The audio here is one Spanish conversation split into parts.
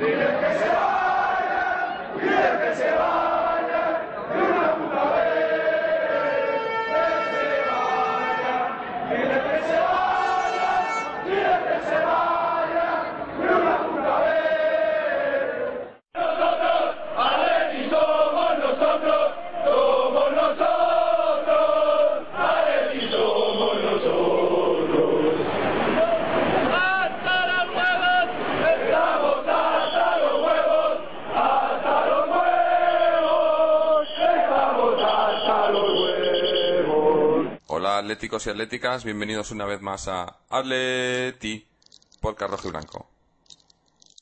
¡Dile que se vayan! ¡Dile que se vayan! Y atléticas, bienvenidos una vez más a Atleti por Rojo y Blanco.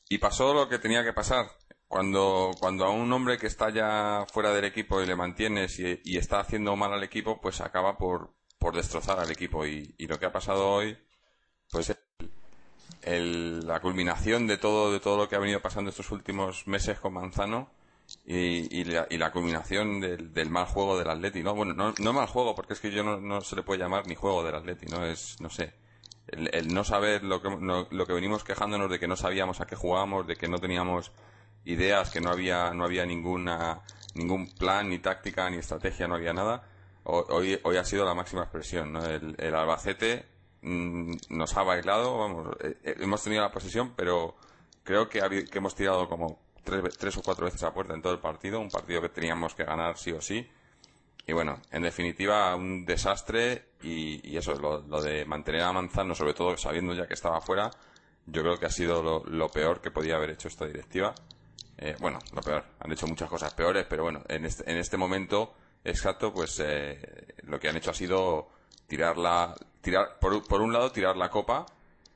Y pasó lo que tenía que pasar. Cuando, cuando a un hombre que está ya fuera del equipo y le mantienes y, está haciendo mal al equipo, pues acaba por, por destrozar al equipo. Y, lo que ha pasado hoy, pues el, la culminación de todo, de todo lo que ha venido pasando estos últimos meses con Manzano, y, la, culminación del, mal juego del Atleti, ¿no? Bueno, no, mal juego, porque es que yo no, se le puede llamar ni juego del Atleti, ¿no? Es, no sé, el, no saber lo que, lo que venimos quejándonos de que no sabíamos a qué jugábamos, de que no teníamos ideas, que no había, no había ninguna, ningún plan, ni táctica, ni estrategia, no había nada. Hoy, hoy ha sido la máxima expresión, ¿no? El, Albacete mm, nos ha bailado, vamos, eh, eh, hemos tenido la posesión, pero creo que, que hemos tirado como tres, o cuatro veces a puerta en todo el partido, un partido que teníamos que ganar sí o sí. Y bueno, en definitiva, un desastre y, eso, lo, lo, de mantener a Manzano, sobre todo sabiendo ya que estaba fuera, yo creo que ha sido lo, peor que podía haber hecho esta directiva. Eh, bueno, lo peor, han hecho muchas cosas peores, pero bueno, en este, en este momento exacto, pues eh, lo que han hecho ha sido tirar la, tirar, por, por un lado, tirar la copa,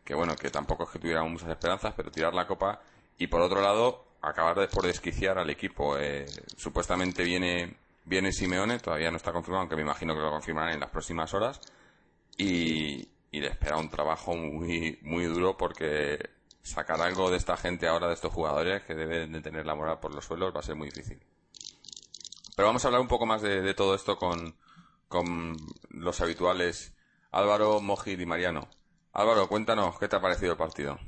que bueno, que tampoco es que tuviéramos muchas esperanzas, pero tirar la copa, y por otro lado, acabar de, por desquiciar al equipo. Eh, supuestamente viene, viene Simeone, todavía no está confirmado, aunque me imagino que lo confirmarán en las próximas horas. Y, y le espera un trabajo muy, muy duro porque sacar algo de esta gente ahora, de estos jugadores que deben de tener la moral por los suelos, va a ser muy difícil. Pero vamos a hablar un poco más de, de todo esto con, con los habituales Álvaro, Mojid y Mariano. Álvaro, cuéntanos, ¿qué te ha parecido el partido?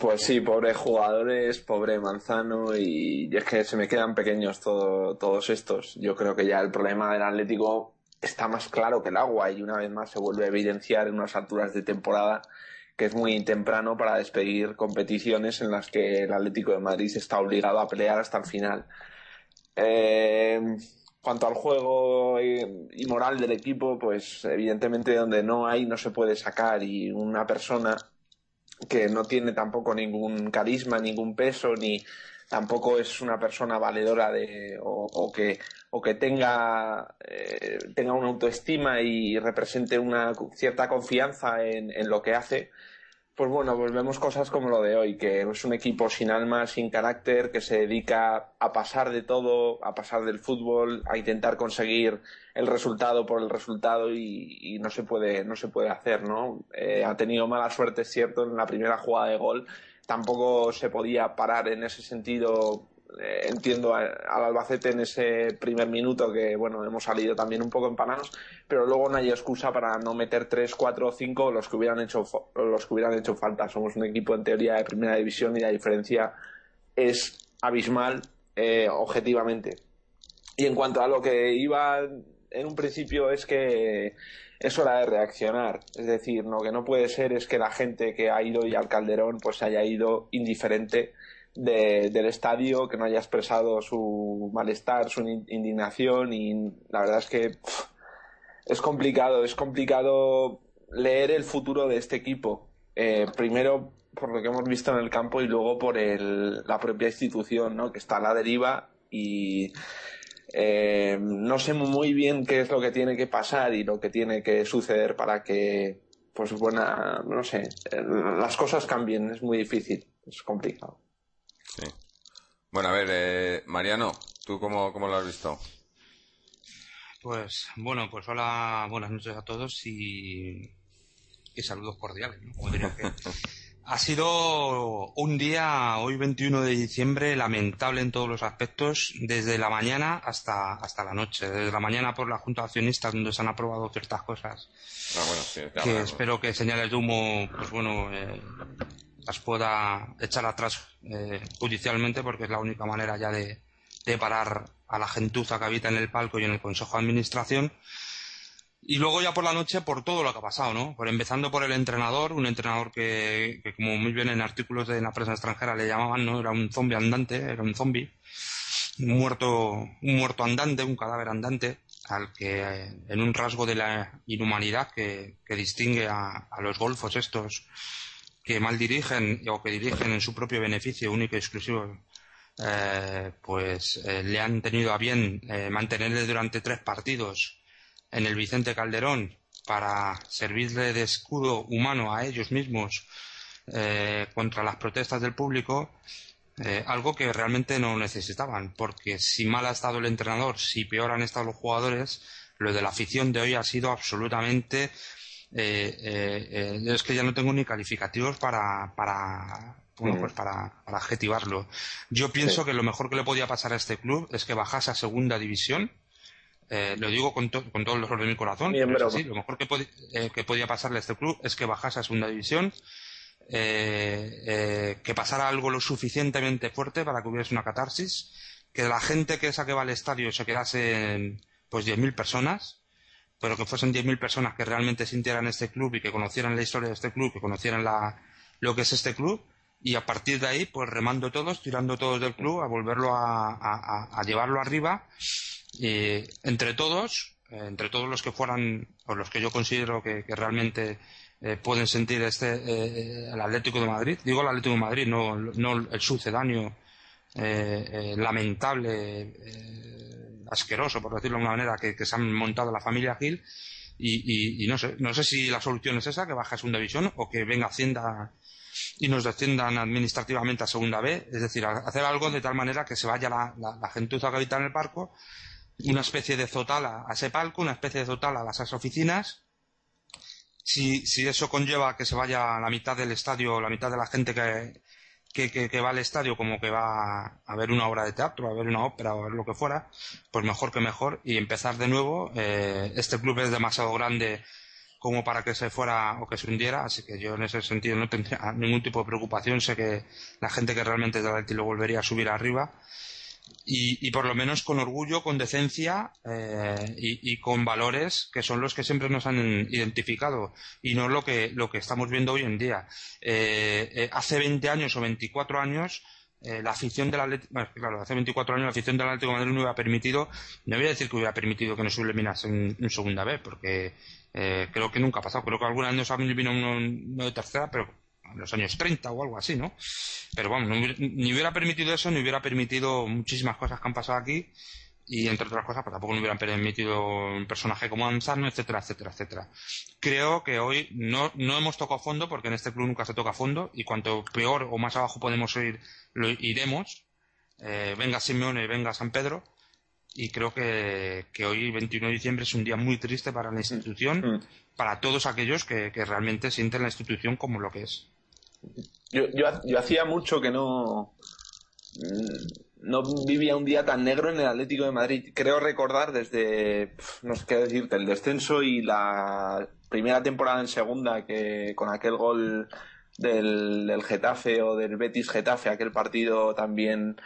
Pues sí, pobres jugadores, pobre Manzano y, es que se me quedan pequeños todos estos. Yo creo que ya el problema del Atlético está más claro que el agua y una vez más se vuelve a evidenciar en unas alturas de temporada que es muy temprano para despedir competiciones en las que el Atlético de Madrid está obligado a pelear hasta el final. Eh, cuanto al juego y, moral del equipo, pues evidentemente donde no hay no se puede sacar y una persona que no tiene tampoco ningún carisma, ningún peso, ni tampoco es una persona valedora de o, que o que tenga eh, tenga una autoestima y represente una cierta confianza en lo que hace pues bueno, pues vemos cosas como lo de hoy, que es un equipo sin alma, sin carácter, que se dedica a pasar de todo, a pasar del fútbol, a intentar conseguir el resultado por el resultado y, no se puede, no se puede hacer, ¿no? Eh, ha tenido mala suerte, es cierto, en la primera jugada de gol. Tampoco se podía parar en ese sentido eh, entiendo al Albacete en ese primer minuto que, bueno, hemos salido también un poco empanados, pero luego no hay excusa para no meter 3, 4 o 5 los que hubieran hecho, los que hubieran hecho falta. Somos un equipo en teoría de primera división y la diferencia es abismal eh, objetivamente. Y en cuanto a lo que iba en un principio es que es hora de reaccionar. Es decir, lo que no puede ser es que la gente que ha ido y al Calderón pues haya ido indiferente del estadio, que no haya expresado su malestar, su indignación y la verdad es que es complicado, es complicado leer el futuro de este equipo. Eh, primero por lo que hemos visto en el campo y luego por el, la propia institución, ¿no? que está a la deriva y eh, no sé muy bien qué es lo que tiene que pasar y lo que tiene que suceder para que, pues buena, no sé, eh, las cosas cambien. Es muy difícil, es complicado. Sí. Bueno, a ver, eh, Mariano, ¿tú cómo, cómo lo has visto? Pues bueno, pues hola, buenas noches a todos y, y saludos cordiales. ha sido un día, hoy 21 de diciembre, lamentable en todos los aspectos, desde la mañana hasta, hasta la noche. Desde la mañana por la Junta de Accionistas, donde se han aprobado ciertas cosas ah, bueno, sí, que espero que señales de humo, pues bueno, eh, las pueda echar atrás eh, judicialmente porque es la única manera ya de, de parar a la gentuza que habita en el palco y en el Consejo de Administración. Y luego ya por la noche por todo lo que ha pasado, ¿no? Por empezando por el entrenador, un entrenador que, como muy bien en artículos de la prensa extranjera le llamaban, ¿no? Era un zombie andante, era un zombie, un muerto, un muerto andante, un cadáver andante, al que eh, en un rasgo de la inhumanidad que, que distingue a los golfos estos que mal dirigen o que dirigen en su propio beneficio único y exclusivo eh, pues eh, le han tenido a bien eh, mantenerle durante tres partidos en el Vicente Calderón para servirle de escudo humano a ellos mismos contra las protestas del público, algo que realmente no necesitaban, porque si mal ha estado el entrenador, si peor han estado los jugadores, lo de la afición de hoy ha sido absolutamente es que ya no tengo ni calificativos para, para, bueno, mm. pues para, para adjetivarlo. Yo pienso que lo mejor que le podía pasar a este club es que bajase a segunda división. Eh, lo digo con, con todo el dolor de mi corazón. lo mejor que, eh, que, podía pasarle a este club es que bajase a segunda división, eh, que pasara algo lo suficientemente fuerte para que hubiese una catarsis, que la gente que esa que va al estadio se quedase pues 10.000 personas, pero que fuesen 10.000 personas que realmente sintieran este club y que conocieran la historia de este club, que conocieran la, lo que es este club y a partir de ahí, pues remando todos, tirando todos del club, a volverlo a, llevarlo arriba, y entre todos, eh, entre todos los que fueran, o los que yo considero que, realmente eh, pueden sentir este eh, el Atlético de Madrid, digo el Atlético de Madrid, no, no el sucedáneo lamentable, asqueroso, por decirlo de alguna manera, que, se han montado la familia Gil, y, no sé, no sé si la solución es esa, que baja a segunda división, o que venga Hacienda y nos desciendan administrativamente a segunda B, es decir, hacer algo de tal manera que se vaya la, la, gentuza que habita en el parco, una especie de zotala a ese palco, una especie de zotala a las oficinas. Si, si eso conlleva que se vaya la mitad del estadio, la mitad de la gente que, que, va al estadio como que va a ver una obra de teatro, a ver una ópera o a ver lo que fuera, pues mejor que mejor y empezar de nuevo. Eh, este club es demasiado grande como para que se fuera o que se hundiera, así que yo en ese sentido no tendría ningún tipo de preocupación, sé que la gente que realmente es de lo volvería a subir arriba y, y, por lo menos con orgullo, con decencia eh, y, con valores que son los que siempre nos han identificado y no lo que, lo que estamos viendo hoy en día. Eh, eh, hace 20 años o 24 años eh, la afición del Atlético, bueno, claro, hace 24 años la afición del Atlético de Madrid no hubiera permitido, no voy a decir que hubiera permitido que nos eliminase en, en segunda vez, porque eh, creo que nunca ha pasado. Creo que algún año también vino uno, de tercera, pero en los años 30 o algo así, ¿no? Pero vamos, ni hubiera permitido eso, ni hubiera permitido muchísimas cosas que han pasado aquí y entre otras cosas, pues tampoco nos hubieran permitido un personaje como Anzano, etcétera, etcétera, etcétera. Creo que hoy no, no hemos tocado fondo, porque en este club nunca se toca fondo, y cuanto peor o más abajo podemos ir, lo iremos. Eh, venga Simeone, venga San Pedro, y creo que, que, hoy, 21 de diciembre, es un día muy triste para la institución, mm. para todos aquellos que, que, realmente sienten la institución como lo que es. Yo, yo, hacía mucho que no, no vivía un día tan negro en el Atlético de Madrid. Creo recordar desde, no sé qué decirte, el descenso y la primera temporada en segunda, que con aquel gol del, del Getafe o del Betis Getafe, aquel partido también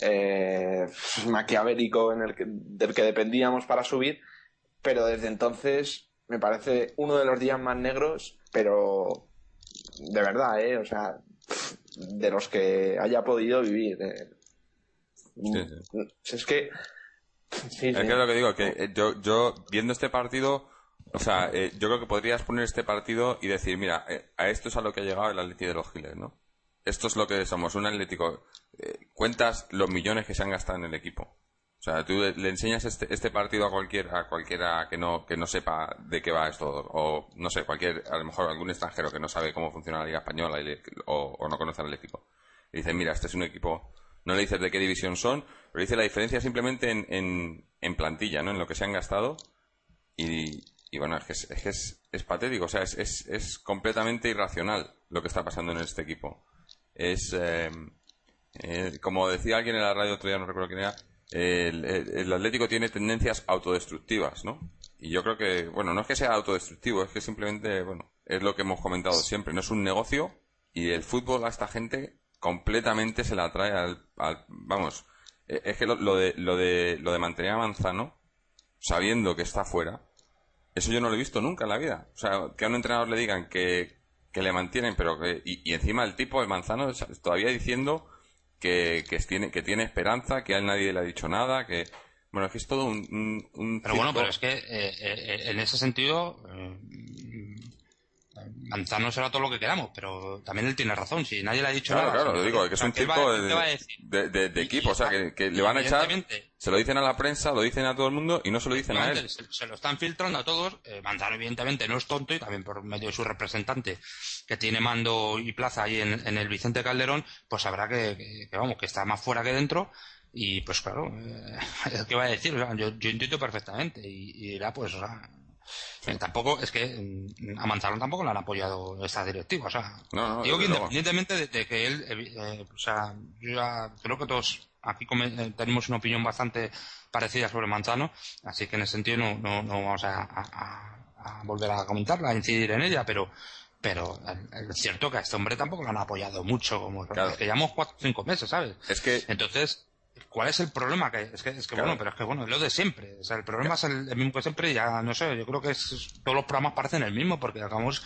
eh, maquiavélico en el que, del que dependíamos para subir, pero desde entonces me parece uno de los días más negros, pero de verdad, ¿eh? O sea, de los que haya podido vivir. Eh. Es que... es que es lo que digo, que eh, yo, yo viendo este partido... O sea, eh, yo creo que podrías poner este partido y decir, mira, a esto es a lo que ha llegado el Atleti de los Giles, ¿no? Esto es lo que somos, un Atlético cuentas los millones que se han gastado en el equipo. O sea, tú le, enseñas este, este, partido a cualquiera, a cualquiera que no, que no sepa de qué va esto, o no sé, cualquier, a lo mejor algún extranjero que no sabe cómo funciona la Liga Española o, no conoce al equipo. Y dice, mira, este es un equipo, no le dices de qué división son, pero dice la diferencia simplemente en, en, plantilla, ¿no? En lo que se han gastado. Y, bueno, es que es, es, patético, o sea, es, es, completamente irracional lo que está pasando en este equipo. Es, eh, eh, como decía alguien en la radio otro día, no recuerdo quién era, el, Atlético tiene tendencias autodestructivas, ¿no? Y yo creo que, bueno, no es que sea autodestructivo, es que simplemente, bueno, es lo que hemos comentado siempre. No es un negocio y el fútbol a esta gente completamente se la trae al, vamos, e, es que lo, de, lo de lo de mantener a Manzano sabiendo que está fuera, eso yo no lo he visto nunca en la vida. O sea, que a un entrenador le digan que, que le mantienen, pero que, y, encima el tipo, el Manzano, todavía diciendo que, que, tiene, que tiene esperanza, que a él nadie le ha dicho nada, que... Bueno, es que es todo un... pero bueno, pero es que eh, eh, en ese sentido, Manzano será todo lo que queramos, pero también él tiene razón. Si nadie le ha dicho nada. Claro, claro, digo, que es un tipo de, equipo, o sea, que, le van a echar. Se lo dicen a la prensa, lo dicen a todo el mundo y no se lo dicen a él. Se, lo están filtrando a todos. Eh, Manzano, evidentemente, no es tonto y también por medio de su representante, que tiene mando y plaza ahí en, el Vicente Calderón, pues sabrá que, vamos, que está más fuera que dentro. Y pues claro, eh, ¿qué va a decir? yo, yo entiendo perfectamente. Y, y dirá, pues, o sea, eh, tampoco, es que mm, a Manzano tampoco le han apoyado esta directiva. O sea, digo que independientemente de, que él, eh, o sea, yo ya creo que todos aquí eh, tenemos una opinión bastante parecida sobre Manzano, así que en ese sentido no, no, no vamos a, volver a comentarla, a incidir en ella, pero pero es cierto que a este hombre tampoco lo han apoyado mucho, como que llevamos cuatro o cinco meses, ¿sabes? Es que entonces ¿Cuál es el problema? Que, es que, es que bueno, pero es que bueno, es lo de siempre. O sea, el problema es el, mismo que siempre. Ya no sé, yo creo que todos los programas parecen el mismo porque hagamos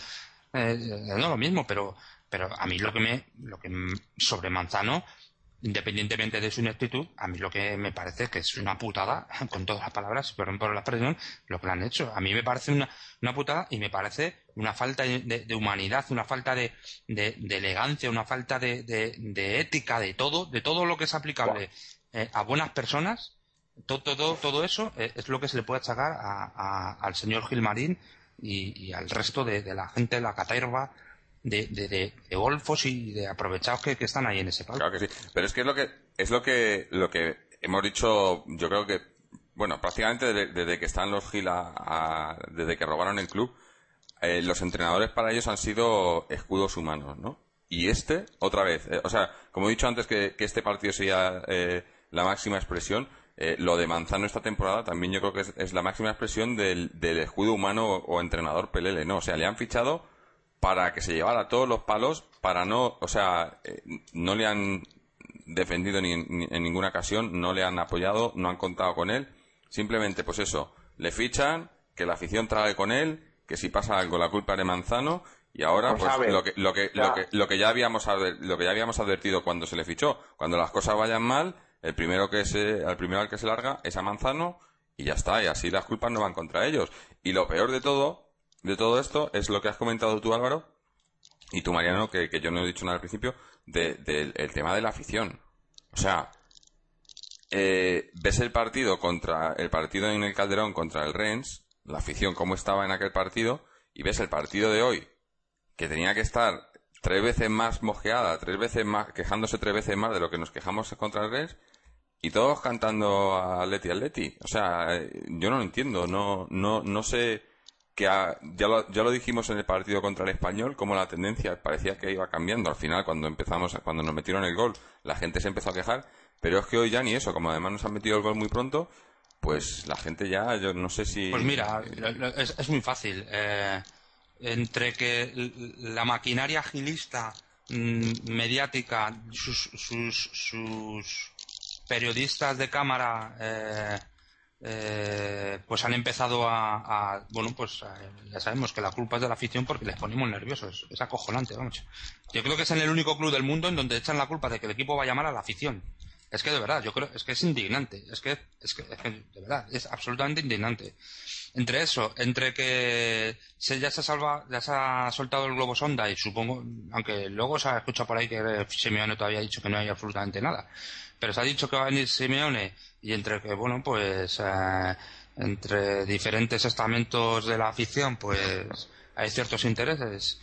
eh, no lo mismo, pero, pero a mí lo que me, lo que sobre Manzano, independientemente de su ineptitud, a mí lo que me parece que es una putada, con todas las palabras, perdón por la expresión, lo que le han hecho. A mí me parece una, una putada y me parece una falta de, humanidad, una falta de, de, elegancia, una falta de, de, ética, de todo, de todo lo que es aplicable. Eh, a buenas personas, todo, todo, todo eso eh, es lo que se le puede achacar a, al señor Gilmarín y, al resto de, la gente de la caterva de, de, de, golfos y de aprovechados que, están ahí en ese palco. Claro que sí, pero es que es lo que es lo que lo que hemos dicho, yo creo que bueno, prácticamente desde, que están los Gil desde que robaron el club, eh, los entrenadores para ellos han sido escudos humanos, ¿no? Y este, otra vez, o sea, como he dicho antes que, que este partido sería la máxima expresión. Eh, lo de Manzano esta temporada también yo creo que es, la máxima expresión del, escudo humano o, entrenador Pelele, ¿no? O sea, le han fichado para que se llevara todos los palos, para no, o sea, eh, no le han defendido ni, en ninguna ocasión, no le han apoyado, no han contado con él. Simplemente, pues eso, le fichan, que la afición trague con él, que si pasa algo la culpa de Manzano y ahora pues, lo que lo que, lo que lo que ya habíamos lo que ya habíamos advertido cuando se le fichó, cuando las cosas vayan mal, el primero que se, al primero al que se larga es a Manzano y ya está, y así las culpas no van contra ellos. Y lo peor de todo, de todo esto, es lo que has comentado tú, Álvaro, y tú, Mariano, que, yo no he dicho nada al principio, del de, tema de la afición. O sea, eh, ves el partido contra, el partido en el Calderón contra el Rennes, la afición cómo estaba en aquel partido, y ves el partido de hoy, que tenía que estar tres veces más mojeada, tres veces más, quejándose tres veces más de lo que nos quejamos contra el Rennes, y todos cantando a Leti Leti. O sea, eh, yo no lo entiendo. No, no, no sé que ya, lo, ya lo dijimos en el partido contra el español, como la tendencia parecía que iba cambiando. Al final, cuando empezamos, cuando nos metieron el gol, la gente se empezó a quejar. Pero es que hoy ya ni eso, como además nos han metido el gol muy pronto, pues la gente ya, yo no sé si. Pues mira, es, es muy fácil. Eh, entre que la maquinaria agilista mm, mediática, sus, sus, sus periodistas de cámara eh, eh, pues han empezado a, bueno pues ya sabemos que la culpa es de la afición porque les ponemos nerviosos. Es acojonante vamos. Yo creo que es en el único club del mundo en donde echan la culpa de que el equipo vaya mal a la afición. Es que de verdad yo creo es que es indignante. Es que es que, de verdad es absolutamente indignante. Entre eso entre que se, ya se salva ya se ha soltado el globo sonda y supongo aunque luego se ha escuchado por ahí que Simeone todavía dicho que no hay absolutamente nada pero se ha dicho que va a venir Simeone y entre que, bueno, pues eh, entre diferentes estamentos de la afición, pues hay ciertos intereses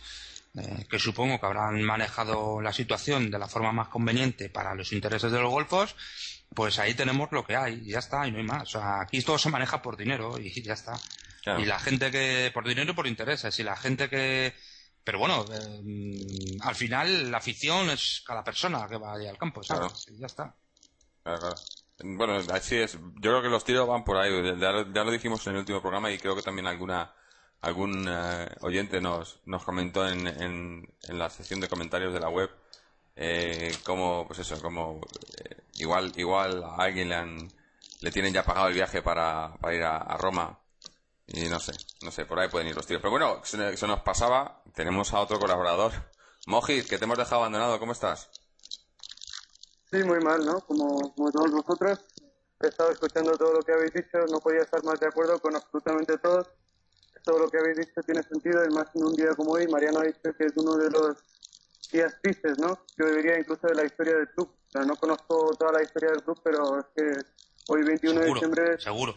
eh, que supongo que habrán manejado la situación de la forma más conveniente para los intereses de los golfos, pues ahí tenemos lo que hay y ya está, y no hay más. O sea, aquí todo se maneja por dinero y ya está. Y la gente que, por dinero y por intereses, y la gente que, pero bueno, eh, al final la afición es cada persona que va al campo, ¿sabes? Y ya está. Bueno, así es. Yo creo que los tiros van por ahí. Ya, lo dijimos en el último programa y creo que también alguna algún eh, oyente nos, nos comentó en, en, en, la sección de comentarios de la web eh, como, pues eso, como eh, igual, igual a alguien le han, le tienen ya pagado el viaje para, para ir a, Roma y no sé, no sé, por ahí pueden ir los tiros. Pero bueno, se, nos pasaba, tenemos a otro colaborador. Mojis, que te hemos dejado abandonado, ¿cómo estás? Sí, muy mal, ¿no? Como, como todos vosotros, he estado escuchando todo lo que habéis dicho, no podía estar más de acuerdo con absolutamente todos. Todo lo que habéis dicho tiene sentido, y más en un día como hoy. Mariano ha dicho que es uno de los días tristes, ¿no? Yo diría incluso de la historia del club. O sea, no conozco toda la historia del club, pero es que hoy 21 de diciembre... Seguro.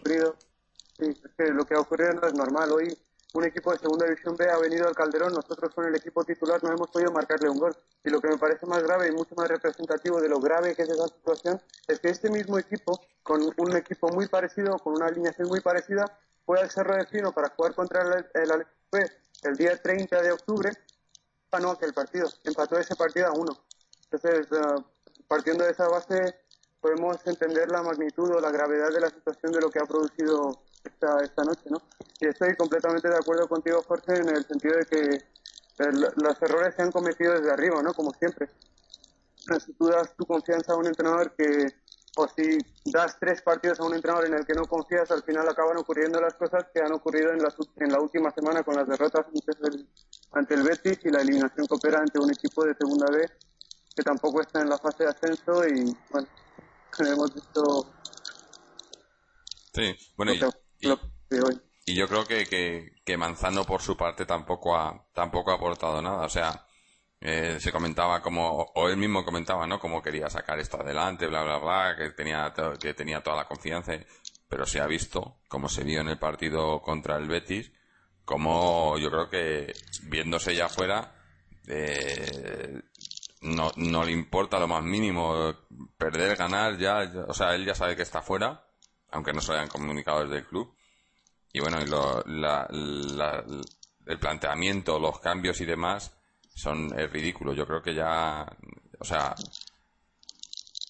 Sí, es que lo que ha ocurrido no es normal. Hoy un equipo de segunda división B ha venido al Calderón, nosotros con el equipo titular no hemos podido marcarle un gol. Y lo que me parece más grave y mucho más representativo de lo grave que es esa situación es que este mismo equipo, con un equipo muy parecido, con una alineación muy parecida, fue al Cerro de Fino para jugar contra el, el, el día 30 de octubre, ganó aquel partido, empató ese partido a uno. Entonces, uh, partiendo de esa base, podemos entender la magnitud o la gravedad de la situación de lo que ha producido esta, esta noche, ¿no? Y estoy completamente de acuerdo contigo, Jorge, en el sentido de que los errores se han cometido desde arriba, ¿no? Como siempre. Si tú das tu confianza a un entrenador que, o si das tres partidos a un entrenador en el que no confías, al final acaban ocurriendo las cosas que han ocurrido en la, en la última semana con las derrotas ante el, Betis y la eliminación que opera ante un equipo de segunda B que tampoco está en la fase de ascenso y, bueno, hemos visto... Sí, bueno, y, yo creo que, que, Manzano por su parte tampoco ha, tampoco ha aportado nada. O sea, eh, se comentaba como, o él mismo comentaba, ¿no? Cómo quería sacar esto adelante, bla, bla, bla, que tenía, que tenía toda la confianza. Pero se ha visto, como se vio en el partido contra el Betis, como yo creo que viéndose ya afuera, eh, no, no le importa lo más mínimo perder, ganar, ya, o sea, él ya sabe que está fuera, aunque no se lo hayan comunicado desde el club y bueno, el planteamiento, los cambios y demás son es ridículo. Yo creo que ya, o sea,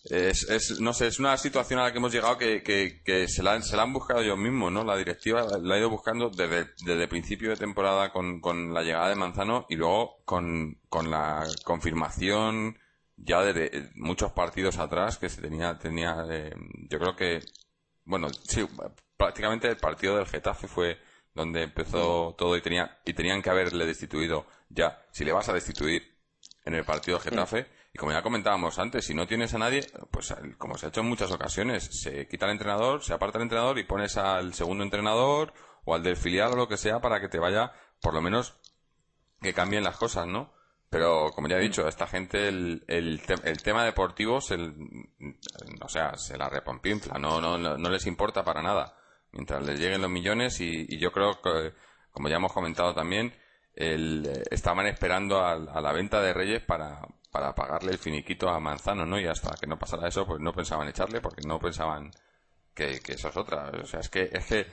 es, no sé, es una situación a la que hemos llegado que, se, la, se la han buscado ellos mismos, ¿no? La directiva la ha ido buscando desde, principio de temporada con, la llegada de Manzano y luego con, con la confirmación ya de, muchos partidos atrás que se tenía, tenía, eh, yo creo que, bueno, sí, prácticamente el partido del Getafe fue donde empezó todo y tenía y tenían que haberle destituido ya. Si le vas a destituir en el partido del Getafe, y como ya comentábamos antes, si no tienes a nadie, pues como se ha hecho en muchas ocasiones, se quita el entrenador, se aparta el entrenador y pones al segundo entrenador o al del filial o lo que sea para que te vaya, por lo menos, que cambien las cosas, ¿no? Pero como ya he dicho, esta gente el, el, el tema deportivo se, o sea, se la repompinfla, no, no, no les importa para nada mientras les lleguen los millones y, yo creo que, como ya hemos comentado también, el, estaban esperando a, la venta de Reyes para, para pagarle el finiquito a Manzano, ¿no? Y hasta que no pasara eso, pues no pensaban echarle porque no pensaban que, que eso es otra. O sea, es que, es que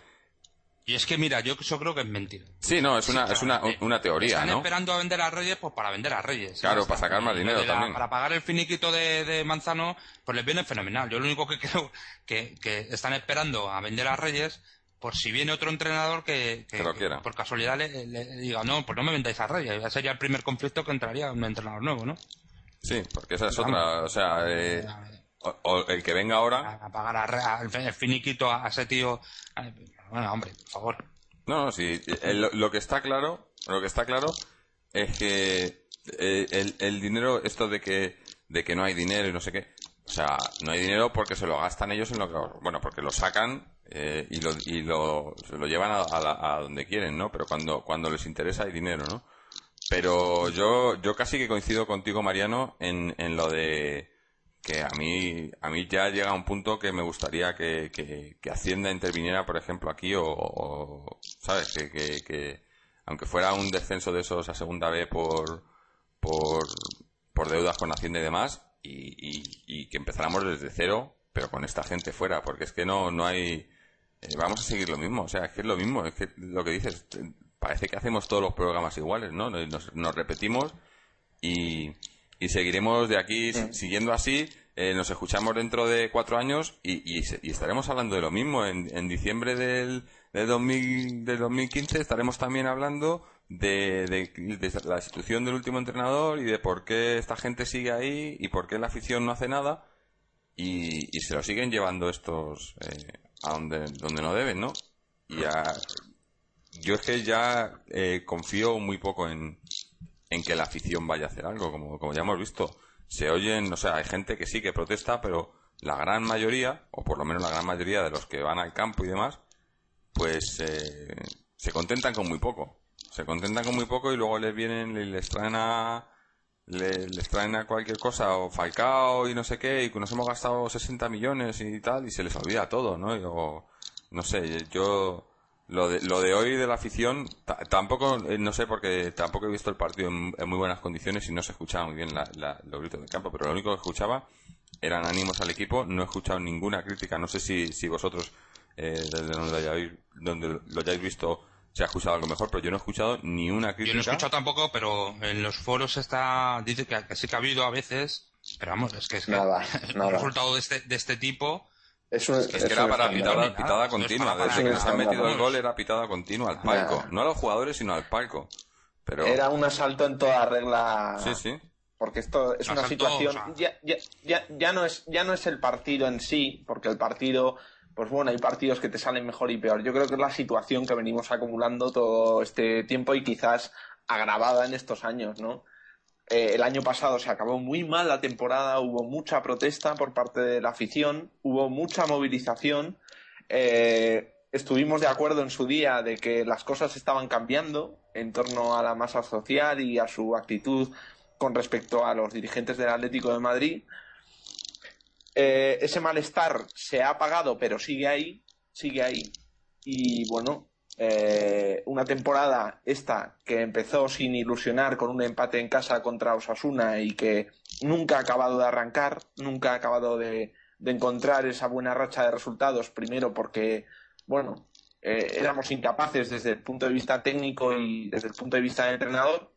y es que, mira, yo eso creo que es mentira. Sí, no, es una, es una, eh, una teoría, están esperando a vender a Reyes, pues para vender a Reyes. Claro, para sacar más dinero también. Para pagar el finiquito de, de, Manzano, pues les viene fenomenal. Yo lo único que creo que, que están esperando a vender a Reyes por si viene otro entrenador que, que, por casualidad le, diga, no, pues no me vendáis a Reyes. Ya sería el primer conflicto que entraría un entrenador nuevo, ¿no? Sí, porque esa es otra. O sea, eh, o, el que venga ahora. A, pagar el finiquito a, ese tío. Bueno, hombre, por favor. No, no, sí. lo que está claro, lo que está claro es que eh, el, dinero, esto de que, de que no hay dinero y no sé qué. O sea, no hay dinero porque se lo gastan ellos en lo que, bueno, porque lo sacan eh, y, lo, y lo, lo llevan a, a, donde quieren, ¿no? Pero cuando, cuando les interesa hay dinero, ¿no? Pero yo, yo casi que coincido contigo, Mariano, en, en lo de que a mí, a mí ya llega un punto que me gustaría que, que, Hacienda interviniera, por ejemplo, aquí o, ¿sabes? Que, que, que, aunque fuera un descenso de esos a segunda B por, por, por deudas con Hacienda y demás, y, y, que empezáramos desde cero, pero con esta gente fuera, porque es que no, no hay... Eh, vamos a seguir lo mismo, o sea, es que es lo mismo, es que lo que dices, parece que hacemos todos los programas iguales, ¿no? Nos, nos repetimos y y seguiremos de aquí siguiendo así eh, nos escuchamos dentro de cuatro años y, y, estaremos hablando de lo mismo. En, en diciembre del, del, 2000, del 2015 estaremos también hablando de, de, la institución del último entrenador y de por qué esta gente sigue ahí y por qué la afición no hace nada y, y se lo siguen llevando estos eh, a donde, donde no deben, ¿no? Y yo es que ya eh, confío muy poco en, en que la afición vaya a hacer algo, como, como ya hemos visto. Se oyen, o sea, hay gente que sí que protesta, pero la gran mayoría, o por lo menos la gran mayoría de los que van al campo y demás, pues eh, se contentan con muy poco se contentan con muy poco y luego les vienen y les traen a les, traen a cualquier cosa o Falcao y no sé qué y que nos hemos gastado 60 millones y tal y se les olvida todo, ¿no? Y, no sé, yo lo de, lo de hoy de la afición tampoco eh, no sé porque tampoco he visto el partido en, muy buenas condiciones y no se escuchaba muy bien la, los gritos del campo, pero lo único que escuchaba eran ánimos al equipo, no he escuchado ninguna crítica, no sé si, si vosotros eh, desde donde, donde lo hayáis visto se ha escuchado algo mejor, pero yo no he escuchado ni una crítica. Yo no he escuchado tampoco, pero en los foros está dice que, sí que ha habido a veces, pero vamos, es que es nada, un resultado de este, de este tipo es, que era para pitada, pitada continua. Desde que se ha metido el gol era pitada continua al palco. No a los jugadores, sino al palco. Pero... Era un asalto en toda regla. Sí, sí. Porque esto es una situación. Ya, ya, ya, ya, no es, ya no es el partido en sí, porque el partido pues bueno, hay partidos que te salen mejor y peor. Yo creo que es la situación que venimos acumulando todo este tiempo y quizás agravada en estos años, ¿no? Eh, el año pasado se acabó muy mal la temporada, hubo mucha protesta por parte de la afición, hubo mucha movilización. Eh, estuvimos de acuerdo en su día de que las cosas estaban cambiando en torno a la masa social y a su actitud con respecto a los dirigentes del Atlético de Madrid. Eh, ese malestar se ha apagado, pero sigue ahí, sigue ahí. Y bueno, eh, una temporada esta que empezó sin ilusionar con un empate en casa contra Osasuna y que nunca ha acabado de arrancar, nunca ha acabado de, encontrar esa buena racha de resultados, primero porque, bueno, eh, éramos incapaces desde el punto de vista técnico y desde el punto de vista del entrenador.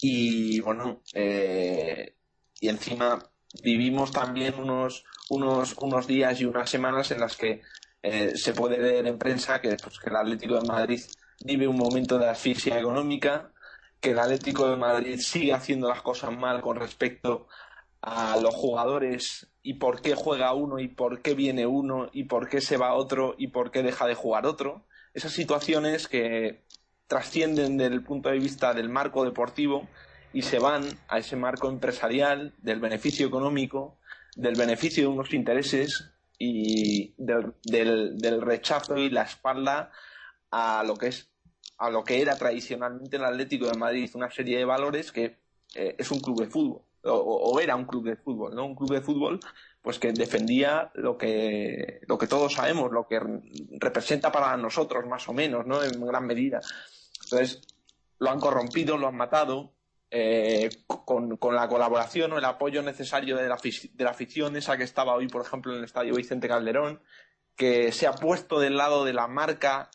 Y bueno, y encima vivimos también unos, unos, unos días y unas semanas en las que eh, se puede ver en prensa que, pues, que el Atlético de Madrid vive un momento de asfixia económica, que el Atlético de Madrid sigue haciendo las cosas mal con respecto a los jugadores y por qué juega uno y por qué viene uno y por qué se va otro y por qué deja de jugar otro. Esas situaciones que trascienden del punto de vista del marco deportivo y se van a ese marco empresarial del beneficio económico, del beneficio de unos intereses y del, del, rechazo y la espalda a lo que es a lo que era tradicionalmente el Atlético de Madrid, una serie de valores que eh, es un club de fútbol o, era un club de fútbol, ¿no? Un club de fútbol pues que defendía lo que lo que todos sabemos, lo que representa para nosotros más o menos, ¿no? En gran medida. Entonces, lo han corrompido, lo han matado, eh, con, la colaboración o el apoyo necesario de la, de la afición, esa que estaba hoy, por ejemplo, en el estadio Vicente Calderón, que se ha puesto del lado de la marca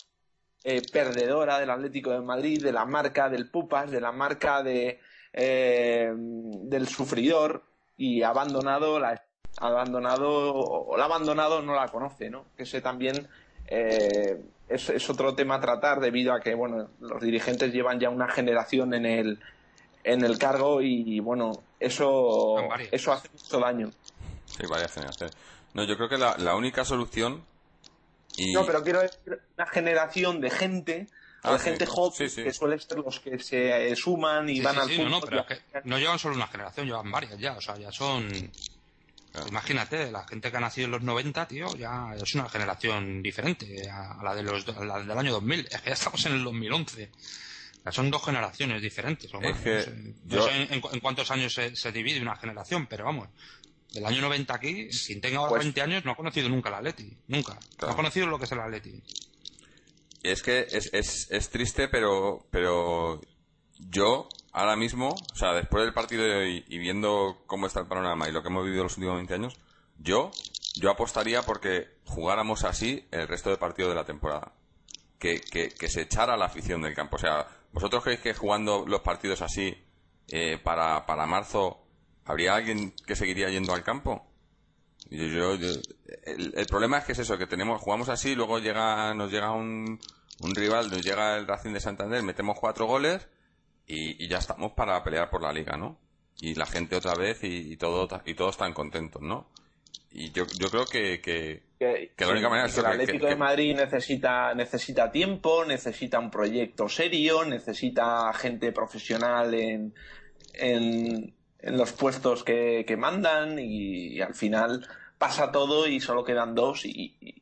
eh, perdedora del Atlético de Madrid, de la marca del Pupas, de la marca de, eh, del sufridor y abandonado la abandonado o la abandonado no la conoce, ¿no? Que ese también es, es, otro tema a tratar debido a que bueno los dirigentes llevan ya una generación en el en el cargo y, bueno, eso, eso hace mucho daño. Sí, varias generaciones. No, yo creo que la, única solución... Y... No, pero quiero decir una generación de gente de ah, gente joven que suelen ser los que se suman y van al punto. No, pero no llevan solo una generación, llevan varias ya, o sea, ya son... Imagínate, la gente que ha nacido en los 90, tío, ya es una generación diferente a la, de los, a la del año 2000. Es que ya estamos en el 2011 son dos generaciones diferentes. no sé, en, cuántos años se, divide una generación, pero vamos, del año 90 aquí, quien tenga ahora 20 pues años no ha conocido nunca la Atleti. Nunca. No ha conocido lo que es el Atleti. Es que es, es, es triste, pero, pero yo ahora mismo, o sea, después del partido de hoy y viendo cómo está el panorama y lo que hemos vivido los últimos 20 años, yo, yo apostaría porque jugáramos así el resto del partido de la temporada. Que, que, que se echara la afición del campo. O sea, ¿Vosotros creéis que jugando los partidos así eh, para, para marzo ¿habría alguien que seguiría yendo al campo? Yo, yo, el, el, problema es que es eso, que tenemos, jugamos así, luego llega, nos llega un, un rival, nos llega el Racing de Santander, metemos cuatro goles y, ya estamos para pelear por la liga, ¿no? Y la gente otra vez y, todo, y todos están contentos, ¿no? Y yo, yo creo que, que, que, que la única manera es el Atlético de Madrid necesita, necesita tiempo, necesita un proyecto serio, necesita gente profesional en, en, en los puestos que, que mandan y, y, al final pasa todo y solo quedan dos y, y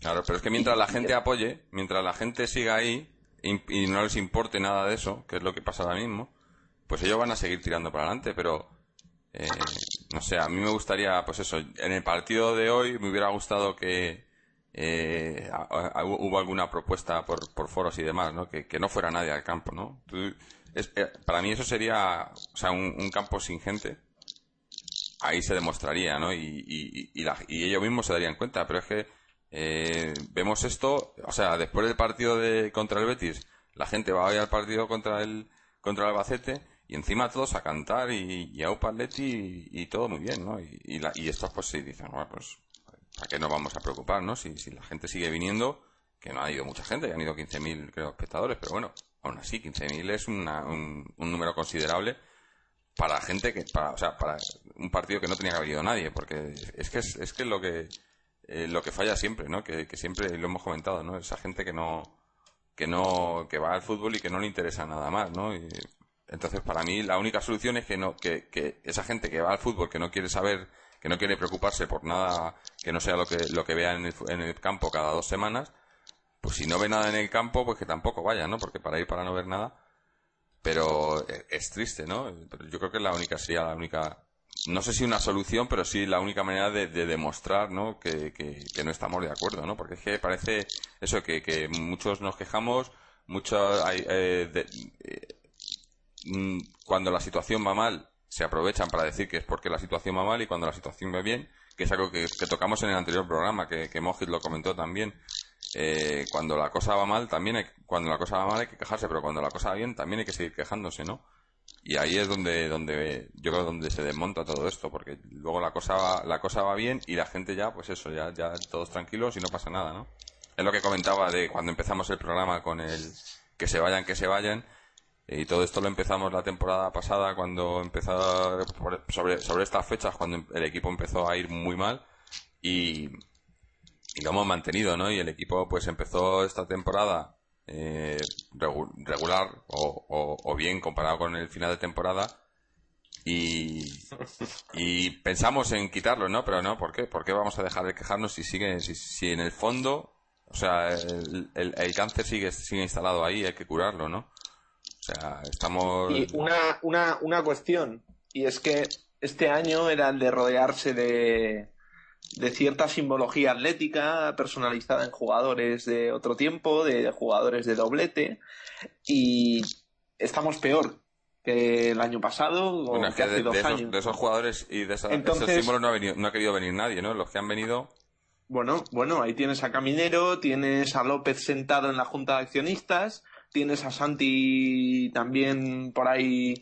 Claro, pero es que mientras la gente apoye, mientras la gente siga ahí y, y, no les importe nada de eso, que es lo que pasa ahora mismo, pues ellos van a seguir tirando para adelante, pero eh, no sé, a mí me gustaría, pues eso, en el partido de hoy me hubiera gustado que eh, hubo alguna propuesta por, por, foros y demás, ¿no? Que, que, no fuera nadie al campo, ¿no? Es, eh, para mí eso sería, o sea, un, un, campo sin gente. Ahí se demostraría, ¿no? Y, y, y, la, y ellos mismos se darían cuenta, pero es que eh, vemos esto, o sea, después del partido de contra el Betis, la gente va a ir al partido contra el contra el Albacete y encima todos a cantar y, y a Upaletti y, todo muy bien, ¿no? Y, y, la, y estos pues sí dicen, bueno, pues ¿para qué nos vamos a preocupar, no? Si, si la gente sigue viniendo, que no ha ido mucha gente, ya han ido 15.000 creo espectadores, pero bueno, aún así 15.000 es una, un, un número considerable para gente que, para, o sea, para un partido que no tenía que haber ido nadie, porque es que es, es que lo que eh, lo que falla siempre, ¿no? Que, que, siempre lo hemos comentado, ¿no? Esa gente que no que no que va al fútbol y que no le interesa nada más, ¿no? Y, entonces, para mí la única solución es que no que, esa gente que va al fútbol que no quiere saber, que no quiere preocuparse por nada que no sea lo que lo que vea en el, en el campo cada dos semanas, pues si no ve nada en el campo, pues que tampoco vaya, ¿no? Porque para ir para no ver nada, pero es triste, ¿no? Pero yo creo que la única sería la única no sé si una solución, pero sí la única manera de, de demostrar ¿no? Que, no estamos de acuerdo, ¿no? Porque es que parece eso, que, que muchos nos quejamos, muchos hay, eh, de, eh, cuando la situación va mal, se aprovechan para decir que es porque la situación va mal y cuando la situación va bien, que es algo que, que tocamos en el anterior programa, que, que Mojit lo comentó también, eh, cuando la cosa va mal, también hay, cuando la cosa va mal hay que quejarse, pero cuando la cosa va bien también hay que seguir quejándose, ¿no? Y ahí es donde, donde yo creo donde se desmonta todo esto, porque luego la cosa va, la cosa va bien y la gente ya, pues eso, ya, ya todos tranquilos y no pasa nada, ¿no? Es lo que comentaba de cuando empezamos el programa con el que se vayan, que se vayan, y todo esto lo empezamos la temporada pasada cuando empezó sobre, sobre estas fechas, cuando el equipo empezó a ir muy mal, y, lo hemos mantenido, ¿no? Y el equipo pues empezó esta temporada eh, regular o, o, o, bien comparado con el final de temporada y, y pensamos en quitarlo, ¿no? Pero no, ¿por qué? ¿Por qué vamos a dejar de quejarnos si sigue, si, si en el fondo, o sea, el, el, el, cáncer sigue, sigue instalado ahí, hay que curarlo, ¿no? O sea, estamos... Y una, una, una cuestión, y es que este año era el de rodearse de, de cierta simbología atlética personalizada en jugadores de otro tiempo, de jugadores de doblete, y estamos peor que el año pasado o bueno, que hace de, dos de esos, años. De esos jugadores y de, esa, Entonces, esos símbolos no ha, venido, no ha querido venir nadie, ¿no? Los que han venido... Bueno, bueno, ahí tienes a Caminero, tienes a López sentado en la junta de accionistas, tienes a Santi también por ahí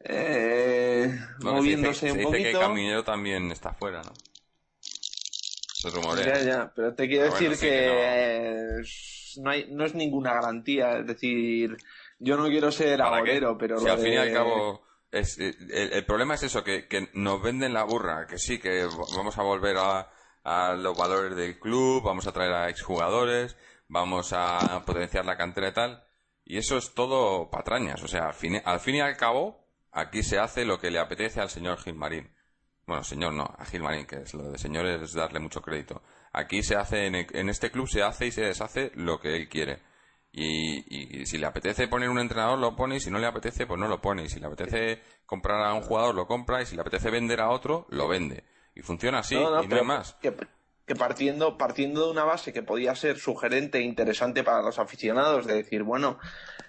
eh, no, moviéndose se dice, un se poquito. dice que Caminero también está fuera, ¿no? Se rumorea. Ya, ya, pero te quiero Pero decir bueno, sí que, que no. No, hay, no es ninguna garantía. Es decir, yo no quiero ser agorero, pero Si al fin y al cabo... Es, eh, el, el problema es eso, que, que nos venden la burra, que sí, que vamos a volver a, a los valores del club, vamos a traer a exjugadores, vamos a potenciar la cantera y tal, y eso es todo patrañas, o sea, al fin, al fin y al cabo, aquí se hace lo que le apetece al señor Gilmarín. Bueno, señor no, a Gilmarín, que es lo de señor es darle mucho crédito. Aquí se hace, en, el- en este club se hace y se deshace lo que él quiere. Y, y- y si le apetece poner un entrenador, lo pone, y si no le apetece, pues no lo pone. Y si le apetece comprar a un jugador, lo compra, y si le apetece vender a otro, lo vende. Y funciona así, No, no, y no pero hay más. Que, que partiendo, partiendo de una base que podía ser sugerente e interesante para los aficionados, de decir, bueno,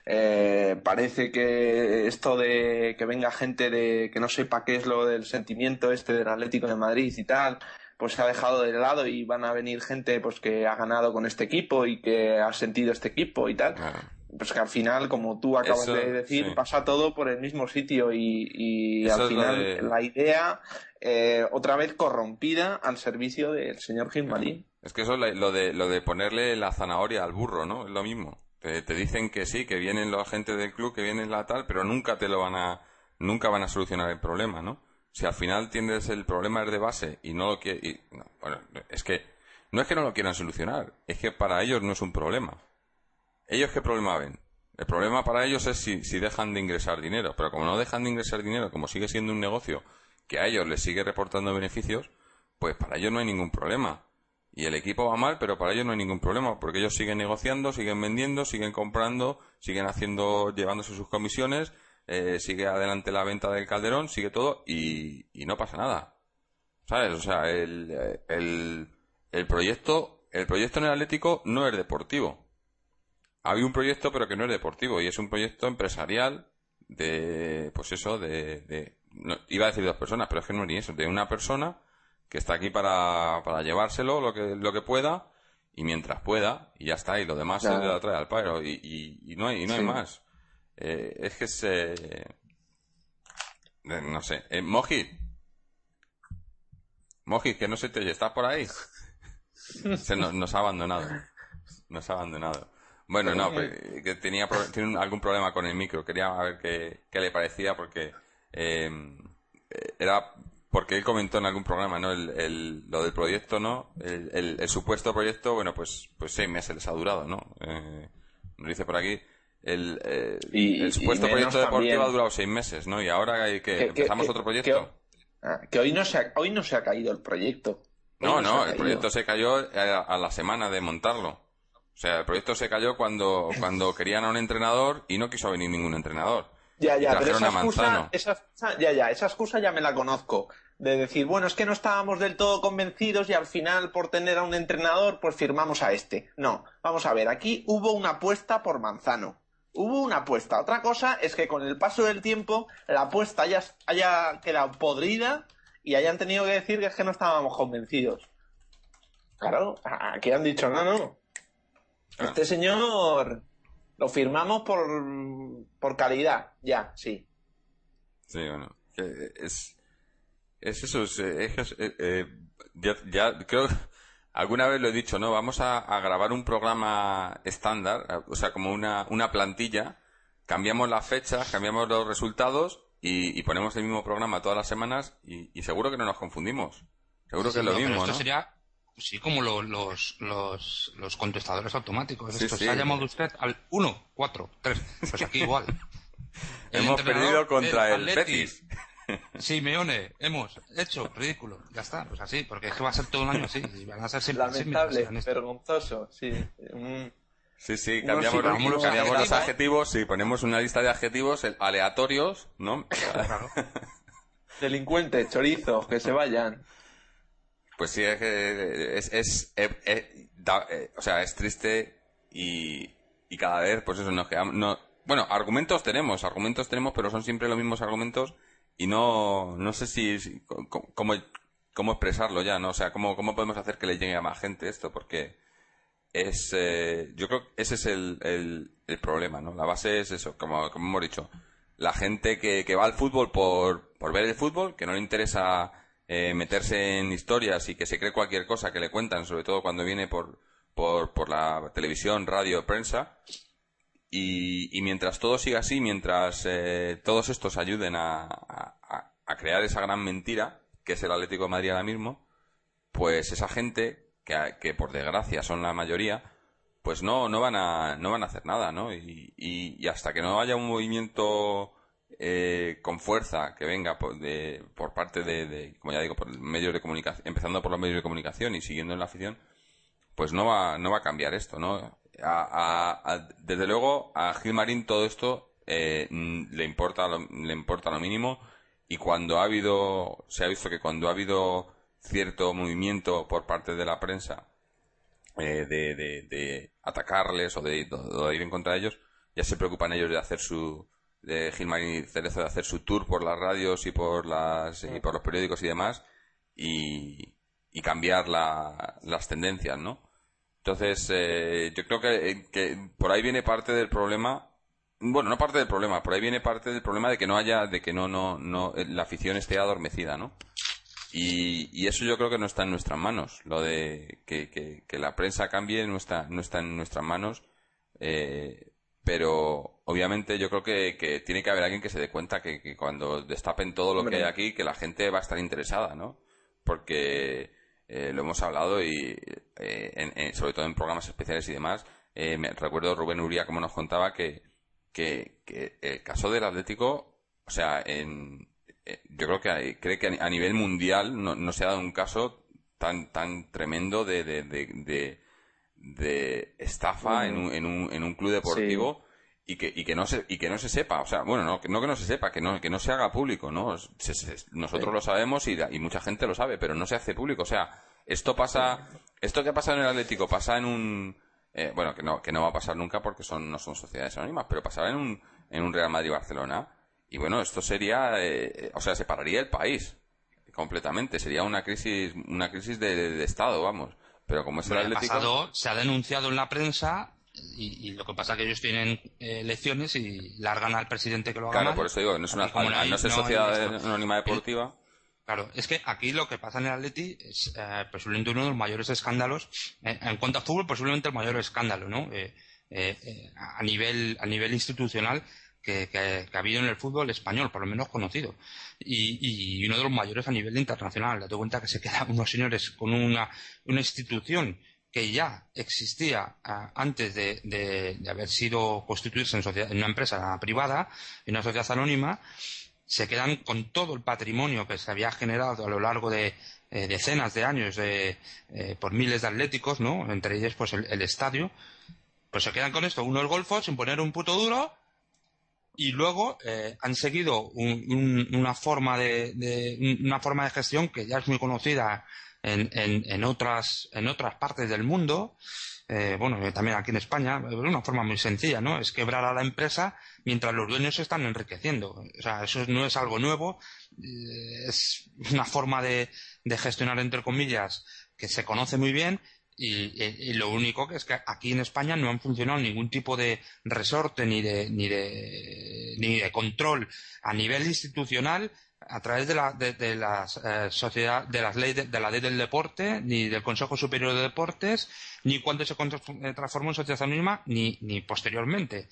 eh, parece que esto de que venga gente de que no sepa qué es lo del sentimiento este del Atlético de Madrid y tal, pues se ha dejado de lado y van a venir gente pues que ha ganado con este equipo y que ha sentido este equipo y tal. Pues que al final, como tú acabas Eso, de decir, sí. pasa todo por el mismo sitio y, al final de- la idea eh, otra vez corrompida al servicio del señor Gilmarín. Es que eso es lo de, lo de ponerle la zanahoria al burro, ¿no? Es lo mismo. Te, te dicen que sí, que vienen los agentes del club, que vienen la tal, pero nunca te lo van a, nunca van a solucionar el problema, ¿no? Si al final tienes el problema es de base y no lo quieres, no, bueno, es que, no es que no lo quieran solucionar, es que para ellos no es un problema. ¿Ellos qué problema ven? El problema para ellos es si, si dejan de ingresar dinero, pero como no dejan de ingresar dinero, como sigue siendo un negocio que a ellos les sigue reportando beneficios, pues para ellos no hay ningún problema. Y el equipo va mal, pero para ellos no hay ningún problema, porque ellos siguen negociando, siguen vendiendo, siguen comprando, siguen haciendo, llevándose sus comisiones, eh, sigue adelante la venta del Calderón, sigue todo y, y no pasa nada. ¿Sabes? O sea, el, el, el proyecto, el proyecto en el Atlético no es deportivo. Había un proyecto, pero que no es deportivo, y es un proyecto empresarial de, pues eso, de, de no, iba a decir dos personas, pero es que no es ni eso, de una persona que está aquí para, para llevárselo lo que, lo que pueda, y mientras pueda, y ya está, y lo demás se Claro. le trae al paro, y, y, y no hay, y no hay más. Eh, es que se, eh, no sé, eh, Mojit, Mojit, que no se te oye, ¿estás por ahí? Se nos, nos ha abandonado. Nos ha abandonado. Bueno, no, pero, eh, que tenía pro- tiene un- algún problema con el micro. Quería ver qué, qué le parecía porque eh, eh, era porque él comentó en algún programa, ¿no? El, el- lo del proyecto, ¿no? El, el- el supuesto proyecto, bueno, pues pues seis meses les ha durado, ¿no? Eh, nos dice por aquí. El, eh, Y- el supuesto proyecto deportivo también. ha durado seis meses, ¿no? Y ahora hay que, empezamos que- otro que- proyecto. Ah, que hoy no se ha, hoy no se ha caído el proyecto. Hoy No, no, el caído. proyecto se cayó a, a la semana de montarlo. O sea, el proyecto se cayó cuando, cuando querían a un entrenador y no quiso venir ningún entrenador. Ya, ya, pero excusa, esa excusa- ya, ya, esa excusa ya me la conozco. De decir, bueno, es que no estábamos del todo convencidos y al final, por tener a un entrenador, pues firmamos a este. No, vamos a ver, aquí hubo una apuesta por Manzano. Hubo una apuesta. Otra cosa es que con el paso del tiempo la apuesta haya, haya quedado podrida y hayan tenido que decir que es que no estábamos convencidos. Claro, aquí han dicho, no, no. Ah. Este señor lo firmamos por, por calidad. Ya, sí. Sí, bueno, que es, es eso, es, es eh, eh, ya, ya creo, alguna vez lo he dicho, ¿no? Vamos a, a grabar un programa estándar, o sea, como una, una plantilla, cambiamos las fechas, cambiamos los resultados y, y ponemos el mismo programa todas las semanas y, y seguro que no nos confundimos. Seguro que es lo no, pero mismo, esto ¿no? sería, sí, como lo- los, los, los contestadores automáticos. Sí, Esto, sí. Se ha llamado usted al 1, 4, 3. Pues aquí igual. Hemos perdido contra el. Betis. Simeone, hemos hecho ridículo. Ya está, pues así, porque es que va a ser todo un año así. y van a ser siempre así Lamentable, esto. vergonzoso, sí. Mm. Sí, sí, No, cambiamos, sí, los- cambiamos los adjetivos. adjetivos, sí, ponemos una lista de adjetivos eh, aleatorios, ¿no? Claro. Delincuentes, chorizos, que se vayan. Pues sí, es es, es, da- eh, o sea, es triste y, y cada vez, pues eso, nos quedamos, no, bueno, argumentos tenemos, argumentos tenemos, pero son siempre los mismos argumentos y no, no sé si, si- cómo, cómo expresarlo ya, ¿no? O sea, cómo, cómo podemos hacer que le llegue a más gente esto, porque es, eh, yo creo que ese es el, el, el problema, ¿no? La base es eso, como, como hemos dicho, la gente que, que va al fútbol por, por ver el fútbol, que no le interesa eh, meterse en historias y que se cree cualquier cosa que le cuentan, sobre todo cuando viene por, por, por la televisión, radio, prensa. Y, y mientras todo siga así, mientras eh, todos estos ayuden a, a- crear esa gran mentira, que es el Atlético de Madrid ahora mismo, pues esa gente, que, que por desgracia son la mayoría, pues no, no van a, no van a hacer nada, ¿no? Y- y hasta que no haya un movimiento eh, con fuerza que venga por, de, por parte de, como ya digo, por medios de comunicación, empezando por los medios de comunicación y siguiendo en la afición, pues no va, no va a cambiar esto, ¿no? A- a- a- desde luego, a Gil Marín todo esto eh, mm, le importa lo, le importa lo mínimo y cuando ha habido, se ha visto que cuando ha habido cierto movimiento por parte de la prensa eh, de, de- de atacarles o de, de ir en contra de ellos, ya se preocupan ellos de hacer su de Gilmarín y Cerezo de hacer su tour por las radios y por las y por los periódicos y demás y, y cambiar la- las tendencias, ¿no? Entonces, eh, yo creo que, que por ahí viene parte del problema bueno, no parte del problema, por ahí viene parte del problema de que no haya, de que no, no, no, la afición esté adormecida, ¿no? Y, eso yo creo que no está en nuestras manos. Lo de que, la prensa cambie no está, no está en nuestras manos. Eh, pero obviamente yo creo que, tiene que haber alguien que se dé cuenta que, cuando destapen todo lo que hay aquí, que la gente va a estar interesada, ¿no? Porque eh, lo hemos hablado y eh, sobre todo en programas especiales y demás. me recuerdo Rubén Uría como nos contaba que, que, el caso del Atlético, o sea, en, eh, yo creo que cree que a nivel mundial no, se ha dado un caso tan tan tremendo de, de, de, estafa en, un, en, un, en un club deportivo y que, y que no se y que no se sepa o sea bueno no, no que no se sepa que no que no se haga público no nosotros lo sabemos y, y mucha gente lo sabe pero no se hace público o sea esto pasa esto que pasa en el Atlético pasa en un eh, bueno que no que no va a pasar nunca porque son no son sociedades anónimas pero pasaba en un en un Real Madrid Barcelona y bueno, esto sería, eh, o sea, separaría el país completamente. Sería una crisis, una crisis de, Estado, vamos. Pero como es el Atlético... Pasado, se ha denunciado en la prensa y, lo que pasa es que ellos tienen eh, elecciones y largan al presidente que lo haga Claro, por eso digo, no es una no, es sociedad anónima deportiva. Claro, es que aquí lo que pasa en el Atleti es eh, posiblemente uno de los mayores escándalos, en cuanto a fútbol, posiblemente el mayor escándalo, ¿no? a nivel a nivel institucional que, ha habido en el fútbol español, por lo menos conocido, y, uno de los mayores a nivel internacional. Date cuenta que se quedan unos señores con una, institución que ya existía ah, antes de, haber sido constituirse en, una empresa privada, en una sociedad anónima, se quedan con todo el patrimonio que se había generado a lo largo de eh, decenas de años eh, por miles de atléticos, ¿no? Entre ellos, pues el, estadio. Pues se quedan con esto, uno el golfo, sin poner un puto duro, y luego eh, han seguido una forma de, una forma de gestión que ya es muy conocida en, en, otras en otras partes del mundo eh, bueno eh, también aquí en España de una forma muy sencilla no es quebrar a la empresa mientras los dueños se están enriqueciendo. O sea eso no es algo nuevo es una forma de, de gestionar entre comillas que se conoce muy bien y, lo único que es que aquí en España no han funcionado ningún tipo de resorte ni de, ni de, ni de control a nivel institucional a través de la de, las eh, sociedad de las leyes de, la ley del deporte ni del Consejo Superior de Deportes ni cuando se eh, transformó en sociedad anónima ni, ni posteriormente.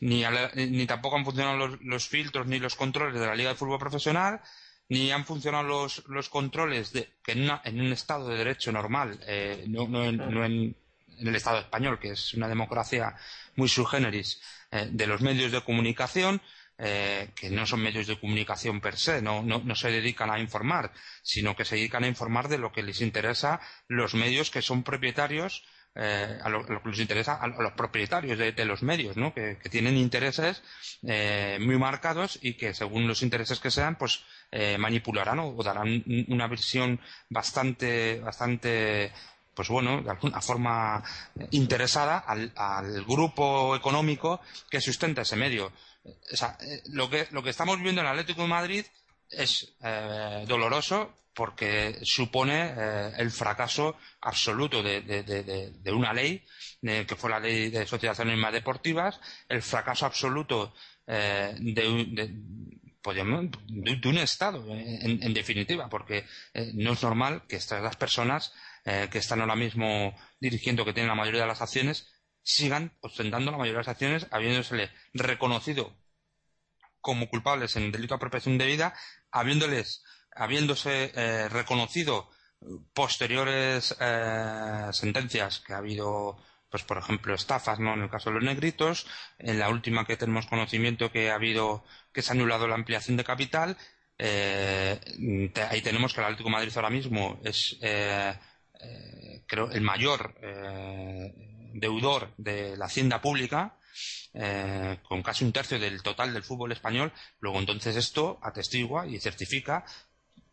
Ni, ni tampoco han funcionado los, filtros ni los controles de la Liga de Fútbol Profesional ni han funcionado los, los controles de, que en, un Estado de Derecho normal, eh, no, no, en, no en, el Estado español, que es una democracia muy subgéneris, eh, de los medios de comunicación, eh, que no son medios de comunicación per se, no, no, no, se dedican a informar, sino que se dedican a informar de lo que les interesa los medios que son propietarios eh, a, lo, que les interesa a, los propietarios de, los medios, ¿no? Que, tienen intereses eh, muy marcados y que según los intereses que sean, pues eh, manipularán o, darán una visión bastante, bastante pues bueno, de alguna forma interesada al, grupo económico que sustenta ese medio. Sea, lo que, lo que estamos viendo en el Atlético de Madrid es doloroso porque supone eh, el fracaso absoluto de, una ley, que fue la ley de sociedades anónimas deportivas, el fracaso absoluto eh, pues, de, un Estado, en, definitiva, porque eh, no es normal que estas las personas que están ahora mismo dirigiendo, que tienen la mayoría de las acciones, sigan ostentando la mayoría de las acciones, habiéndosele reconocido como culpables en delito de apropiación debida, habiéndoles habiéndose eh, reconocido posteriores eh, sentencias que ha habido pues por ejemplo estafas no en el caso de los negritos en la última que tenemos conocimiento que ha habido que se ha anulado la ampliación de capital eh, ahí tenemos que el Atlético de Madrid ahora mismo es creo el mayor deudor de la hacienda pública con casi un tercio del total del fútbol español, luego entonces esto atestigua y certifica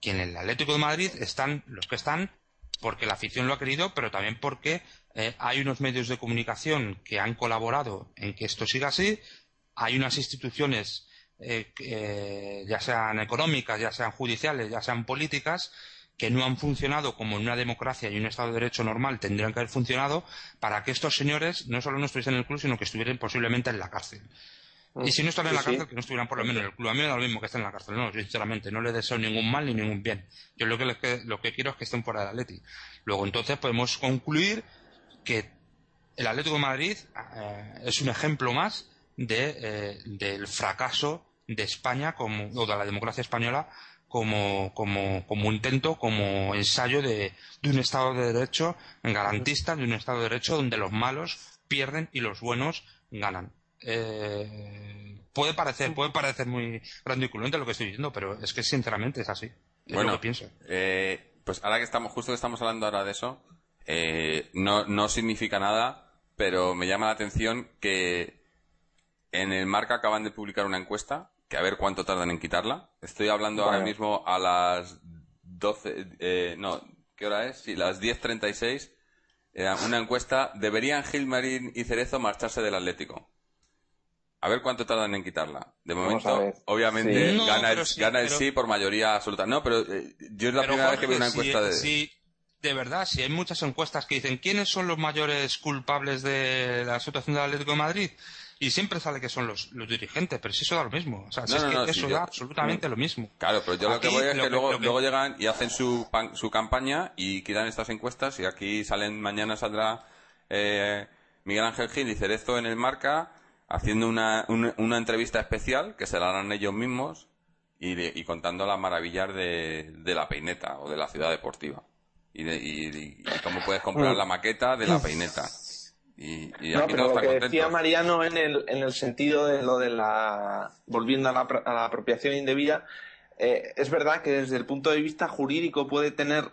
que en el Atlético de Madrid están los que están porque la afición lo ha querido, pero también porque eh, hay unos medios de comunicación que han colaborado en que esto siga así, hay unas instituciones, eh, eh, ya sean económicas, ya sean judiciales, ya sean políticas, que no han funcionado como en una democracia y un Estado de Derecho normal tendrían que haber funcionado para que estos señores no solo no estuviesen en el club, sino que estuvieran posiblemente en la cárcel. Y si no están en la cárcel, que no estuvieran por lo menos en el club. A mí me da lo mismo que estén en la cárcel. No, sinceramente no les deseo ningún mal ni ningún bien. Yo lo que, lo que quiero es que estén fuera del Atleti. Luego entonces podemos concluir que el Atlético de Madrid eh, es un ejemplo más de, eh, del fracaso de España como, o de la democracia española como, como, como intento, como ensayo de, de, un Estado de Derecho garantista, de un Estado de Derecho donde los malos pierden y los buenos ganan. Eh, puede parecer, puede parecer muy grandiculante lo que estoy diciendo, pero es que sinceramente es así. Es bueno, lo que pienso. Eh, pues ahora que estamos, justo que estamos hablando ahora de eso, eh, no, no significa nada, pero me llama la atención que en el Marca acaban de publicar una encuesta, que a ver cuánto tardan en quitarla. Estoy hablando ahora mismo a las 12, eh, no, ¿qué hora es? Sí, las 10.36. Eh, una encuesta, ¿deberían Gilmarín y Cerezo marcharse del Atlético? A ver cuánto tardan en quitarla. De momento, obviamente, Sí. No, gana, el, sí, gana el sí por mayoría absoluta. No, pero eh, yo es la Pero, primera vez que veo una si- encuesta de... si- de verdad, si hay muchas encuestas que dicen quiénes son los mayores culpables de la situación del Atlético de Madrid, y siempre sale que son los, los dirigentes, pero si eso da lo mismo. O sea, si No, es no, que no, eso da yo- absolutamente lo mismo. Claro, pero yo lo que voy es que, que- luego, que- luego llegan y hacen su, pan- su campaña y quitan estas encuestas y aquí salen, mañana saldrá eh, Miguel Ángel Gil y Cerezo en el Marca haciendo una, una, una entrevista especial que se la harán ellos mismos y, de- y contando las maravillas de, de la peineta o de la ciudad deportiva y, de, y, y- y cómo puedes comprar la maqueta de la peineta. Y, y No, aquí pero lo que decía. Mariano en el, en el sentido de lo de la. volviendo a la, apro- a la apropiación indebida, eh, es verdad que desde el punto de vista jurídico puede tener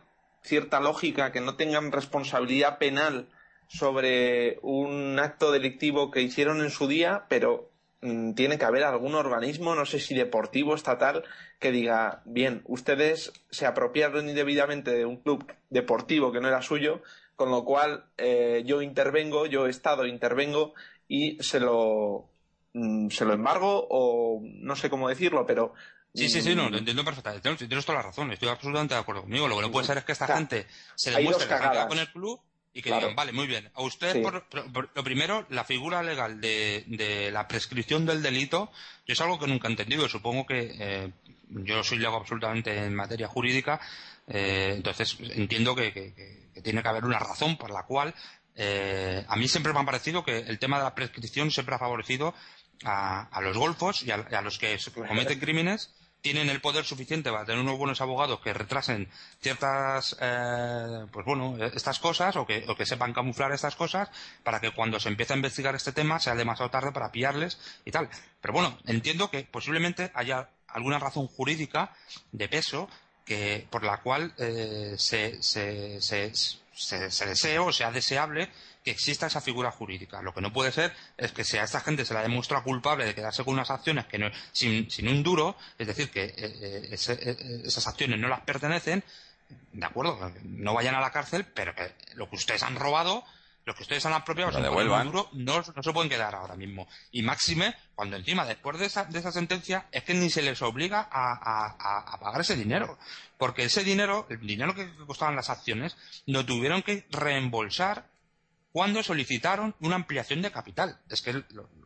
cierta lógica que no tengan responsabilidad penal sobre un acto delictivo que hicieron en su día, pero mm, tiene que haber algún organismo, no sé si deportivo, estatal, que diga, bien, ustedes se apropiaron indebidamente de un club deportivo que no era suyo, con lo cual eh, yo intervengo, yo Estado intervengo y se lo mm, se lo embargo o no sé cómo decirlo, pero Sí, sí, sí, no, mm, lo entiendo perfectamente. Tienes, toda la razón, estoy absolutamente de acuerdo conmigo. Lo que no puede ser es que esta Claro. gente se Hay demuestre dos que cagadas. con el club y que Claro. digan, vale, muy bien. A usted, Sí. por, por- por- lo primero, la figura legal de, de la prescripción del delito, yo es algo que nunca he entendido. Supongo que eh, yo soy lego absolutamente en materia jurídica, eh, entonces entiendo que, tiene que haber una razón por la cual eh, a mí siempre me ha parecido que el tema de la prescripción siempre ha favorecido a, los golfos y a, los que cometen crímenes tienen el poder suficiente para tener unos buenos abogados que retrasen ciertas, eh, pues bueno, eh, estas cosas o que, o que sepan camuflar estas cosas para que cuando se empiece a investigar este tema sea demasiado tarde para pillarles y tal. Pero bueno, entiendo que posiblemente haya alguna razón jurídica de peso que por la cual eh, se, se, se, se, se desee o sea deseable que exista esa figura jurídica. Lo que no puede ser es que si a esta gente se la demuestra culpable de quedarse con unas acciones que no, sin, sin un duro, es decir, que eh, eh, eh, esas acciones no las pertenecen, de acuerdo, no vayan a la cárcel, pero que lo que ustedes han robado, lo que ustedes han apropiado Lo sin poner un devuelvan. duro, no, no se pueden quedar ahora mismo. Y máxime, cuando encima, después de esa, de esa sentencia, es que ni se les obliga a, a- a- a pagar ese dinero. Porque ese dinero, el dinero que costaban las acciones, lo tuvieron que reembolsar cuando solicitaron una ampliación de capital. Es que,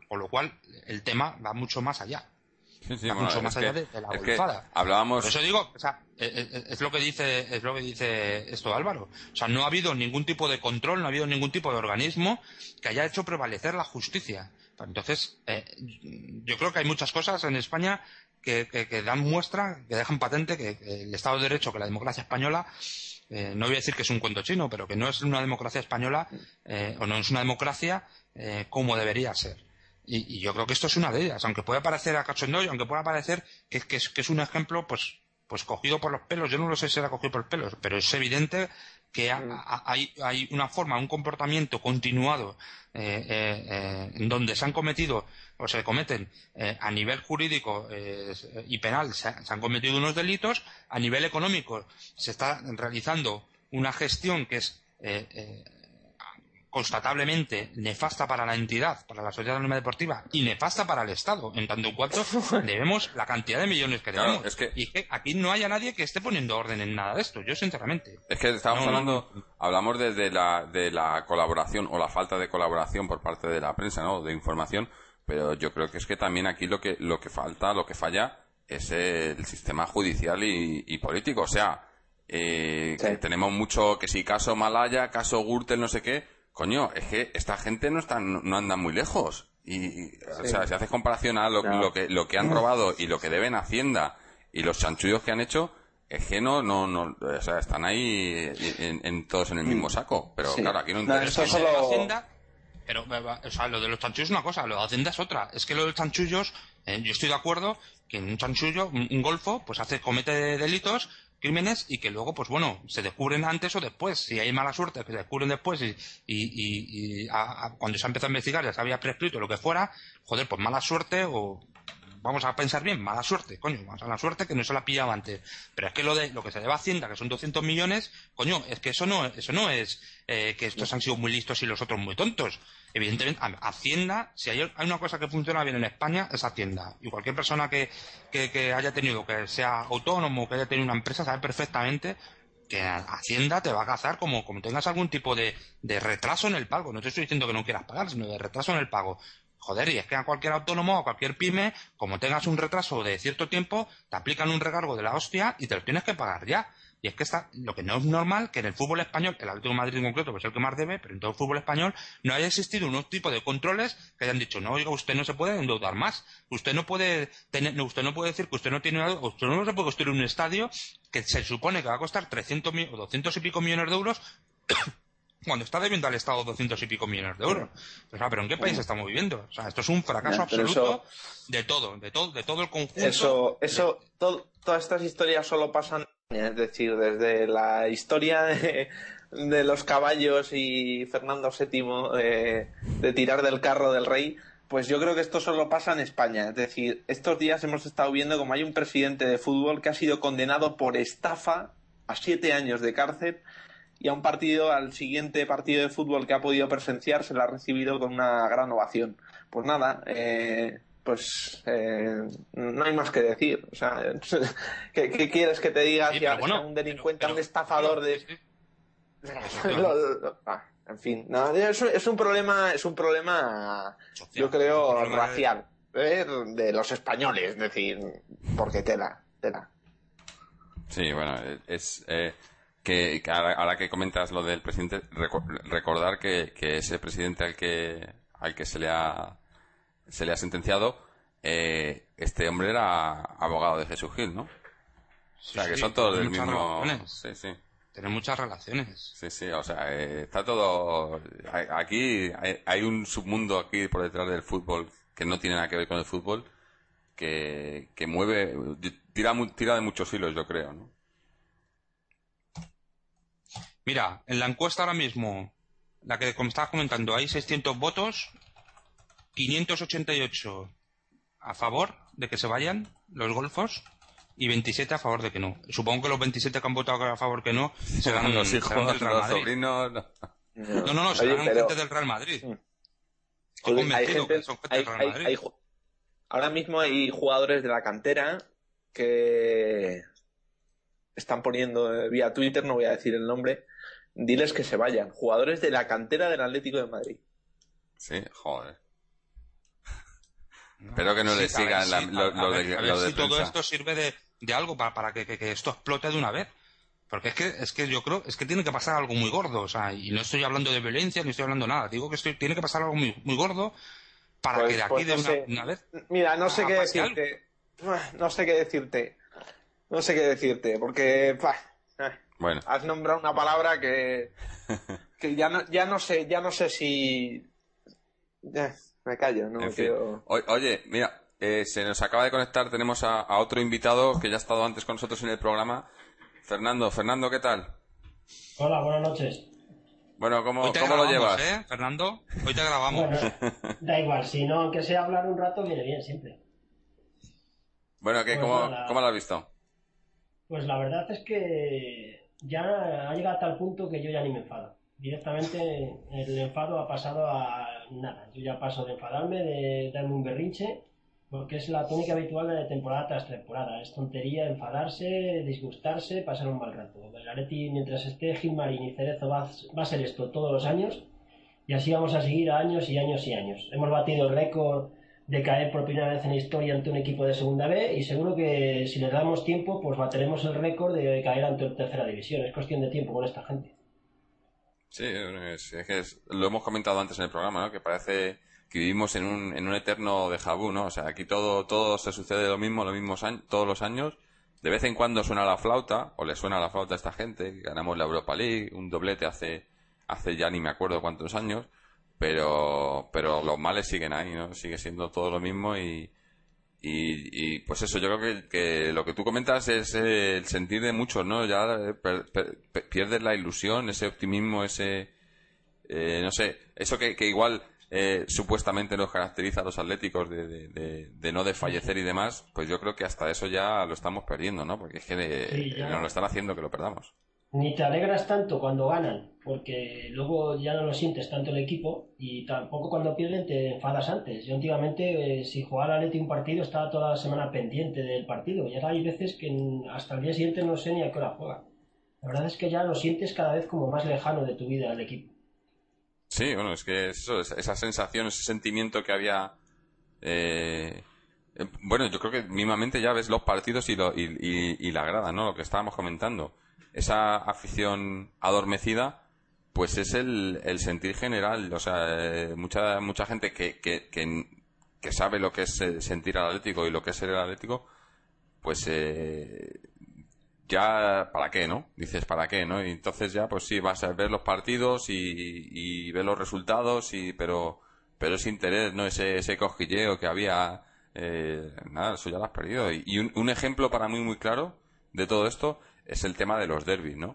con lo cual, el tema va mucho más allá. Sí, sí, va bueno, mucho es más que- allá de, de la es que golfada. hablábamos... Por eso digo, o sea, eh, eh, es lo que dice, es lo que dice esto Álvaro. O sea, no ha habido ningún tipo de control, no ha habido ningún tipo de organismo que haya hecho prevalecer la justicia. Entonces, eh, yo creo que hay muchas cosas en España que, que- que dan muestra, que dejan patente que, que el Estado de Derecho, que la democracia española, eh, no voy a decir que es un cuento chino, pero que no es una democracia española eh, o no es una democracia eh, como debería ser. Y, y yo creo que esto es una de ellas, aunque pueda parecer a cachondeo aunque pueda parecer que, que es, que es un ejemplo, pues, pues cogido por los pelos. Yo no lo sé si será cogido por los pelos, pero es evidente que ha- ha- hay, hay una forma, un comportamiento continuado eh, eh, eh, en donde se han cometido o se cometen eh, a nivel jurídico eh, y penal se, ha- se han cometido unos delitos, a nivel económico se está realizando una gestión que es eh, constatablemente nefasta para la entidad, para la sociedad anónima deportiva y nefasta para el Estado, en tanto en cuanto debemos la cantidad de millones que Claro, debemos. es que- Y que aquí no haya nadie que esté poniendo orden en nada de esto, yo sinceramente. Es que estamos No, no, hablando, hablamos de, de la, de la colaboración o la falta de colaboración por parte de la prensa, ¿no? De información, pero yo creo que es que también aquí lo que, lo que falta, lo que falla es el sistema judicial y, y político. O sea, eh, Sí. que tenemos mucho, que si caso Malaya, caso Gürtel, no sé qué, coño, es que esta gente no están, no anda muy lejos. Y, y, o sea, si haces comparación a lo, que, lo que han robado y lo que deben Hacienda y los chanchullos que han hecho, es que no, no, no, o sea, están ahí en, en- todos en el mismo saco. Pero Sí. claro, aquí no No, interesa. solo- de Hacienda, pero, o sea, lo de los chanchullos es una cosa, lo de Hacienda es otra. Es que lo de los chanchullos, eh, yo estoy de acuerdo que en un chanchullo, un, un golfo, pues hace, comete delitos, crímenes, y que luego, pues bueno, se descubren antes o después. Si hay mala suerte, que se descubren después, y, y, y- a- cuando se ha empezado a investigar ya se había prescrito lo que fuera, joder, pues mala suerte o vamos a pensar bien, mala suerte, coño, mala suerte que no se la pillaba antes. Pero es que lo de lo que se debe a Hacienda, que son 200 millones, coño, es que eso no, eso no es eh, que estos han sido muy listos y los otros muy tontos. Evidentemente, Hacienda, si hay, hay una cosa que funciona bien en España, es Hacienda. Y cualquier persona que, que, que haya tenido, que sea autónomo, que haya tenido una empresa, sabe perfectamente que Hacienda te va a cazar como, como tengas algún tipo de, de retraso en el pago. No te estoy diciendo que no quieras pagar, sino de retraso en el pago. Joder, y es que a cualquier autónomo o a cualquier pyme, como tengas un retraso de cierto tiempo, te aplican un recargo de la hostia y te lo tienes que pagar ya. Y es que está, lo que no es normal que en el fútbol español, el Atlético de Madrid en concreto, que es el que más debe, pero en todo el fútbol español, no haya existido unos tipos de controles que hayan dicho, no, oiga, usted no se puede endeudar más. Usted no puede tener, no, usted no puede decir que usted no tiene, usted no se puede construir un estadio que se supone que va a costar 300 mi- o 200 y pico millones de euros cuando está debiendo al Estado 200 y pico millones de euros. Pero, ah, pero ¿en qué país estamos viviendo? O sea, esto es un fracaso absoluto de todo, de todo, de todo el conjunto. Eso, eso, to- todas estas historias solo pasan, es decir, desde la historia de, de los caballos y Fernando VII de, de tirar del carro del rey, pues yo creo que esto solo pasa en España. Es decir, estos días hemos estado viendo como hay un presidente de fútbol que ha sido condenado por estafa a siete años de cárcel y a un partido, al siguiente partido de fútbol que ha podido presenciar, se la ha recibido con una gran ovación. Pues nada, eh, pues eh, no hay más que decir. O sea, ¿qué, qué quieres que te diga Sí, si a, pero bueno, si a un delincuente, pero- un estafador de... Lo- lo- ah, en fin, no, es, un, es un problema, es un problema, Social, yo creo, problema de- racial, ¿eh? de los españoles, es decir, porque tela, tela. Sí, bueno, es eh, que, que ahora, ahora que comentas lo del presidente, reco- recordar que, que ese presidente al que al que se le ha se le ha sentenciado, eh, este hombre era abogado de Jesús Gil, ¿no? O sea, que sí, son todos del mismo. relaciones. Sí, sí. Tiene muchas relaciones. Sí, sí, o sea, eh, está todo... hay- Aquí hay, hay un submundo aquí por detrás del fútbol que no tiene nada que ver con el fútbol, que, que mueve, tira, tira de muchos hilos, yo creo, ¿no? Mira, en la encuesta ahora mismo, la que como estabas comentando, hay 600 votos, 588 a favor de que se vayan los golfos y 27 a favor de que no. Supongo que los 27 que han votado a favor que no serán, los hijos, serán del Real los Madrid. sobrinos... no. No, no, no, Oye, serán pero- gente del Real Madrid. Estoy Oye, convencido que son gente hay- del Real hay- Madrid. hay ahora mismo hay jugadores de la cantera que están poniendo eh, vía Twitter, no voy a decir el nombre, diles que se vayan. Jugadores de la cantera del Atlético de Madrid. Sí, joder. Espero que no le a ver sigan lo- a de- ver- a lo ver de si todo esto sirve de, de algo para, para que, que- que esto explote de una vez. Porque es que, es que yo creo, es que tiene que pasar algo muy gordo, o sea, y no estoy hablando de violencia, ni estoy hablando de nada, digo que estoy- tiene que pasar algo muy, muy gordo para Pues- que de aquí pues de no una, sé. una vez Mira, no sé qué decirte. Ah, No sé qué decirte. No sé qué decirte, porque pah, ah, Bueno, has nombrado una palabra que, que ya no, ya no sé, ya no sé si Ya, me callo, no en me fin. quiero- O- Oye, mira, eh, se nos acaba de conectar, tenemos a, a otro invitado que ya ha estado antes con nosotros en el programa. Fernando, Fernando, ¿qué tal? Hola, buenas noches. Bueno, ¿cómo, ¿cómo lo llevas? ¿eh, Fernando? Hoy te grabamos. Bueno, da igual, si no, aunque sea hablar un rato, viene bien siempre. Bueno, ¿qué, Pues cómo. ¿cómo lo has visto? Pues la verdad es que ya ha llegado a tal punto que yo ya ni me enfado. Directamente el enfado ha pasado a nada. Yo ya paso de enfadarme, de darme un berrinche, porque es la tónica habitual de temporada tras temporada. Es tontería enfadarse, disgustarse, pasar un mal rato. El mientras esté Gilmarín y Cerezo, va, va a ser esto todos los años y así vamos a seguir años y años y años. Hemos batido el récord de caer por primera vez en la historia ante un equipo de segunda B y seguro que si le damos tiempo pues bateremos el récord de caer ante tercera división. Es cuestión de tiempo con esta gente. Sí, es, que es- lo hemos comentado antes en el programa, ¿no? Que parece que vivimos en un, en un eterno déjà vu, ¿no? O sea, aquí todo, todo se sucede lo mismo, los mismos todos los años. De vez en cuando suena la flauta, o le suena la flauta a esta gente, ganamos la Europa League, un doblete hace, hace ya ni me acuerdo cuántos años, pero, pero los males siguen ahí, ¿no? Sigue siendo todo lo mismo y, y, y, pues eso, yo creo que, que lo que tú comentas es eh, el sentir de muchos, ¿no? Ya eh, per- per- per- pierdes la ilusión, ese optimismo, ese, eh, no sé, eso que, que igual eh, supuestamente nos caracteriza a los atléticos de, de, de- de no desfallecer y demás, pues yo creo que hasta eso ya lo estamos perdiendo, ¿no? Porque es que Sí, nos lo están haciendo que lo perdamos. Ni te alegras tanto cuando ganan, porque luego ya no lo sientes tanto el equipo y tampoco cuando pierden te enfadas antes. Yo antiguamente, eh, si jugaba el Atleti un partido, estaba toda la semana pendiente del partido y ahora hay veces que hasta el día siguiente no sé ni a qué hora juega. La verdad es que ya lo sientes cada vez como más lejano de tu vida el equipo. Sí, bueno, es que eso, esa esa sensación, ese sentimiento que había. eh, eh, bueno, yo creo que mismamente ya ves los partidos y, lo- y, y- y la grada, ¿no? Lo que estábamos comentando. Esa afición adormecida, pues es el, el sentir general. O sea, eh, mucha, mucha gente que, que, que, sabe lo que es eh, sentir al Atlético y lo que es ser el Atlético, pues eh, ya para qué, ¿no? Dices para qué, ¿no? Y entonces ya pues sí vas a ver los partidos y, ver los resultados y pero pero ese interés, ¿no? Ese ese que había eh, nada, eso ya lo has perdido. Y, y un, un ejemplo para mí muy claro de todo esto es el tema de los derbis, ¿no?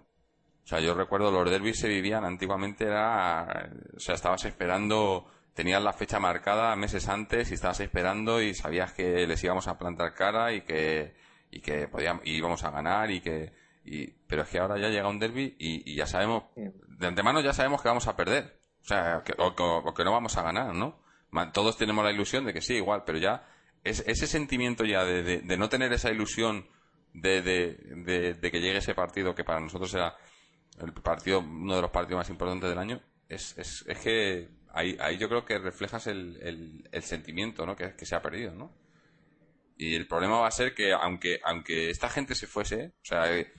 O sea, yo recuerdo los derbis se vivían antiguamente era, o sea, estabas esperando, tenías la fecha marcada meses antes y estabas esperando y sabías que les íbamos a plantar cara y que y que podíamos íbamos a ganar y que y, pero es que ahora ya llega un derby y, y ya sabemos de antemano ya sabemos que vamos a perder. O sea que, o, o- que no vamos a ganar no todos tenemos la ilusión de que sí igual pero ya es, ese sentimiento ya de, de- de no tener esa ilusión de, de, de- de que llegue ese partido que para nosotros era el partido uno de los partidos más importantes del año es, es, es que ahí, ahí yo creo que reflejas el, el, el sentimiento ¿no? que, que se ha perdido ¿no? Y el problema va a ser que, aunque, aunque esta gente se fuese, o sea, eh,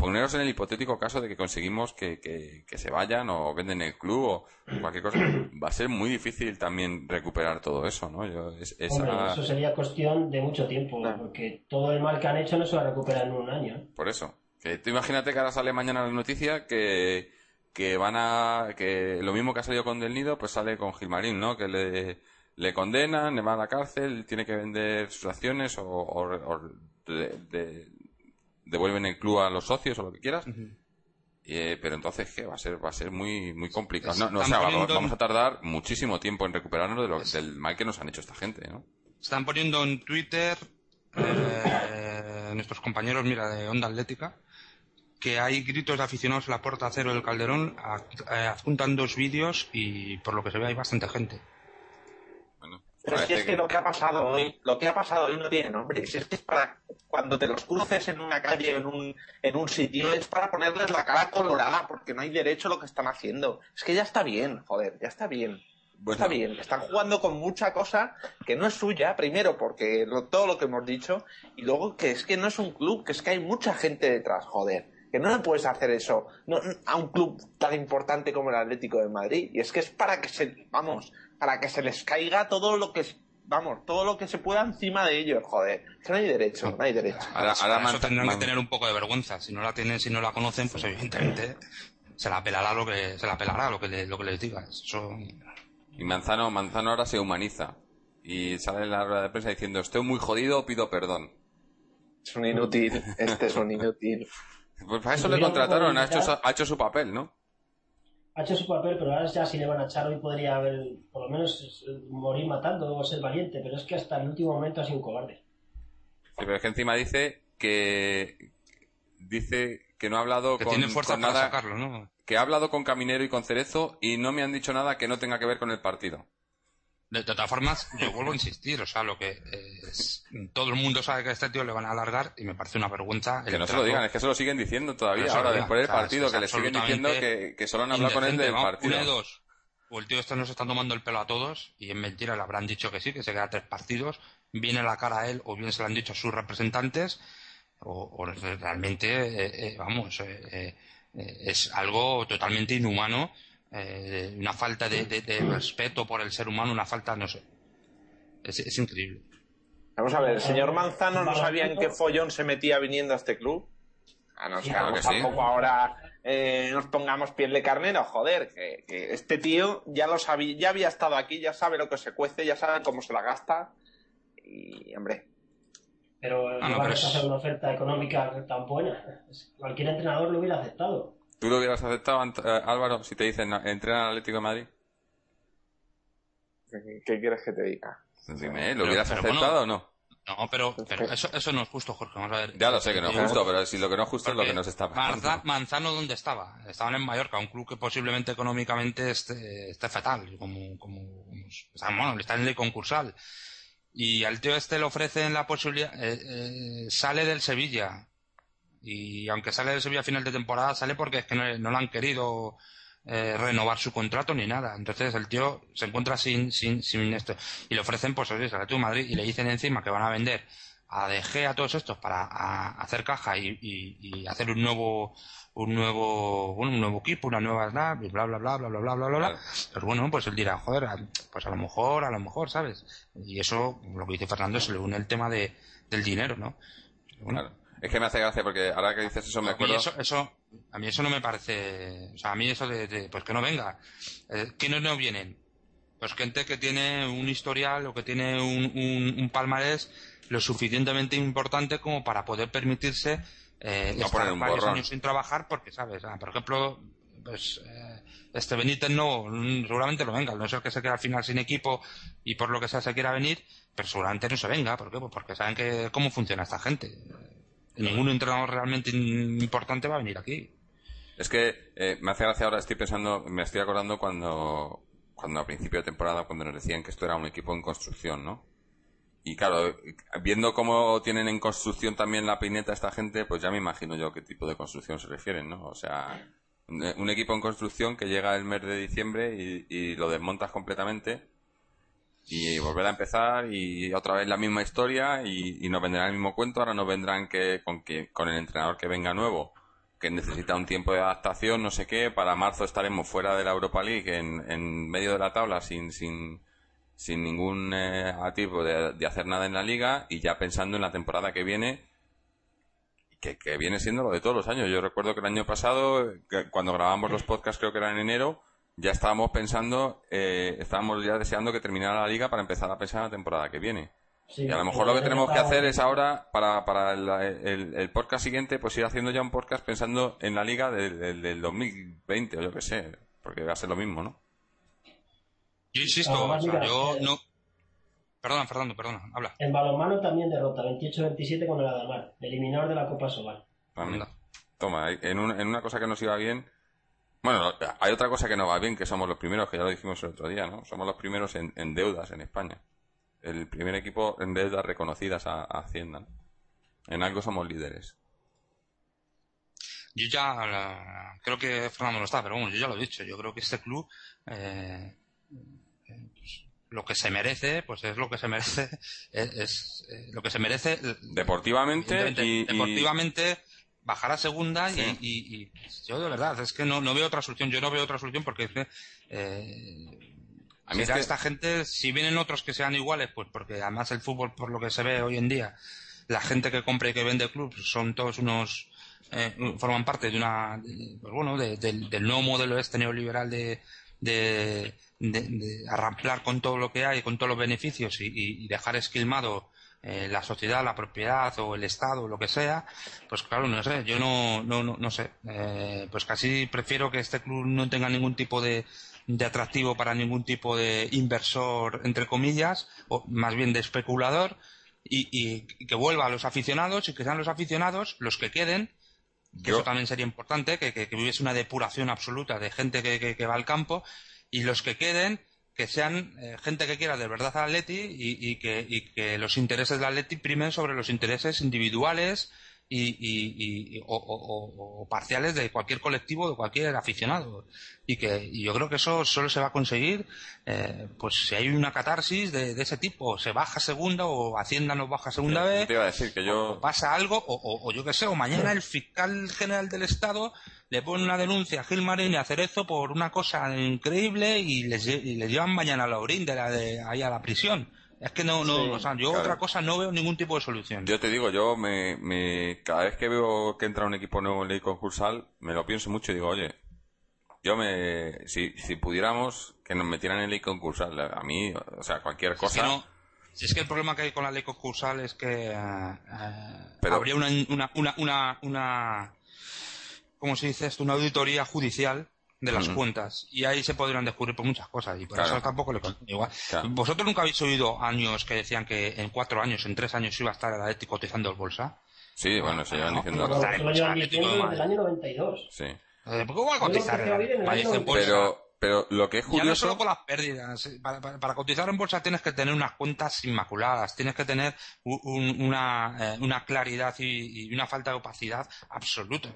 poneros en el hipotético caso de que conseguimos que, que, que se vayan o venden el club o cualquier cosa, va a ser muy difícil también recuperar todo eso, ¿no? Yo, es- esa- Hombre, eso sería cuestión de mucho tiempo, Claro. porque todo el mal que han hecho no se va a recuperar en un año. Por eso. Que tú imagínate que ahora sale mañana la noticia que, que van a, que lo mismo que ha salido con Del Nido, pues sale con Gilmarín, ¿no? Que le, le condenan, le va a la cárcel, tiene que vender sus acciones o, o- o de- de- devuelven el club a los socios o lo que quieras. Eh, pero entonces, ¿qué? Va a ser, va a ser muy, muy complicado. No, no, o sea, poniendo- vamos a tardar muchísimo tiempo en recuperarnos de lo- del mal que nos han hecho esta gente, ¿no? Están poniendo en Twitter eh, nuestros compañeros, mira, de Onda Atlética, que hay gritos de aficionados en la puerta cero del Calderón, a- eh, adjuntan dos vídeos y por lo que se ve hay bastante gente. Pero si parece es que lo que ha pasado hoy, lo que ha pasado hoy no tiene nombre. Si es que es para cuando te los cruces en una calle, en un, en un sitio, es para ponerles la cara colorada, porque no hay derecho a lo que están haciendo. Es que ya está bien, joder, ya está bien. Bueno. Está bien, están jugando con mucha cosa que no es suya, primero porque lo- todo lo que hemos dicho, y luego que es que no es un club, que es que hay mucha gente detrás, joder. Que no le puedes hacer eso no- a un club tan importante como el Atlético de Madrid. Y es que es para que se, vamos, para que se les caiga todo lo que, vamos, todo lo que se pueda encima de ellos, joder. No hay derecho, no hay derecho. Ahora, eso man- tendrán man- que tener un poco de vergüenza. Si no la tienen, si no la conocen, pues evidentemente se la pelará lo que se la pelará lo que le- lo que les digas. Eso Y Manzano, Manzano ahora se humaniza. Y sale en la rueda de prensa diciendo, estoy muy jodido, pido perdón. Es un inútil, este es un inútil. Pues para eso le contrataron, ha hecho, ha hecho su papel, ¿no? Ha hecho su papel, pero ahora ya si le van a echar hoy podría haber, por lo menos, morir matando o ser valiente, pero es que hasta el último momento ha sido un cobarde. Sí, pero es que encima dice que dice que no ha hablado Que con, tiene fuerza con para nada, sacarlo, ¿no? que ha hablado con Caminero y con Cerezo y no me han dicho nada que no tenga que ver con el partido. De, de todas formas, yo vuelvo a insistir, o sea, lo que eh, es- todo el mundo sabe que a este tío le van a alargar y me parece una vergüenza. Que el no se lo digan, es que se lo siguen diciendo todavía. Ahora, después del partido, es que le siguen diciendo que, que solo han hablado con él del vamos, partido. De dos. O el tío este nos está tomando el pelo a todos y en mentira le habrán dicho que sí, que se queda tres partidos. Viene la cara a él o bien se lo han dicho a sus representantes o, o realmente, eh, eh, vamos, eh, eh, es algo totalmente inhumano, eh, una falta de, de- de respeto por el ser humano, una falta, no sé. Es, es increíble. Vamos a ver, el señor Manzano no sabía en qué follón se metía viniendo a este club. A no ser Claro que sí. tampoco ahora eh, nos pongamos piel de carnero, joder, que, que este tío ya lo sabía, ya había estado aquí, ya sabe lo que se cuece, ya sabe cómo se la gasta. Y, hombre, Pero Ah, no no, pero es- una oferta económica tan buena. Cualquier entrenador lo hubiera aceptado. ¿Tú lo hubieras aceptado, eh, Álvaro, si te dicen entrena al Atlético de Madrid? ¿qué, quieres que te diga? Dime. ¿lo Pero- hubieras pero aceptado bueno, o no? No, pero, pero eso, eso no es justo, Jorge. Vamos a ver. Ya lo sé que no es justo, pero si lo que no es justo es lo que nos está pasando. Manzano, ¿dónde estaba? Estaban en Mallorca, un club que posiblemente económicamente esté, esté fatal, como, como, o sea, bueno, está en ley concursal. Y al tío este le ofrecen la posibilidad, eh, eh, sale del Sevilla. Y aunque sale del Sevilla a final de temporada, sale porque es que no, no le han querido eh, renovar su contrato ni nada. Entonces el tío se encuentra sin, sin, sin esto. Y le ofrecen, pues, oye, sale tú Madrid y le dicen encima que van a vender a De Gea a todos estos para a- hacer caja y, y- y hacer un nuevo un nuevo bueno, un nuevo equipo una nueva y bla bla bla bla bla bla bla bla Claro. pues bueno pues él dirá joder pues a lo mejor a lo mejor sabes y eso lo que dice Fernando se le une el tema de del dinero no Bueno. Es que me hace gracia porque ahora que dices eso me a mí acuerdo. eso, eso a mí eso no me parece o sea a mí eso de, de, pues que no venga eh, ¿quiénes no vienen? pues gente que tiene un historial o que tiene un, un, un palmarés lo suficientemente importante como para poder permitirse eh, No estar varios borrón. años sin trabajar porque sabes Ah, por ejemplo pues eh, este Benítez no mm, seguramente no venga, no ser que se quede al final sin equipo y por lo que sea se quiera venir, pero seguramente no se venga, ¿por qué? Pues porque saben que cómo funciona esta gente. Ningún entrenador realmente importante va a venir aquí. Es que eh, me hace gracia ahora, estoy pensando, me estoy acordando cuando, cuando a principio de temporada, cuando nos decían que esto era un equipo en construcción, ¿no? Y claro, viendo cómo tienen en construcción también la pineta esta gente, pues ya me imagino yo qué tipo de construcción se refieren, ¿no? O sea, un, un equipo en construcción que llega el mes de diciembre y, y lo desmontas completamente y volver a empezar y otra vez la misma historia y, y nos vendrán el mismo cuento. Ahora nos vendrán que con, que con el entrenador que venga nuevo, que necesita un tiempo de adaptación, no sé qué. Para marzo estaremos fuera de la Europa League, en, en medio de la tabla, sin, sin, sin ningún eh, de, de hacer nada en la liga y ya pensando en la temporada que viene. Que, que viene siendo lo de todos los años. Yo recuerdo que el año pasado, cuando grabamos los podcasts, creo que era en enero, ya estábamos pensando, eh, estábamos ya deseando que terminara la liga para empezar a pensar en la temporada que viene. Sí, Y a lo mejor lo que tenemos que hacer es ahora, para, para el, el- el podcast siguiente, pues ir haciendo ya un podcast pensando en la liga del, del- del 2020 o yo qué sé, porque va a ser lo mismo, ¿no? Yo insisto, o sea, yo eh, no... Perdona, Fernando, perdona, habla. En balonmano también derrota 28-27 con el Adalmar, eliminador de la Copa Sobal. Toma, en, un- en una cosa que nos iba bien. Bueno, hay otra cosa que no va bien, que somos los primeros, que ya lo dijimos el otro día, ¿no? Somos los primeros en, en deudas en España. El primer equipo en deudas reconocidas a, a Hacienda. ¿no? En algo somos líderes. Yo ya la- creo que Fernando no está, pero bueno, yo ya lo he dicho. Yo creo que este club eh, eh, pues, lo que se merece, pues es lo que se merece, es, es, eh, lo que se merece. Deportivamente evidentemente, y, y- deportivamente bajar a segunda y- Sí. y, y yo de verdad es que no, no veo otra solución. Yo no veo otra solución porque es que eh, A mí es será que- esta gente, si vienen otros que sean iguales, pues porque además el fútbol, por lo que se ve hoy en día, la gente que compra y que vende clubs son todos unos eh, forman parte de una pues bueno de- del, del nuevo modelo este neoliberal de de, de- de arramplar con todo lo que hay con todos los beneficios y dejar esquilmado eh, la sociedad la propiedad o el estado o lo que sea pues claro no sé yo no no no, no sé. Eh, pues casi prefiero que este club no tenga ningún tipo de de atractivo para ningún tipo de inversor entre comillas o más bien de especulador y, y- que vuelva a los aficionados y que sean los aficionados los que queden que eso también sería importante, que, que, hubiese una depuración absoluta de gente que, que, va al campo y los que queden que sean eh, gente que quiera de verdad al Atleti y, que, y que los intereses del Atleti primen sobre los intereses individuales y, y, o, parciales de cualquier colectivo, de cualquier aficionado. Y que yo creo que eso solo se va a conseguir eh, pues si hay una catarsis de, ese tipo, se baja segunda o Hacienda no baja segunda vez, te iba a decir que yo... o pasa algo, o, yo qué sé, o mañana el fiscal general del Estado le pone una denuncia a Gilmarín y a Cerezo por una cosa increíble y les, llevan mañana a la orín de, la, de ahí a la prisión. Es que no, no, o sea, yo otra cosa no veo ningún tipo de solución. Yo te digo, yo me, me, cada vez que veo que entra un equipo nuevo en ley concursal, me lo pienso mucho y digo, oye, yo me, si, si pudiéramos que nos metieran en ley concursal, a mí, o sea, cualquier cosa. Es que, es que el problema que hay con la ley concursal es que eh, eh, habría una, una, una, una, una, ¿cómo se dice esto? Una auditoría judicial de las cuentas y ahí se podrían descubrir por muchas cosas y por eso tampoco le igual. ¿Vosotros nunca habéis oído años que decían que en cuatro años, en tres años iba a estar el Atlético cotizando el bolsa? Sí, bueno, se llevan diciendo... No, no, desde el año 92. Sí. Eh, ¿Por qué va a cotizar? Pero, pero lo que es curioso... Ya no solo por las pérdidas. Para, cotizar en bolsa tienes que tener unas cuentas inmaculadas, tienes que tener una, eh, una, claridad y, una falta de opacidad absoluta.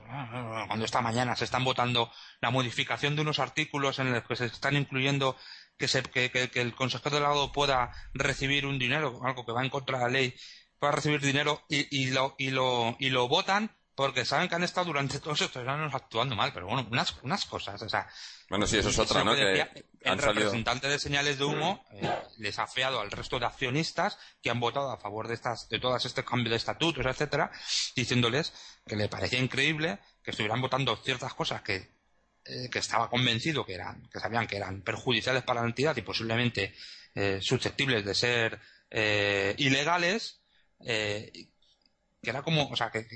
Cuando esta mañana se están votando la modificación de unos artículos en los que se están incluyendo que, se, que, que, el consejero delegado pueda recibir un dinero, algo que va en contra de la ley, pueda recibir dinero y, y, lo, y, lo, y lo votan porque saben que han estado durante todos estos años actuando mal, pero bueno, unas, unas cosas, o sea, bueno, sí, eso es otra, ¿no? Que el representante de señales de humo eh, les ha feado al resto de accionistas que han votado a favor de estas, de todas este cambio de estatutos, etcétera, diciéndoles que le parecía increíble que estuvieran votando ciertas cosas que, eh, que estaba convencido que eran, que sabían que eran perjudiciales para la entidad y posiblemente eh, susceptibles de ser ilegales, que era como, o sea, que,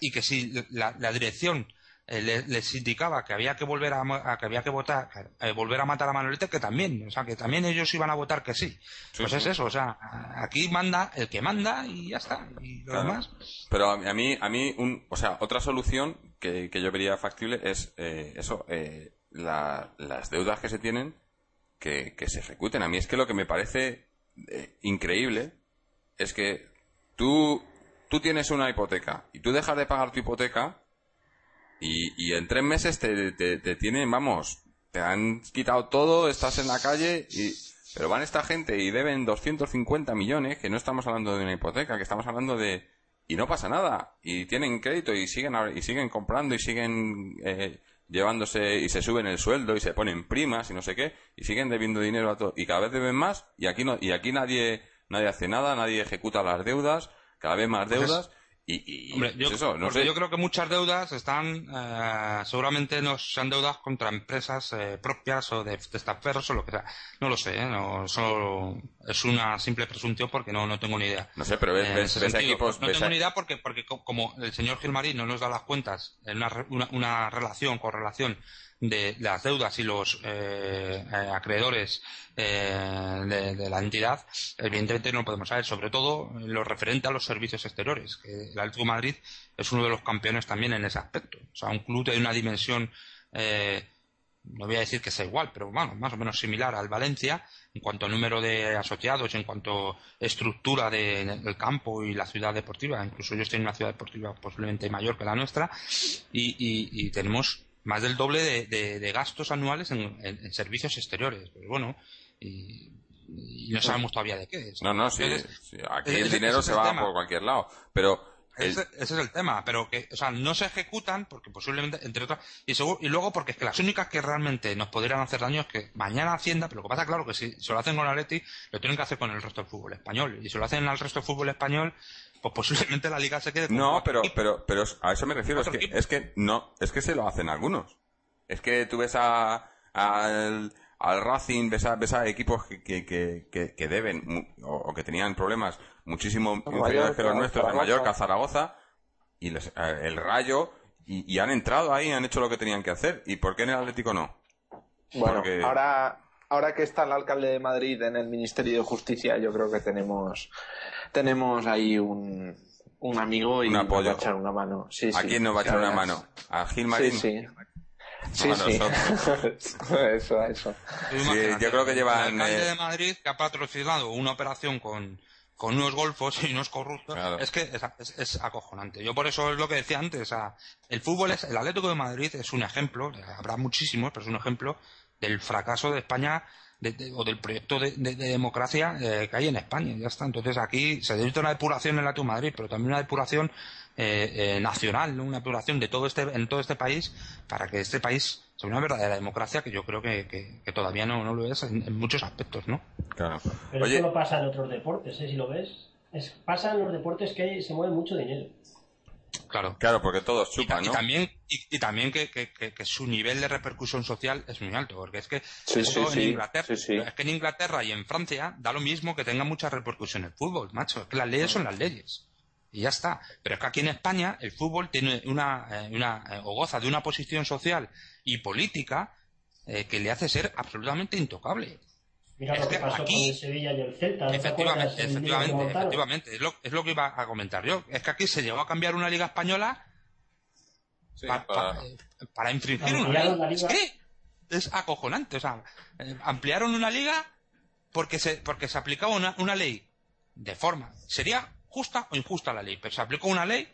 y que si la dirección eh, les, indicaba que había que volver a, que había que votar eh, volver a matar a Manolete que también o sea que también ellos iban a votar que sí, pues es eso o sea aquí manda el que manda y ya está y lo demás. Pero a mí a mí un, o sea otra solución que, yo vería factible es eh, eso las deudas que se tienen que, que se ejecuten. A mí es que lo que me parece increíble es que tú tú tienes una hipoteca y tú dejas de pagar tu hipoteca y, y en tres meses te, te, tienen, vamos, te han quitado todo, estás en la calle y... Pero van esta gente y deben 250 millones, que no estamos hablando de una hipoteca, que estamos hablando de... Y no pasa nada. Y tienen crédito y siguen, y siguen comprando y siguen eh, llevándose y se suben el sueldo y se ponen primas y no sé qué. Y siguen debiendo dinero a todo. Y cada vez deben más y aquí, no, y aquí nadie, nadie hace nada, nadie ejecuta las deudas, cada vez más pues deudas. Y, Hombre, yo, eso, no sé. yo creo que muchas deudas están, eh, seguramente no sean deudas contra empresas eh, propias o de, de o lo que sea. No lo sé, ¿eh? no, solo es una simple presunción porque no, no tengo ni idea. No sé, pero ves, ves, ves equipos. No tengo ni idea porque, porque como el señor Gilmarín no nos da las cuentas en una, una, una relación, correlación de las deudas y los eh, eh, acreedores eh, de, la entidad, evidentemente no podemos saber, sobre todo lo referente a los servicios exteriores, que el Atlético Madrid es uno de los campeones también en ese aspecto. O sea, un club de una dimensión, no voy a decir que sea igual, pero bueno, más o menos similar al Valencia, en cuanto a número de asociados, en cuanto a estructura del campo y la ciudad deportiva, incluso yo estoy en una ciudad deportiva posiblemente mayor que la nuestra, y tenemos más del doble de, gastos anuales en, servicios exteriores. Pero bueno, y, no sabemos todavía de qué es. No, no, sí, aquí el dinero se va por cualquier lado. Pero ese, es el tema, pero que, o sea, no se ejecutan porque posiblemente, entre otras, y, y luego porque es que las únicas que realmente nos podrían hacer daño es que mañana Hacienda, pero lo que pasa claro que si se lo hacen con Atleti, lo tienen que hacer con el resto del fútbol español. Y si lo hacen al resto del fútbol español, pues posiblemente la liga se quede No, pero, pero, pero a eso me refiero, es que, es que no, es que se lo hacen algunos. Es que tú ves a, al, al Racing, ves a, ves a equipos que, que, que, que deben o, que tenían problemas muchísimo inferiores que los nuestros, de Mallorca, Zaragoza, y les, eh, el Rayo, y, y, han entrado ahí, han hecho lo que tenían que hacer. ¿Y por qué en el Atlético no? Bueno, ahora, ahora que está el alcalde de Madrid en el Ministerio de Justicia, yo creo que tenemos, tenemos ahí un, un amigo y Un nos va a echar una mano. Sí, ¿A sí, quién nos va a echar una mano? ¿A Gil Sí, Marín? sí. Sí, A sí. eso, eso. Sí, yo creo que llevan, El alcalde eh, de Madrid que ha patrocinado una operación con, con unos golfos y unos corruptos. Claro. Es que es, es- es acojonante. Yo por eso es lo que decía antes. o sea, el fútbol es, el Atlético de Madrid es un ejemplo, habrá muchísimos, pero es un ejemplo del fracaso de España de- de- o del proyecto de, de- de democracia eh, que hay en España. Ya está. Entonces aquí se necesita una depuración en Atlético de Madrid, pero también una depuración eh, eh, nacional, ¿no? una depuración de todo este, en todo este país para que este país sea una verdadera democracia que yo creo que, que- que todavía no, no lo es en, en muchos aspectos, ¿no? Claro. Pero Oye, esto no pasa en otros deportes, ¿eh? Si lo ves. Es, pasa en los deportes que hay- se mueve mucho dinero. Claro. claro, porque todos chupan, y ¿no? también, y, y también que, que- que- que su nivel de repercusión social es muy alto, porque es que Sí, eso sí, en sí, Inglaterra, sí, sí. es que en Inglaterra y en Francia da lo mismo que tenga mucha repercusión el fútbol, macho, es que las leyes son las leyes. Y ya está. Pero es que aquí en España el fútbol tiene una, eh, una eh, o goza de una posición social y política eh, que le hace ser absolutamente intocable. Mira Es lo que, que pasó aquí- con el Sevilla y el Celta. ¿no te Efectivamente, efectivamente, efectivamente. Es lo, es lo que iba a comentar yo. Es que aquí se llegó a cambiar una liga española Sí, pa- para- pa- eh, para infringir una liga. que es acojonante. O sea, eh, ampliaron una liga porque se, porque se aplicaba una, una ley de forma. Sería justa o injusta la ley, pero se aplicó una ley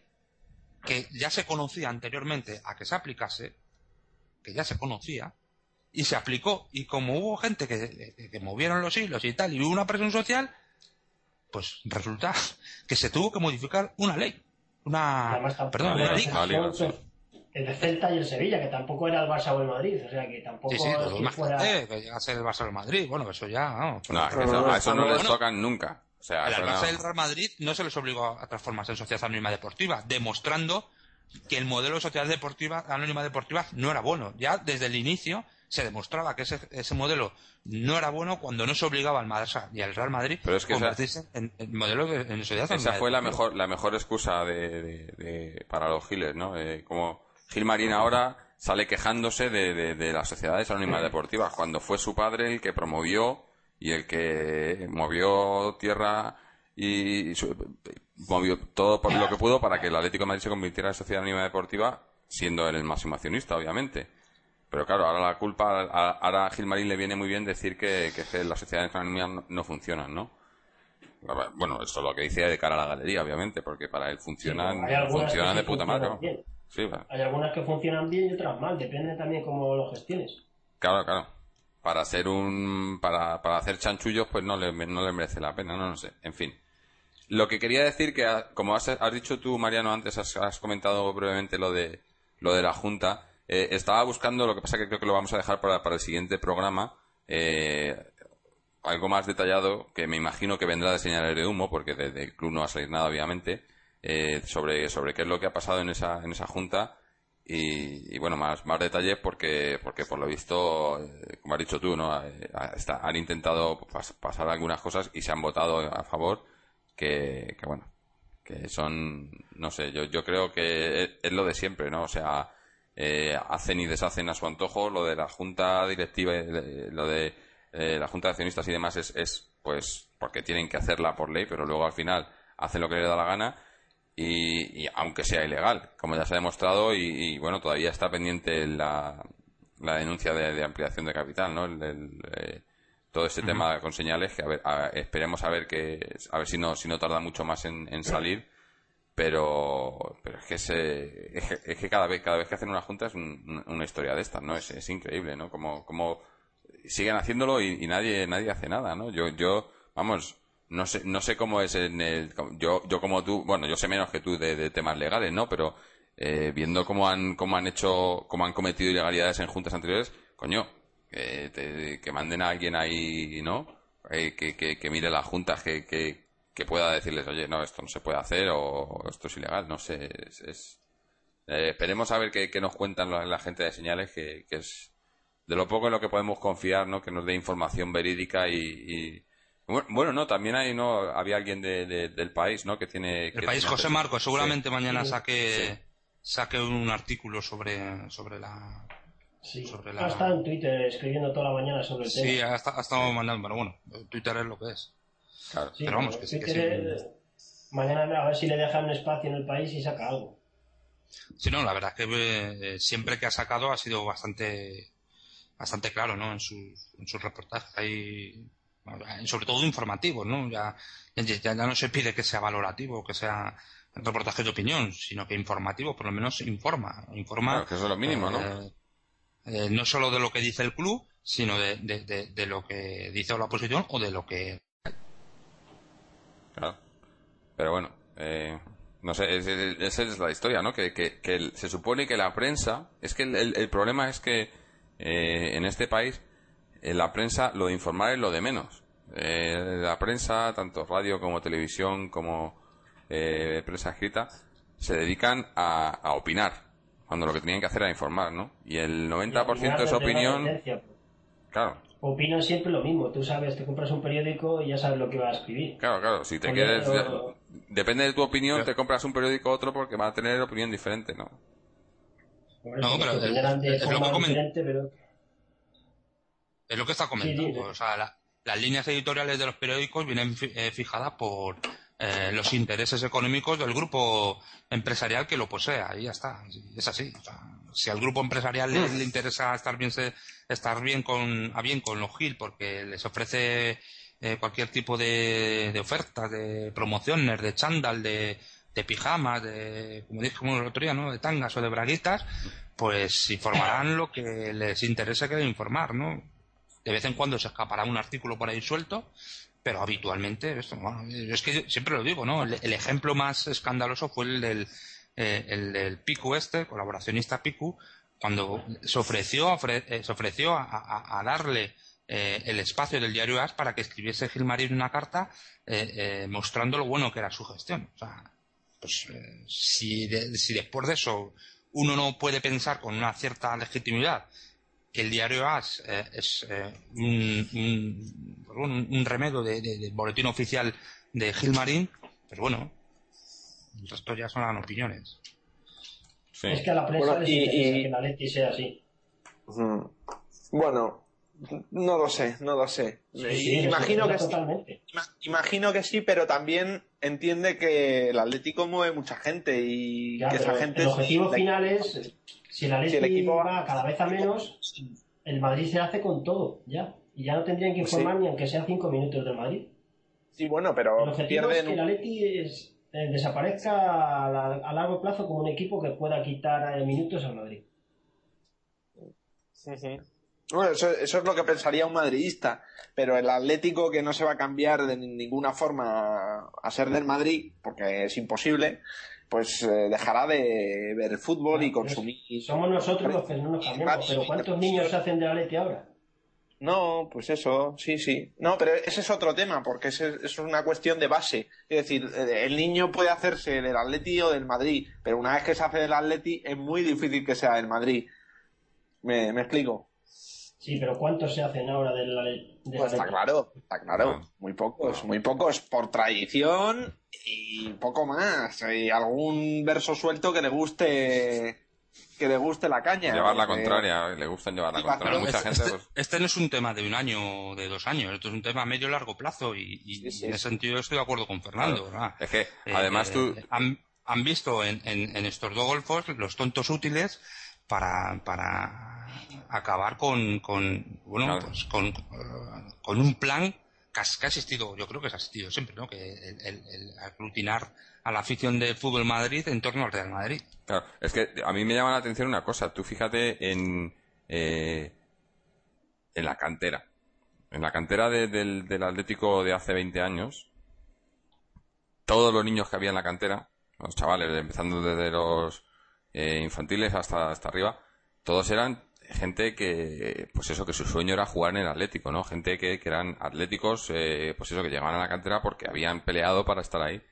que ya se conocía anteriormente a que se aplicase, que ya se conocía, y se aplicó. Y como hubo gente que, que- que movieron los hilos y tal, y hubo una presión social, pues resulta que se tuvo que modificar una ley. Una, perdón, una liga. Liga, El de Celta y el Sevilla, que tampoco era el Barça o el Madrid. O sea, que tampoco Sí, sí, que imagínate fuera... que llegase el Barça al Madrid. Bueno, eso ya. No, es que No, eso- no, a eso no les tocan nunca. O sea, eso Barça y el Real Madrid no se les obligó a transformarse en sociedad anónima deportiva, demostrando que el modelo de sociedad deportiva, anónima deportiva no era bueno. Ya desde el inicio se demostraba que ese, ese modelo no era bueno cuando no se obligaba al Barça y al Real Madrid Pero es que a esa- convertirse en, en modelo de en sociedad Esa fue la mejor, la mejor excusa de, de- de- para los giles, ¿no? Eh, como Gil Marín ahora sale quejándose de, las sociedades anónimas deportivas, cuando fue su padre el que promovió y el que movió tierra y, y su- movió todo por lo que pudo para que el Atlético de Madrid se convirtiera en sociedad anónima deportiva, siendo él el máximo accionista, obviamente. Pero claro, ahora la culpa, a- ahora a Gil Marín le viene muy bien decir que, que las sociedades anónimas no, no funcionan, ¿no? Bueno, esto es lo que dice de cara a la galería, obviamente, porque para él funcionan, funcionan de sí puta madre. Hay algunas que funcionan bien y otras mal. Depende también cómo lo gestiones. claro, claro. Para hacer un, para, para hacer chanchullos, pues no le, no le merece la pena, no, no sé. En fin. Lo que quería decir que, como has, has dicho tú, Mariano, antes has, has comentado brevemente lo de, lo de la Junta, eh, estaba buscando, lo que pasa que creo que lo vamos a dejar para, para el siguiente programa, eh, algo más detallado, que me imagino que vendrá de señales de humo, porque de- del club no va a salir nada, obviamente, eh, sobre, sobre qué es lo que ha pasado en esa, en esa junta y, y, bueno, más, más detalles porque, porque por lo visto, eh, como has dicho tú, ¿no? Eh, han intentado pas- pasar algunas cosas y se han votado a favor que, que bueno, que son, no sé, yo, yo creo que es lo de siempre, ¿no? O sea, eh, hacen y deshacen a su antojo, lo de la junta directiva, y de- lo de eh, la junta de accionistas y demás es, es, pues, porque tienen que hacerla por ley, pero luego al final hacen lo que les da la gana y, y aunque sea ilegal, como ya se ha demostrado y, y, bueno, todavía está pendiente la, la denuncia de, de ampliación de capital, ¿no? El- el, eh, todo este tema con señales que a ver, a- esperemos a ver que a ver si no si no tarda mucho más en, en salir pero pero es que se, es, que- cada vez cada vez que hacen una junta es un- una historia de estas no es, es increíble no como como siguen haciéndolo y, y nadie nadie hace nada no yo yo vamos no sé no sé cómo es en el yo yo como tú bueno yo sé menos que tú de, de temas legales no pero eh, viendo cómo han cómo han hecho cómo han cometido ilegalidades en juntas anteriores coño que, te- que manden a alguien ahí no Eh, que, que, que mire las juntas que, que, que pueda decirles oye no esto no se puede hacer o esto es ilegal no sé es, es- eh, esperemos a ver qué, qué nos cuentan la, la gente de señales que, que es de lo poco en lo que podemos confiar, ¿no? Que nos dé información verídica y, y- bueno, bueno, no, también hay, no, había alguien de, de- del país, ¿no? Que tiene. El que país tiene- José Marcos, seguramente mañana Sí. saque, saque un artículo sobre, sobre la. Sí. Sobre Ha la- estado en Twitter escribiendo toda la mañana sobre el Sí, tema. ha, esta- ha estado mandando, pero bueno, Twitter es lo que es. Claro. Sí, pero vamos, que sí, que sí. Mañana a ver si le dejan un espacio en el país y saca algo. Sí, no, la verdad es que eh, siempre que ha sacado ha sido bastante bastante claro, ¿no? En sus, en sus reportajes. Hay, sobre todo informativos, ¿no? Ya, ya, ya no se pide que sea valorativo, que sea reportaje de opinión, sino que informativo, por lo menos informa. informa Claro, que eso es lo mínimo, ¿no? eh, eh, no solo de lo que dice el club, sino de, de, de, de lo que dice la oposición o de lo que Claro. Pero bueno, eh, no sé, es- es- esa es la historia, ¿no? Que, que, que se supone que la prensa, es que el, el- el problema es que eh, en este país eh, la prensa lo de informar es lo de menos. Eh, la prensa, tanto radio como televisión como eh, prensa escrita, se dedican a, a opinar, cuando lo que tenían que hacer era informar, ¿no? Y el 90% de esa opinión, claro, Opinan siempre lo mismo. Tú sabes, te compras un periódico y ya sabes lo que va a escribir. Claro, claro, si te Oye, quieres... Depende de tu opinión, te compras un periódico u otro porque va a tener opinión diferente, ¿no? No, pero es- opinarán de es lo que pero... Es lo que está comentando. Sí. O sea, la- las líneas editoriales de los periódicos vienen fi- eh, fijadas por eh, los intereses económicos del grupo empresarial que lo posea. Y ya está. Es así. O sea, si al grupo empresarial le, le interesa estar bien, se- estar bien con, a bien con los GIL porque les ofrece eh, cualquier tipo de, de ofertas, de promociones, de chándal, de, de pijamas, de, como dijimos el otro día, ¿no? De tangas o de braguitas, pues informarán lo que les interese que informar, ¿no? De vez en cuando se escapará un artículo por ahí suelto, pero habitualmente, esto, bueno, es que siempre lo digo, ¿no? El, el ejemplo más escandaloso fue el del, eh, el del este, colaboracionista Picu, cuando se ofreció, ofre- eh, se ofreció a, darle eh, el espacio del diario AS para que escribiese Gilmarín una carta eh, eh, mostrando lo bueno que era su gestión. O sea, pues si, de- si después de eso uno no puede pensar con una cierta legitimidad que el diario AS es un, un, pues bueno, un remedio de, de- boletín oficial de Gilmarín, pues bueno, el resto ya son opiniones. Sí. Es que a la prensa Bueno, les y- interesa y- que la Leti sea así. Mm. Bueno, no lo sé, no lo sé. Sí, sí, imagino que sí, totalmente. imagino que sí, pero también entiende que el Atlético mueve mucha gente y Ya, que esa gente el objetivo final es, si la Si el equipo va- cada vez a menos, el Madrid se hace con todo, ya. Y ya no tendrían que Pues informar sí. ni aunque sea cinco minutos del Madrid. Sí, bueno, El pero objetivo es que la Leti es- eh, desaparezca a, la- a largo plazo como un equipo que pueda quitar eh, minutos al Madrid. Bueno, eso, eso es lo que pensaría un madridista, pero el Atlético que no se va a cambiar de ni- ninguna forma a ser del Madrid, porque es imposible, pues eh, dejará de ver fútbol y consumir. Somos nosotros los que no nos cambiamos, pero ¿cuántos niños se hacen de la Leti ahora? No, pues eso, sí, sí. No, pero ese es otro tema, porque ese- es una cuestión de base. Es decir, eh, el niño puede hacerse del Atleti o del Madrid, pero una vez que se hace del Atleti es muy difícil que sea del Madrid. ¿Me, me explico? Sí, pero ¿cuántos se hacen ahora de la, de la Pues está Leti? claro, está claro. No. Muy pocos, muy pocos por tradición y poco más. Y algún verso suelto que le guste que le guste la caña. Llevar la contraria, le gustan llevar la contraria. pero Mucha este, gente, este- pues, este no es un tema de un año o de dos años, esto es un tema a medio y largo plazo y, y- Sí, sí, y en ese sentido estoy de acuerdo con Fernando. ¿verdad? es que, Eh, además tú, eh, han, han visto en, en- en estos dos golfos los tontos útiles para, para acabar con, con bueno, Claro. pues con, con un plan que ha, que ha existido, yo creo que ha existido siempre, ¿no? Que el, el- el aglutinar a la afición del fútbol Madrid en torno al Real Madrid. Claro, es que a mí me llama la atención una cosa. Tú fíjate en, eh, en la cantera. En la cantera de- del, del Atlético de hace 20 años, todos los niños que había en la cantera, los chavales, empezando desde los eh, infantiles hasta, hasta arriba, todos eran gente que, pues eso, que su sueño era jugar en el Atlético, ¿no? Gente que, que eran atléticos, eh, pues eso, que llegaban a la cantera porque habían peleado para estar ahí.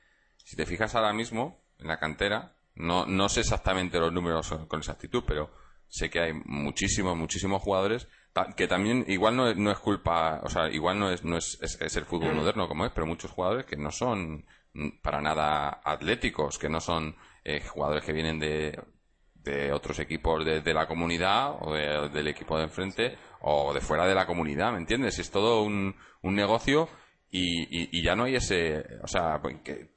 Si te fijas ahora mismo, en la cantera, no, no sé exactamente los números con exactitud, pero sé que hay muchísimos, muchísimos jugadores que también igual no es, no es culpa, o sea, igual no es, no es, es, el fútbol moderno como es, pero muchos jugadores que no son para nada atléticos, que no son eh, jugadores que vienen de, de otros equipos de, de la comunidad o de- del equipo de enfrente o de fuera de la comunidad, ¿me entiendes? Es todo un, un negocio y, y, y ya no hay ese, o sea, que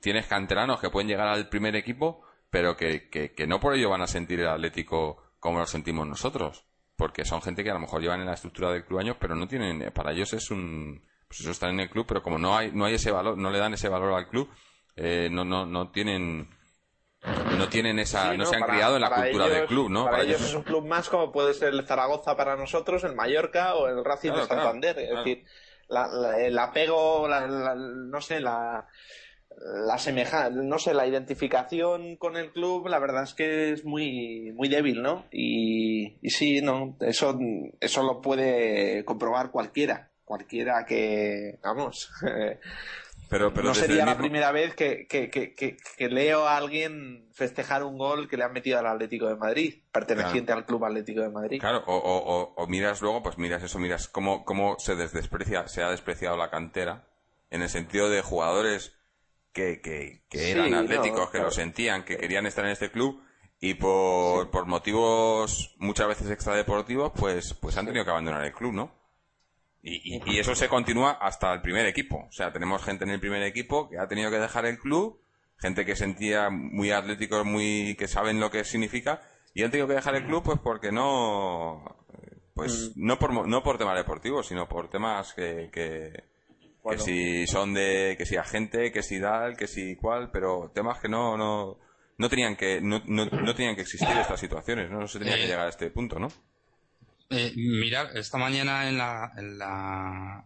tienes canteranos que pueden llegar al primer equipo, pero que, que, que no por ello van a sentir el Atlético como lo sentimos nosotros, porque son gente que a lo mejor llevan en la estructura del club años, pero no tienen, para ellos es un, pues eso están en el club, pero como no hay, no hay ese valor, no le dan ese valor al club, eh, no, no, no tienen, no tienen esa, Sí, no, ¿no? se han Para- criado en la cultura ellos- del club, ¿no? Para, Para ellos ellos es un club más como puede ser el Zaragoza para nosotros, el Mallorca o el Racing Claro, de claro, Santander. es claro. decir, la- el apego, la- no sé, la, la semejanza, no sé, la identificación con el club, la verdad es que es muy, muy débil, ¿no? Y, y sí, no, eso, eso lo puede comprobar cualquiera, cualquiera que, vamos, pero, pero no sería la mismo- primera vez que, que, que, que, leo a alguien festejar un gol que le han metido al Atlético de Madrid, perteneciente al Club Atlético de Madrid. Claro, o, o, o- miras luego, pues miras eso, miras cómo, cómo se desprecia, se ha despreciado la cantera, en el sentido de jugadores que, que, que Sí, eran no, atléticos, que claro. lo sentían, que querían estar en este club, y por, por motivos muchas veces extradeportivos, pues, pues han tenido que abandonar el club, ¿no? Y, y- y eso se continúa hasta el primer equipo. O sea, tenemos gente en el primer equipo que ha tenido que dejar el club, gente que sentía muy atléticos, muy, que saben lo que significa, y han tenido que dejar el club pues porque no, pues no por, mo- no por temas deportivos, sino por temas que, que, que si son de, que si agente, que si tal, que si cual, pero temas que no, no, no tenían que, no, no, no tenían que existir estas situaciones, no, no se tenía que Eh, llegar a este punto, ¿no? Eh, mirar, esta mañana en la, en la,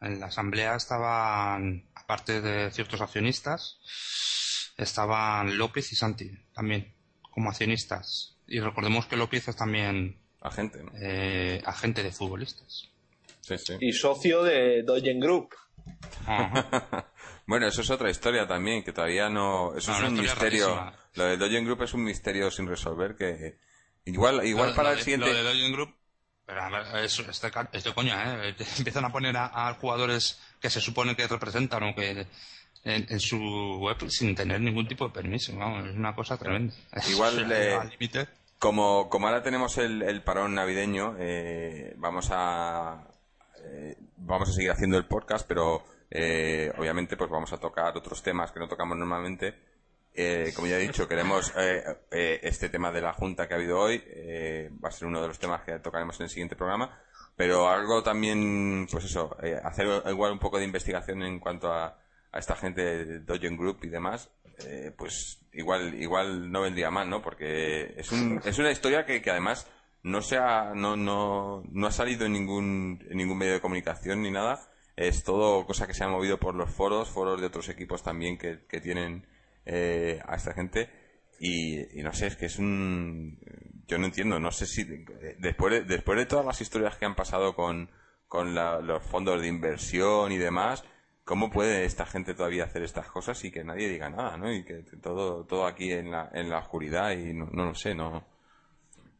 en la asamblea estaban, aparte de ciertos accionistas, estaban López y Santi también, como accionistas. Y recordemos que López es también Agente, ¿no? eh, agente de futbolistas. Sí, sí. Y socio de Doyen Group. Bueno, eso es otra historia también, que todavía no... Eso No, es un misterio. rarísima. Lo del Dogen Group es un misterio sin resolver que... Igual, igual Lo- para lo el de- siguiente... Lo de Doyen Group, pero a ver, es, este, este coña, ¿eh? Empiezan a poner a, a jugadores que se supone que representan o que en, en su web sin tener ningún tipo de permiso. Vamos, es una cosa tremenda. Igual le-. Como, como ahora tenemos el, el parón navideño, eh, vamos a eh, vamos a seguir haciendo el podcast, pero eh, obviamente pues vamos a tocar otros temas que no tocamos normalmente. Eh, como ya he dicho, queremos eh, eh, este tema de la junta que ha habido hoy eh, va a ser uno de los temas que tocaremos en el siguiente programa, pero algo también, pues eso, eh, hacer igual un poco de investigación en cuanto a, esta gente de Group y demás, eh, pues igual igual no vendría mal, ¿no? Porque es, un, es una historia que, además no se ha, no, no, no ha salido en ningún, ningún medio de comunicación ni nada. Es todo cosa que se ha movido por los foros, foros de otros equipos también que, que tienen eh, a esta gente. Y, no sé, es que es un... Yo no entiendo, no sé si... Después de, después de todas las historias que han pasado con, con la- los fondos de inversión y demás, ¿cómo puede esta gente todavía hacer estas cosas y que nadie diga nada, ¿no? Y que todo, todo aquí en la, en la oscuridad y no, no lo sé, no...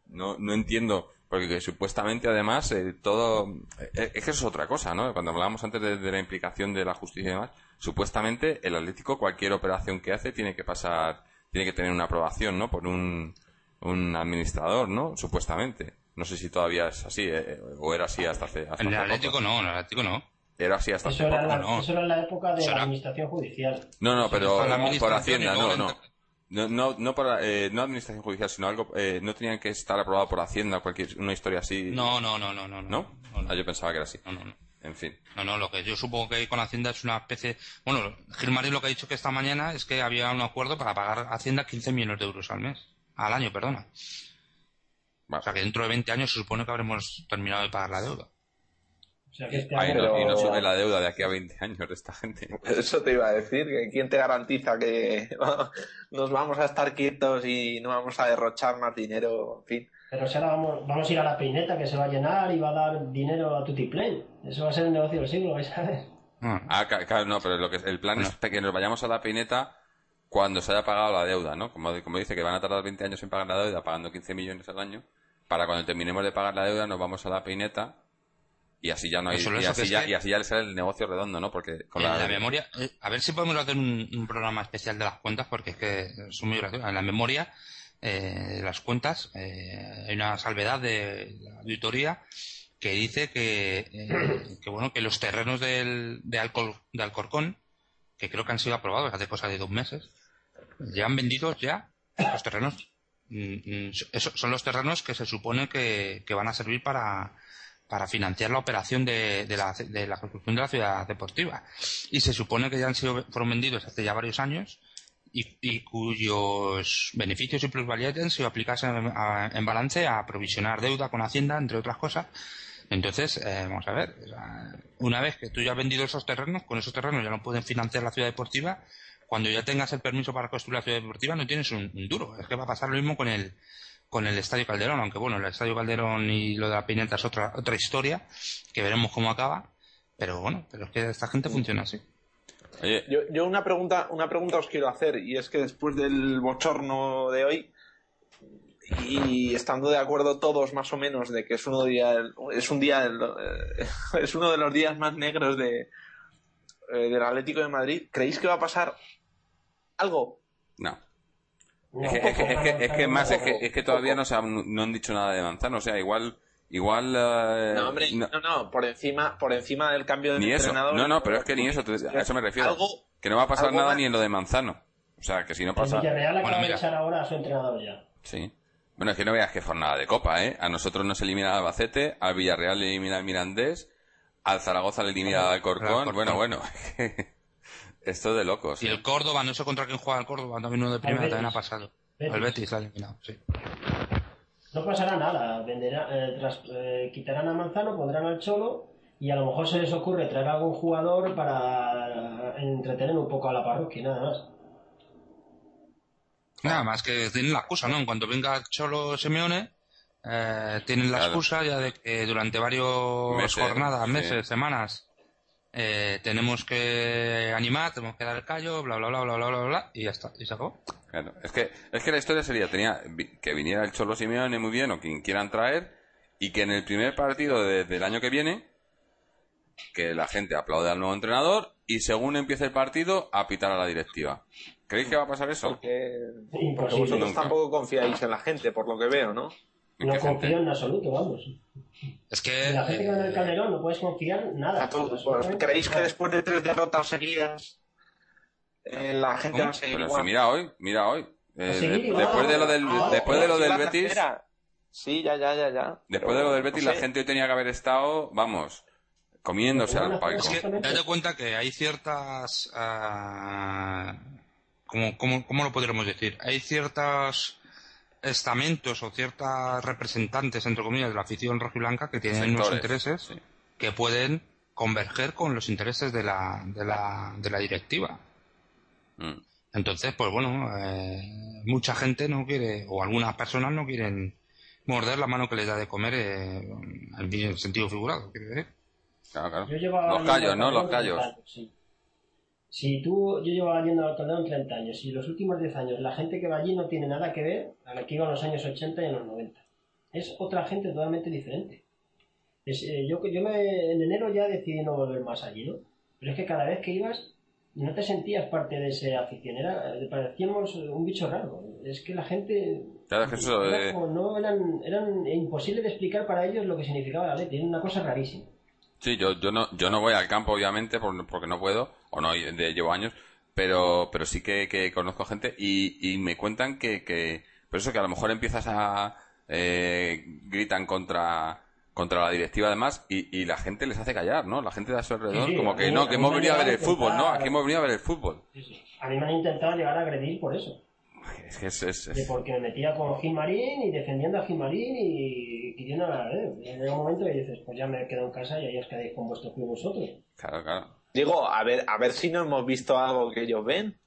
No, no entiendo, porque que supuestamente además eh, todo... eh, es que eso es otra cosa, ¿no? Cuando hablábamos antes de, de la implicación de la justicia y demás, supuestamente el Atlético cualquier operación que hace tiene que pasar, tiene que tener una aprobación, ¿no? Por un, un administrador, ¿no? Supuestamente. No sé si todavía es así, eh, o era así hasta hace, hasta En el hace Atlético poco. no, en el Atlético no. Era así hasta Eso hace era, poco. la, no. eso era en la época de Eso la era- administración judicial. No, no, pero por Hacienda, no, no. No, no, no, por, eh, no administración judicial, sino algo, eh, no tenían que estar aprobado por Hacienda, cualquier, una historia así. No, no, no, no, no. ¿No? No, no, Ah, yo pensaba que era así. no, no, no. En fin. No, no, lo que yo supongo que hay con Hacienda es una especie... Bueno, Gilmarín lo que ha dicho que esta mañana es que había un acuerdo para pagar a Hacienda 15 millones de euros al mes. Al año, perdona. O sea que dentro de 20 años se supone que habremos terminado de pagar la deuda. O sea que este Ay, año- no, y no sube la deuda de aquí a 20 años de esta gente. Eso te iba a decir, que quién te garantiza que nos vamos a estar quietos y no vamos a derrochar más dinero, en fin. Pero si ahora vamos, vamos a ir a la peineta que se va a llenar y va a dar dinero a Tutiplén. Eso va a ser el negocio del siglo, vais a ver. Ah, claro, no, pero lo que el plan es que nos vayamos a la pineta cuando se haya pagado la deuda, ¿no? Como, como dice que van a tardar 20 años en pagar la deuda, pagando 15 millones al año. Para cuando terminemos de pagar la deuda, nos vamos a la pineta y así ya no hay, y así ya, que- y así ya le sale el negocio redondo, ¿no? Porque con en la, la memoria, eh, a ver si podemos hacer un, un programa especial de las cuentas, porque es que son muy graciosas. En la memoria, eh, las cuentas, eh, hay una salvedad de la auditoría que dice que, eh, que bueno, que los terrenos del, de, Alcor, de Alcorcón, que creo que han sido aprobados hace cosa de dos meses, ya han vendido ya los terrenos. Mm, mm, son los terrenos que se supone que, que van a servir para, para financiar la operación de, de la, de la construcción de la ciudad deportiva. Y se supone que ya han sido, fueron vendidos hace ya varios años y, y cuyos beneficios y plusvalías han sido aplicados en, a- en balance a provisionar deuda con Hacienda, entre otras cosas. Entonces, eh, vamos a ver, una vez que tú ya has vendido esos terrenos, con esos terrenos ya no pueden financiar la ciudad deportiva, cuando ya tengas el permiso para construir la ciudad deportiva no tienes un, un duro. Es que va a pasar lo mismo con el con el Estadio Calderón, aunque bueno, el Estadio Calderón y lo de la Pineta es otra otra historia, que veremos cómo acaba, pero bueno, pero es que esta gente funciona así. Oye, Yo, yo una pregunta, una pregunta os quiero hacer, y es que después del bochorno de hoy, y estando de acuerdo todos más o menos de que es uno día, es un día, eh, es uno de los días más negros de eh, del Atlético de Madrid, ¿creéis que va a pasar algo? no. Es que, es que, es que, es que no, más, es no, que, es que todavía no, se han, no han dicho nada de Manzano. O sea, igual, igual. eh, No, hombre, no- no, no, por encima, por encima del cambio de ni eso. entrenador. No, no, pero es que ni eso. A eso me refiero. Algo, Que no va a pasar nada más. ni en lo de Manzano. O sea, que si no El pasa. Villarreal acaba Bueno, de echar ahora a su entrenador ya. Sí. Bueno, es que no veas que jornada de copa, ¿eh? A nosotros nos elimina el Albacete, al Villarreal le elimina el Mirandés, al Zaragoza le elimina el Alcorcón. Alcorcón. Bueno, bueno. Esto de locos. Y ¿eh? el Córdoba, no sé contra quién juega el Córdoba, también uno de primera, también ha pasado. Betis. El Betis la ha eliminado, sí. No pasará nada, venderá, eh, tras- eh, quitarán a Manzano, pondrán al Cholo y a lo mejor se les ocurre traer a algún jugador para entretener un poco a la parroquia, nada más. Nada más que tienen la excusa, ¿no? En cuanto venga Cholo Simeone, eh, tienen la Claro. excusa ya de que durante varios Meses, jornadas, sí. meses, semanas, eh, tenemos que animar, tenemos que dar el callo, bla, bla, bla, bla, bla, bla, bla, y ya está, y se acabó. Claro, es que, es que la historia sería, tenía que viniera el Cholo Simeone muy bien o quien quieran traer y que en el primer partido de- del año que viene que la gente aplaude al nuevo entrenador y según empiece el partido a pitar a la directiva. ¿Creéis que va a pasar eso? porque, vosotros Nunca. tampoco confiáis en la gente, por lo que veo, ¿no? ¿En No confío en absoluto, vamos. Es que... En la gente que va en el eh, Calderón no puedes confiar nada. A todos. Absolutamente ¿Creéis que nada. después de tres derrotas seguidas eh, la gente ¿Cómo? va a seguir Pero si igual? mira hoy, mira hoy. Eh, de- después de lo del, Ah, después de lo del Betis, tercera. Sí, ya, ya, ya, ya. después de lo del Betis, no la gente hoy tenía que haber estado, vamos, comiéndose al palco. Es que cuenta que hay ciertas... ah, ¿cómo, cómo, cómo lo podríamos decir? Hay ciertos estamentos o ciertas representantes, entre comillas, de la afición rojiblanca que tienen unos Sectores, intereses sí. que pueden converger con los intereses de la, de la, de la directiva. Mm. Entonces, pues bueno, eh, mucha gente no quiere, o algunas personas no quieren morder la mano que les da de comer eh, en el sentido figurado, quiero decir. Claro, claro. Yo llevaba Los yendo callos, al ¿no? Los callos. 30 años, sí. Si tú, yo llevaba yendo al Calderón 30 años y los últimos 10 años la gente que va allí no tiene nada que ver a la que iba en los años 80 y en los 90. Es otra gente totalmente diferente. Es, eh, yo yo me, en enero ya decidí no volver más allí, ¿no? Pero es que cada vez que ibas no te sentías parte de esa afición, era, parecíamos un bicho raro. Es que la gente... Claro, es que eso, era eh, no, eran, eran imposible de explicar para ellos lo que significaba la ley, era una cosa rarísima. Sí, yo, yo no, yo no voy al campo, obviamente, por- porque no puedo, o no, de- llevo años, pero, pero sí que, que conozco gente y, y me cuentan que, que, por eso que a lo mejor empiezas a, eh, gritan contra, contra la directiva además y, y la gente les hace callar, ¿no? La gente de a su alrededor, Sí, sí, como que mí- no, que hemos venido a ver el fútbol, ¿no? Aquí hemos venido a ver el fútbol. Sí, sí. A mí me han intentado llegar a agredir por eso. Es que es, es- De es- porque me metía con Gilmarín y defendiendo a Gilmarín y pidiendo a llega un momento y dices, pues ya me quedo en casa y ahí os quedáis con vuestro club vosotros. claro, claro. Digo, a ver, a ver si no hemos visto algo que ellos ven.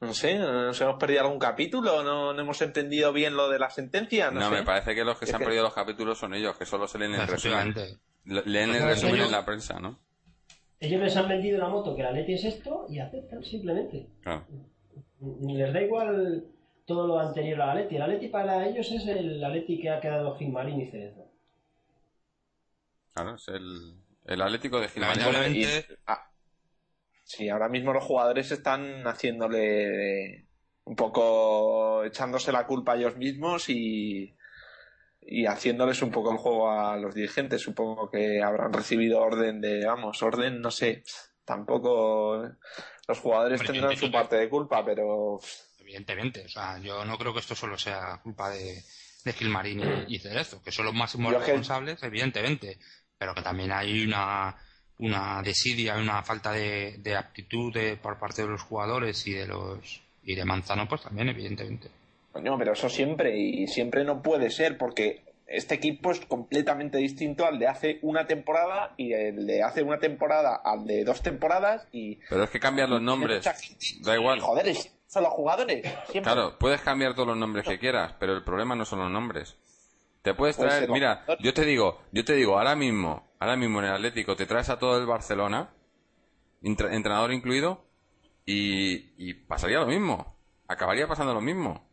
No sé, nos hemos perdido algún capítulo, no, no hemos entendido bien lo de la sentencia, no, No, sé. me parece que los que Es se han que- perdido los capítulos son ellos, que solo se leen el resumen. Leen el Claro, resumen en la prensa, ¿no? Ellos les han vendido la moto que la Leti es esto y aceptan simplemente. Claro. Les da igual todo lo anterior a la Leti. La Leti para ellos es el Atleti que ha quedado Gilmarín y Cerezo. Claro, es el, el Atlético de Gilmarín. Lamentablemente, Y- ah, sí, ahora mismo los jugadores están haciéndole un poco echándose la culpa a ellos mismos y, y haciéndoles un poco el juego a los dirigentes. Supongo que habrán recibido orden de, vamos, orden, no sé, tampoco los jugadores Hombre, tendrán su parte de culpa, pero Evidentemente, o sea, yo no creo que esto solo sea culpa de, de Gilmarín y, y Cerezo, que son los máximos que- responsables, evidentemente, pero que también hay una, una desidia, una falta de, de aptitud de- por parte de los jugadores y de los y de Manzano, pues también, evidentemente. Coño, pero eso siempre y siempre no puede ser porque este equipo es completamente distinto al de hace una temporada y el de hace una temporada al de dos temporadas y Pero es que cambian los nombres. Da igual. joder, son los jugadores. Siempre. Claro, puedes cambiar todos los nombres que quieras, pero el problema no son los nombres. Te puedes Puede traer, mira, yo te digo, yo te digo, ahora mismo, ahora mismo en el Atlético te traes a todo el Barcelona, entrenador incluido, y, y pasaría lo mismo. Acabaría pasando lo mismo.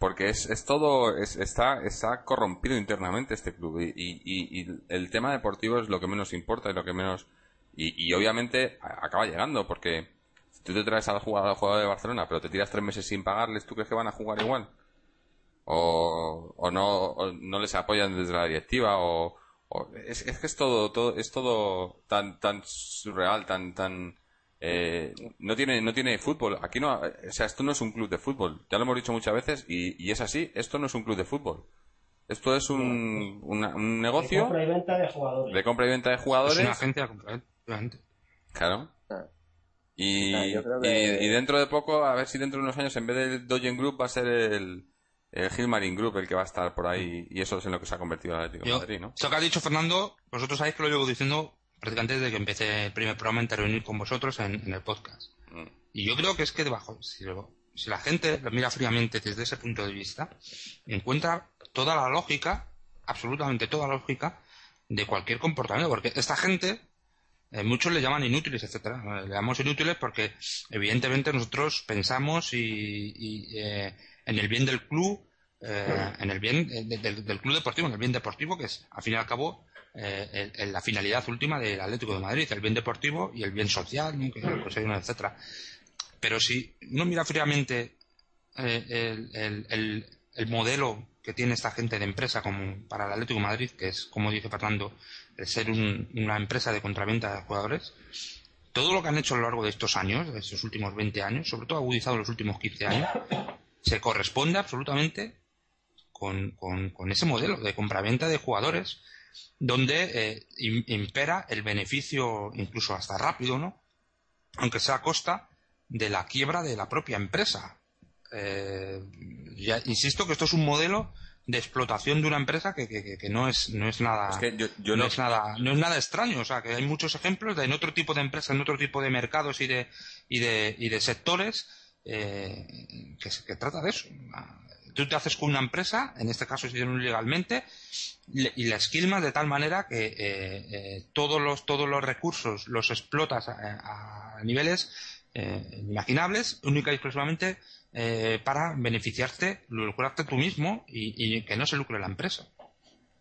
Porque es, es todo, es- está, está corrompido internamente este club. Y, y- el tema deportivo es lo que menos importa y lo que menos. Y, obviamente acaba llegando, porque si tú te traes al jugador, al jugador de Barcelona, pero te tiras tres meses sin pagarles, ¿tú crees que van a jugar igual? O, o no, o no les apoyan desde la directiva, o, o- es, es que es todo, todo, es todo tan, tan surreal, tan, tan, eh, no tiene, no tiene fútbol. Aquí no, o sea, esto no es un club de fútbol. Ya lo hemos dicho muchas veces y, y es así. Esto no es un club de fútbol. Esto es un, una- un De negocio compra y venta de jugadores. de compra y venta de Es jugadores. una agencia de compra, obviamente. Claro. Ah. Y, Ah, y dentro de poco, a ver si dentro de unos años, en vez del Dogen Group, va a ser el, el Gilmarin Group el que va a estar por ahí. Y eso es en lo que se ha convertido el Atlético de Madrid, ¿no? Esto que ha dicho Fernando, vosotros sabéis que lo llevo diciendo prácticamente desde que empecé el primer programa a intervenir con vosotros en, en el podcast. Mm. Y yo creo que es que debajo, si, lo- si la gente lo mira fríamente desde ese punto de vista, encuentra toda la lógica, absolutamente toda la lógica, de cualquier comportamiento. Porque esta gente, eh, muchos le llaman inútiles, etcétera. Le llamamos inútiles porque, evidentemente, nosotros pensamos y, y, eh, en el bien del club, eh, en el bien eh, de- del- club deportivo, en el bien deportivo, que es, al fin y al cabo, eh, el- el- la finalidad última del Atlético de Madrid, el bien deportivo y el bien social, ¿no? que etcétera. Pero si uno mira fríamente eh, el- el modelo que tiene esta gente de empresa como para el Atlético de Madrid, que es, como dice Fernando, el ser un- una empresa de contraventa de jugadores, todo lo que han hecho a lo largo de estos años, de estos últimos 20 años, sobre todo agudizado en los últimos 15 años, se corresponde absolutamente con, con- con ese modelo de compraventa de jugadores, donde eh, im- impera el beneficio incluso hasta rápido, ¿no? Aunque sea a costa de la quiebra de la propia empresa. Eh, ya, insisto que esto es un modelo de explotación de una empresa que, que- que- que no es no es nada Es que yo, yo no no, es nada no es nada extraño o sea que hay muchos ejemplos de en otro tipo de empresas en otro tipo de mercados y de y de, y de sectores eh, que, que trata de eso tú te haces con una empresa en este caso si no ilegalmente le- y la esquilmas de tal manera que eh, eh, todos los todos los recursos los explotas a, niveles eh, imaginables única y exclusivamente para beneficiarte lucrarte tú mismo y, y que no se lucre la empresa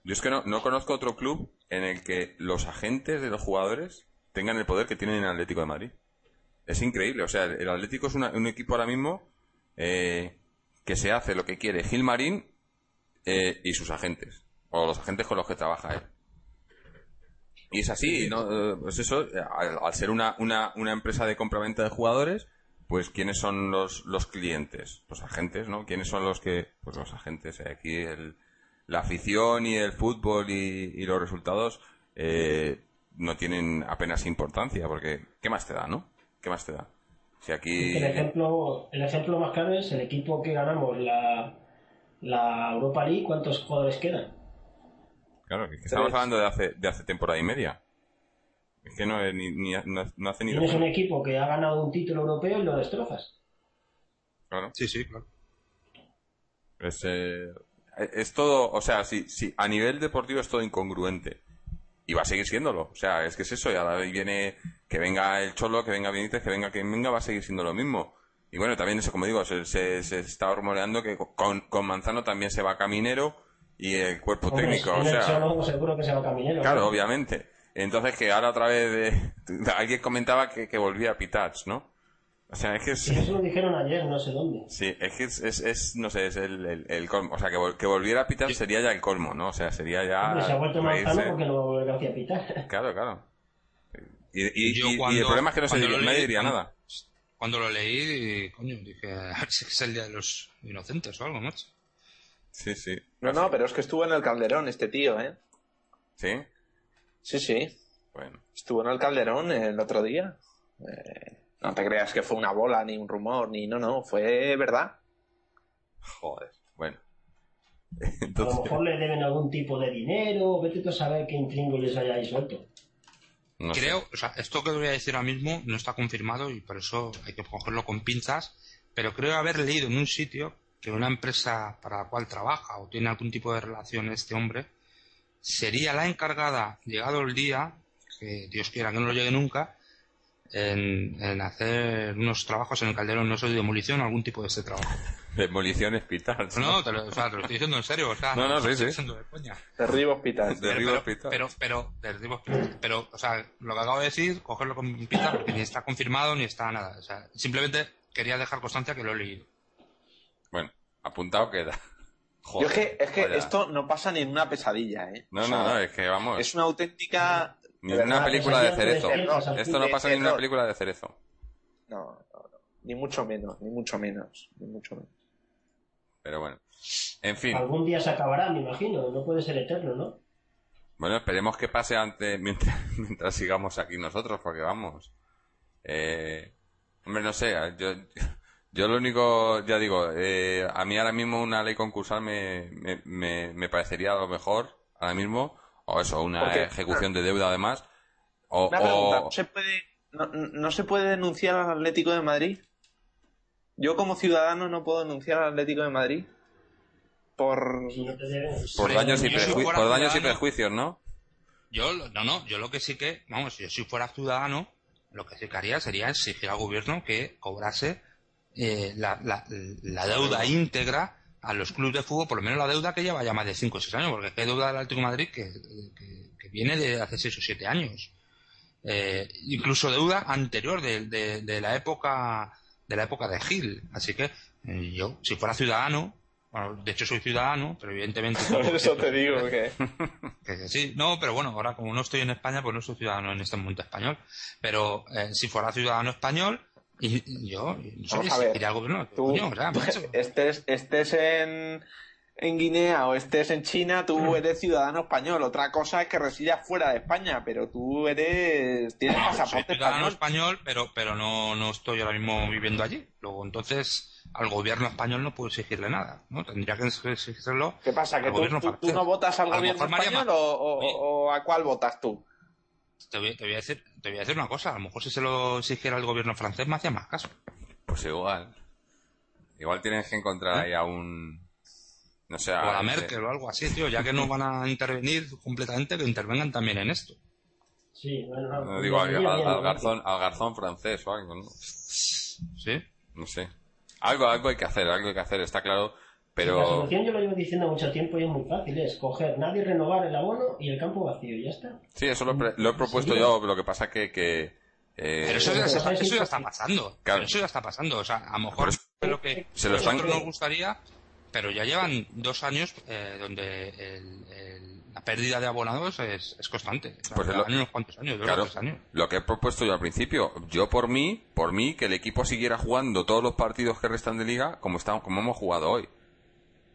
yo es que no, no conozco otro club en el que los agentes de los jugadores tengan el poder que tienen en Atlético de Madrid. Es increíble. O sea, el Atlético es una- un equipo ahora mismo eh, que se hace lo que quiere Gilmarín eh, y sus agentes. O los agentes con los que trabaja él. Y es así, ¿no? Eh, Pues eso, al, al ser una, una, una empresa de compraventa de jugadores, pues ¿quiénes son los, los clientes? Los agentes, ¿no? ¿Quiénes son los que...? Pues los agentes. eh, Aquí el, la afición y el fútbol y, y los resultados eh, no tienen apenas importancia, porque ¿qué más te da, no? ¿Qué más te da? Si aquí... El ejemplo, el ejemplo más claro es el equipo que ganamos la, la Europa League, ¿cuántos jugadores quedan? Claro, es que estamos hablando de hace, de hace temporada y media. Es que no, ni, ni- no, no hace ni Tienes un equipo que ha ganado un título europeo y lo destrozas. Claro. sí sí claro Es, eh, es todo, o sea, si, si a nivel deportivo es todo incongruente. Y va a seguir siéndolo. O sea, es que es eso. Y ahora viene que venga el Cholo, que venga Benítez, que venga quien venga, va a seguir siendo lo mismo. Y bueno, también eso, como digo, se, se, se está rumoreando que con, con Manzano también se va Caminero y el cuerpo Hombre, técnico. O sea, Cholo, seguro que se va caminero. claro, ¿no? obviamente. Entonces que ahora otra vez de, alguien comentaba que, que volvía a Pitach, ¿no? O sea, es que es... Sí, eso lo dijeron ayer, no sé dónde. Sí, es que es, es, es, no sé, es el, el, el colmo. O sea, que, vol- que volviera a pitar sería ya el colmo, ¿no? O sea, sería ya... Hombre, se ha vuelto manzano porque no va a volver a pitar. Claro, claro. Y, y, Yo y- y cuando- el problema es que no se diría, lo nadie leí- diría cuando- nada. Cuando lo leí, coño, dije, a ver si es el día de los inocentes o algo, macho. Sí, sí. No, no, pero es que estuvo en el Calderón este tío, ¿eh? ¿Sí? Sí, sí. Bueno. Estuvo en el Calderón el otro día. Eh, no te creas que fue una bola, ni un rumor, ni... No, no, fue verdad. Joder. Bueno. A lo mejor le deben algún tipo de dinero, vete tú a saber qué haya ahí suelto. Creo, o sea, esto que voy a decir ahora mismo no está confirmado y por eso hay que cogerlo con pinzas, pero creo haber leído en un sitio que una empresa para la cual trabaja o tiene algún tipo de relación este hombre sería la encargada, llegado el día, que Dios quiera que no lo llegue nunca, en, en hacer unos trabajos en el calderón, no sé, de demolición o algún tipo de este trabajo. Demolición hospital. No, te lo, o sea, te lo estoy diciendo en serio, o sea, No, no, sí, estoy sí. diciendo de coña. Derribo hospital. De Pero, Rivo pero, Hospital. pero, pero, Hospital. Pero, o sea, lo que acabo de decir, cogerlo con pinzas porque ni está confirmado ni está nada. O sea, simplemente quería dejar constancia que lo he leído. Bueno, apuntado queda. Yo es que, es que vaya. esto no pasa ni en una pesadilla, ¿eh? No, O sea, no, no, es que vamos. Es una auténtica... Ni en una película de cerezo. Esto no pasa ni en una película de cerezo. No, no, no. Ni mucho menos, ni mucho menos, ni mucho menos. Pero bueno. En fin. Algún día se acabará, me imagino. No puede ser eterno, ¿no? Bueno, esperemos que pase antes mientras, mientras sigamos aquí nosotros, porque vamos. Eh, hombre, no sé, yo, yo lo único, ya digo, eh, a mí ahora mismo una ley concursal me, me, me, me parecería lo mejor, ahora mismo, o eso, una ejecución de deuda además, o, Una pregunta, o- ¿no se puede, no, no se puede denunciar al Atlético de Madrid? Yo como ciudadano no puedo denunciar al Atlético de Madrid por... Si daños y, si por daños prejuicios, ¿no? Yo, lo- no, no, yo lo que sí que, vamos, yo si fuera ciudadano, lo que sí que haría sería exigir al gobierno que cobrase eh, la, la, la deuda íntegra a los clubes de fútbol, por lo menos la deuda que lleva ya más de 5 o 6 años, porque es que hay deuda del Atlético de Madrid que, que- que viene de hace 6 o 7 años. Eh, incluso deuda anterior de, de- de la época de la época de Gil. Así que eh, yo, si fuera ciudadano, bueno, de hecho soy ciudadano, pero evidentemente... Eso te digo que... que sí, no, pero bueno, ahora como no estoy en España, pues no soy ciudadano en este mundo español. Pero eh, si fuera ciudadano español, y, yo, sé, Vamos a ver, exigiría al gobierno, Tú coño, o sea, macho. estés, estés en, en Guinea o estés en China, tú eres ciudadano español. Otra cosa es que residas fuera de España, pero tú eres... Tienes Soy pasaporte ciudadano español. español, pero, pero no, no estoy ahora mismo viviendo allí. Luego, entonces, al gobierno español no puedo exigirle nada, ¿no? Tendría que exigirlo ¿Qué pasa? ¿Que tú, no votas al A gobierno español o, o a cuál votas tú? Te voy, te voy a decir, te voy a decir una cosa, a lo mejor si se lo exigiera el gobierno francés me hacía más caso. Pues igual. Igual tienes que encontrar ahí a un... No sé, ¿Eh? O a. Merkel o algo así, tío, ya que no van a intervenir completamente, que intervengan también en esto. Sí, bueno, No, digo, al, garzón, al garzón francés o algo, ¿no? ¿Sí? No sé. Algo, algo hay que hacer, algo hay que hacer, está claro. La Pero solución yo lo llevo diciendo mucho tiempo y es muy fácil, es coger, nadie renovar el abono y el campo vacío, y ya está. sí, eso lo, lo he propuesto Sí. yo, lo que pasa que... que eh, Pero eso ya, Pero eso está pasando. Claro. Eso ya está pasando. O sea, a lo mejor es lo que se lo a están- nosotros nos gustaría, pero ya llevan dos años eh, donde el- el- la pérdida de abonados es, es constante. O sea, Pues es lo- unos cuantos años, dos Claro, tres años. lo que he propuesto yo al principio, yo por mí, por mí, que el equipo siguiera jugando todos los partidos que restan de liga como, estamos, como hemos jugado hoy.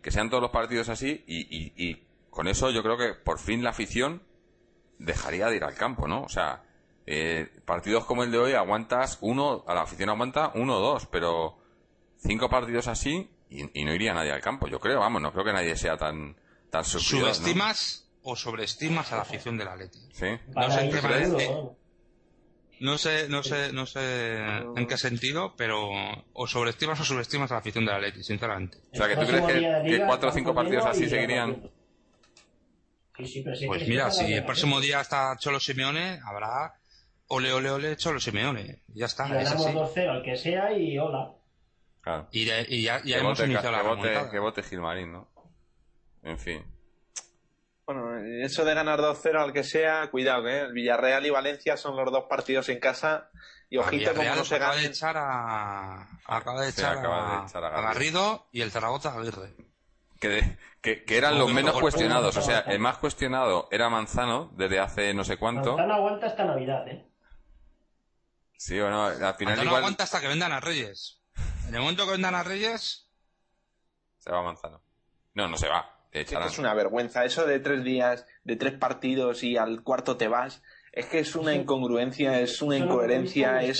Que sean todos los partidos así y, y, y con eso yo creo que por fin la afición dejaría de ir al campo, ¿no? O sea, eh, partidos como el de hoy aguantas uno, a la afición aguanta uno o dos, pero cinco partidos así y, y no iría nadie al campo, yo creo, vamos, no creo que nadie sea tan, tan ¿no? ¿Subestimas o sobreestimas a la afición del Atleti? Sí. Para sé qué parece. No sé, no sé, no sé en qué sentido, pero o sobreestimas o subestimas a la afición del Atleti, sinceramente. O sea, que tú crees que, de cuatro o cinco partidos así seguirían... 100%. Sí, sí, pero sí Pues mira, si el la próximo día está Cholo Simeone, habrá ole, ole, ole, Cholo Simeone. Ya está, ganamos así. 2-0 al que sea y hola. Claro. Y, de- y ya, ya hemos vote, iniciado la que vote, que vote Gilmarín, ¿no? En fin. Bueno, eso de ganar 2-0 al que sea, cuidado, ¿eh? El Villarreal y Valencia son los dos partidos en casa y ojito como no se acaba de echar a, acaba de echar, acaba a, de echar a a Garrido y el Zaragoza a Aguirre. Que, de- que, que eran los menos mejor cuestionados. O sea, el más cuestionado era Manzano desde hace no sé cuánto. Manzano aguanta hasta Navidad, ¿eh? Sí o no, al final Manzano igual aguanta hasta que vendan a Reyes. En el momento que vendan a Reyes, se va Manzano. No, no se va. Es una vergüenza. Eso de tres días, de tres partidos y al cuarto te vas, es que es una incongruencia, es una incoherencia, es,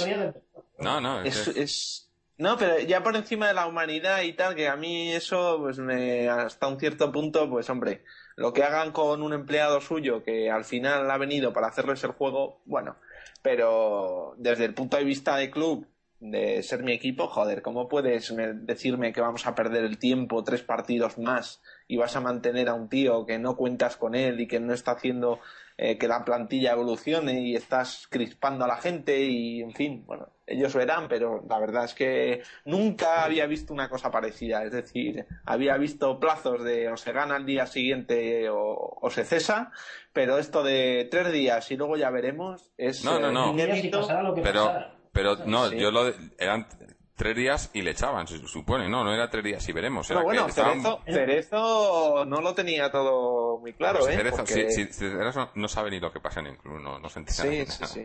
No, no, es, es- No, pero ya por encima de la humanidad y tal, que a mí eso, pues me, hasta un cierto punto, pues hombre, lo que hagan con un empleado suyo que al final ha venido para hacerles el juego, bueno, pero desde el punto de vista de club, de ser mi equipo, joder, ¿cómo puedes me- decirme que vamos a perder el tiempo tres partidos más y vas a mantener a un tío que no cuentas con él y que no está haciendo eh, que la plantilla evolucione y estás crispando a la gente y, en fin, bueno, ellos verán, pero la verdad es que nunca había visto una cosa parecida. Es decir, había visto plazos de o se gana el día siguiente o, o se cesa, pero esto de tres días y luego ya veremos es No, no, eh, no. Días y inédito. pasara lo que pero, pasara. Pero no, Sí. yo lo de- eran tres días y le echaban, se supone. No, no era tres días y veremos. Era Pero bueno, que estaban- Cerezo, Cerezo no lo tenía todo muy claro, Pues ¿eh? Cerezo, Porque- sí, sí, Cerezo no, sabe ni lo que pasa en el club, no, no se entera Sí, de sí, nada. sí.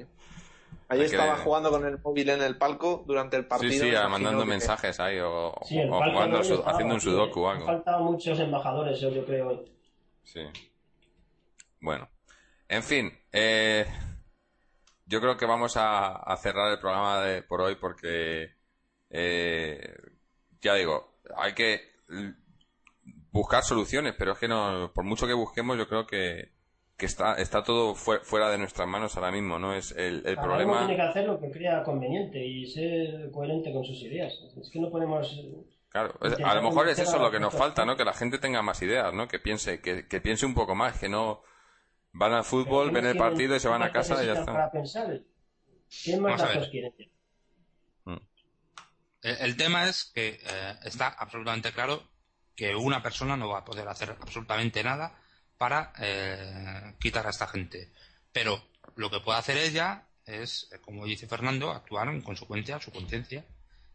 Ahí Hay que- estaba jugando con el móvil en el palco durante el Sí, partido. sí, me imagino mandando que- mensajes ahí o, Sí, o jugando, no su- estaba, haciendo un sudoku o algo. muchos embajadores, yo creo. Sí. Bueno. En fin, eh, yo creo que vamos a, a cerrar el programa de, por hoy porque, eh, ya digo, hay que buscar soluciones, pero es que no, por mucho que busquemos, yo creo que, que está, está todo fue- fuera de nuestras manos ahora mismo, ¿no? Es el, el uno problema. tiene que hacer lo que crea conveniente y ser coherente con sus ideas. Es que no podemos. Claro, a lo mejor es eso lo que nos falta, ¿no? Que la gente tenga más ideas, ¿no? Que piense, que, que piense un poco más, que no van al fútbol, ven el partido y se van a casa y ya está. Para pensar, ¿qué más datos quieren? El, el tema es que eh, está absolutamente claro que una persona no va a poder hacer absolutamente nada para eh, quitar a esta gente. Pero lo que puede hacer ella es, eh, como dice Fernando, actuar en consecuencia a su conciencia.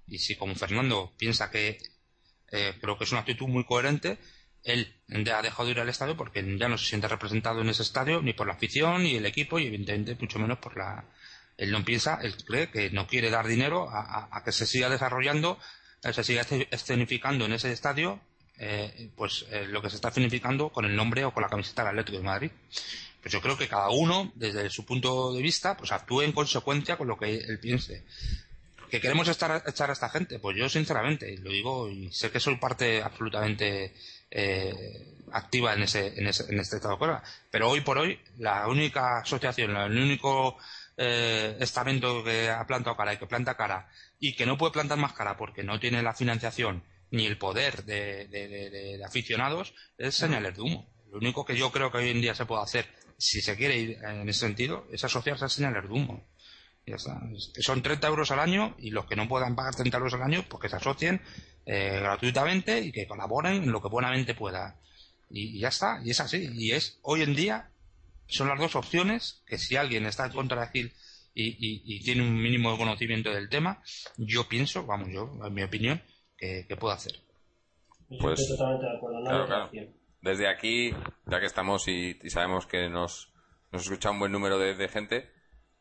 Y si como Fernando piensa que eh, creo que es una actitud muy coherente, él ha dejado de ir al estadio porque ya no se siente representado en ese estadio ni por la afición ni el equipo y evidentemente mucho menos por la él no piensa él cree que no quiere dar dinero a, que se siga desarrollando se siga esce- escenificando en ese estadio eh, pues eh, lo que se está escenificando con el nombre o con la camiseta del Atlético de Madrid. Pues yo creo que cada uno desde su punto de vista pues actúe en consecuencia con lo que él piense. Que queremos estar, echar a esta gente, pues yo sinceramente, lo digo y sé que soy parte absolutamente eh, activa en ese, en ese en este estado de cosas, pero hoy por hoy la única asociación, el único eh, estamento que ha plantado cara y que planta cara y que no puede plantar más cara porque no tiene la financiación ni el poder de, de- de- de- de aficionados es señales de humo. Lo único que yo creo que hoy en día se puede hacer, si se quiere ir en ese sentido, es asociarse a señales de humo. Ya está. Son 30 euros al año y los que no puedan pagar 30 euros al año, pues que se asocien eh, gratuitamente y que colaboren en lo que buenamente pueda. Y, y ya está. Y es así. Y es hoy en día son las dos opciones que si alguien está en contra de Gil y, y- y tiene un mínimo de conocimiento del tema, yo pienso, vamos, yo, en mi opinión, que, que puedo hacer. Pues, estoy totalmente de acuerdo. No claro, hay claro. opción. Desde aquí, ya que estamos y, y sabemos que nos, nos escucha un buen número de, de gente,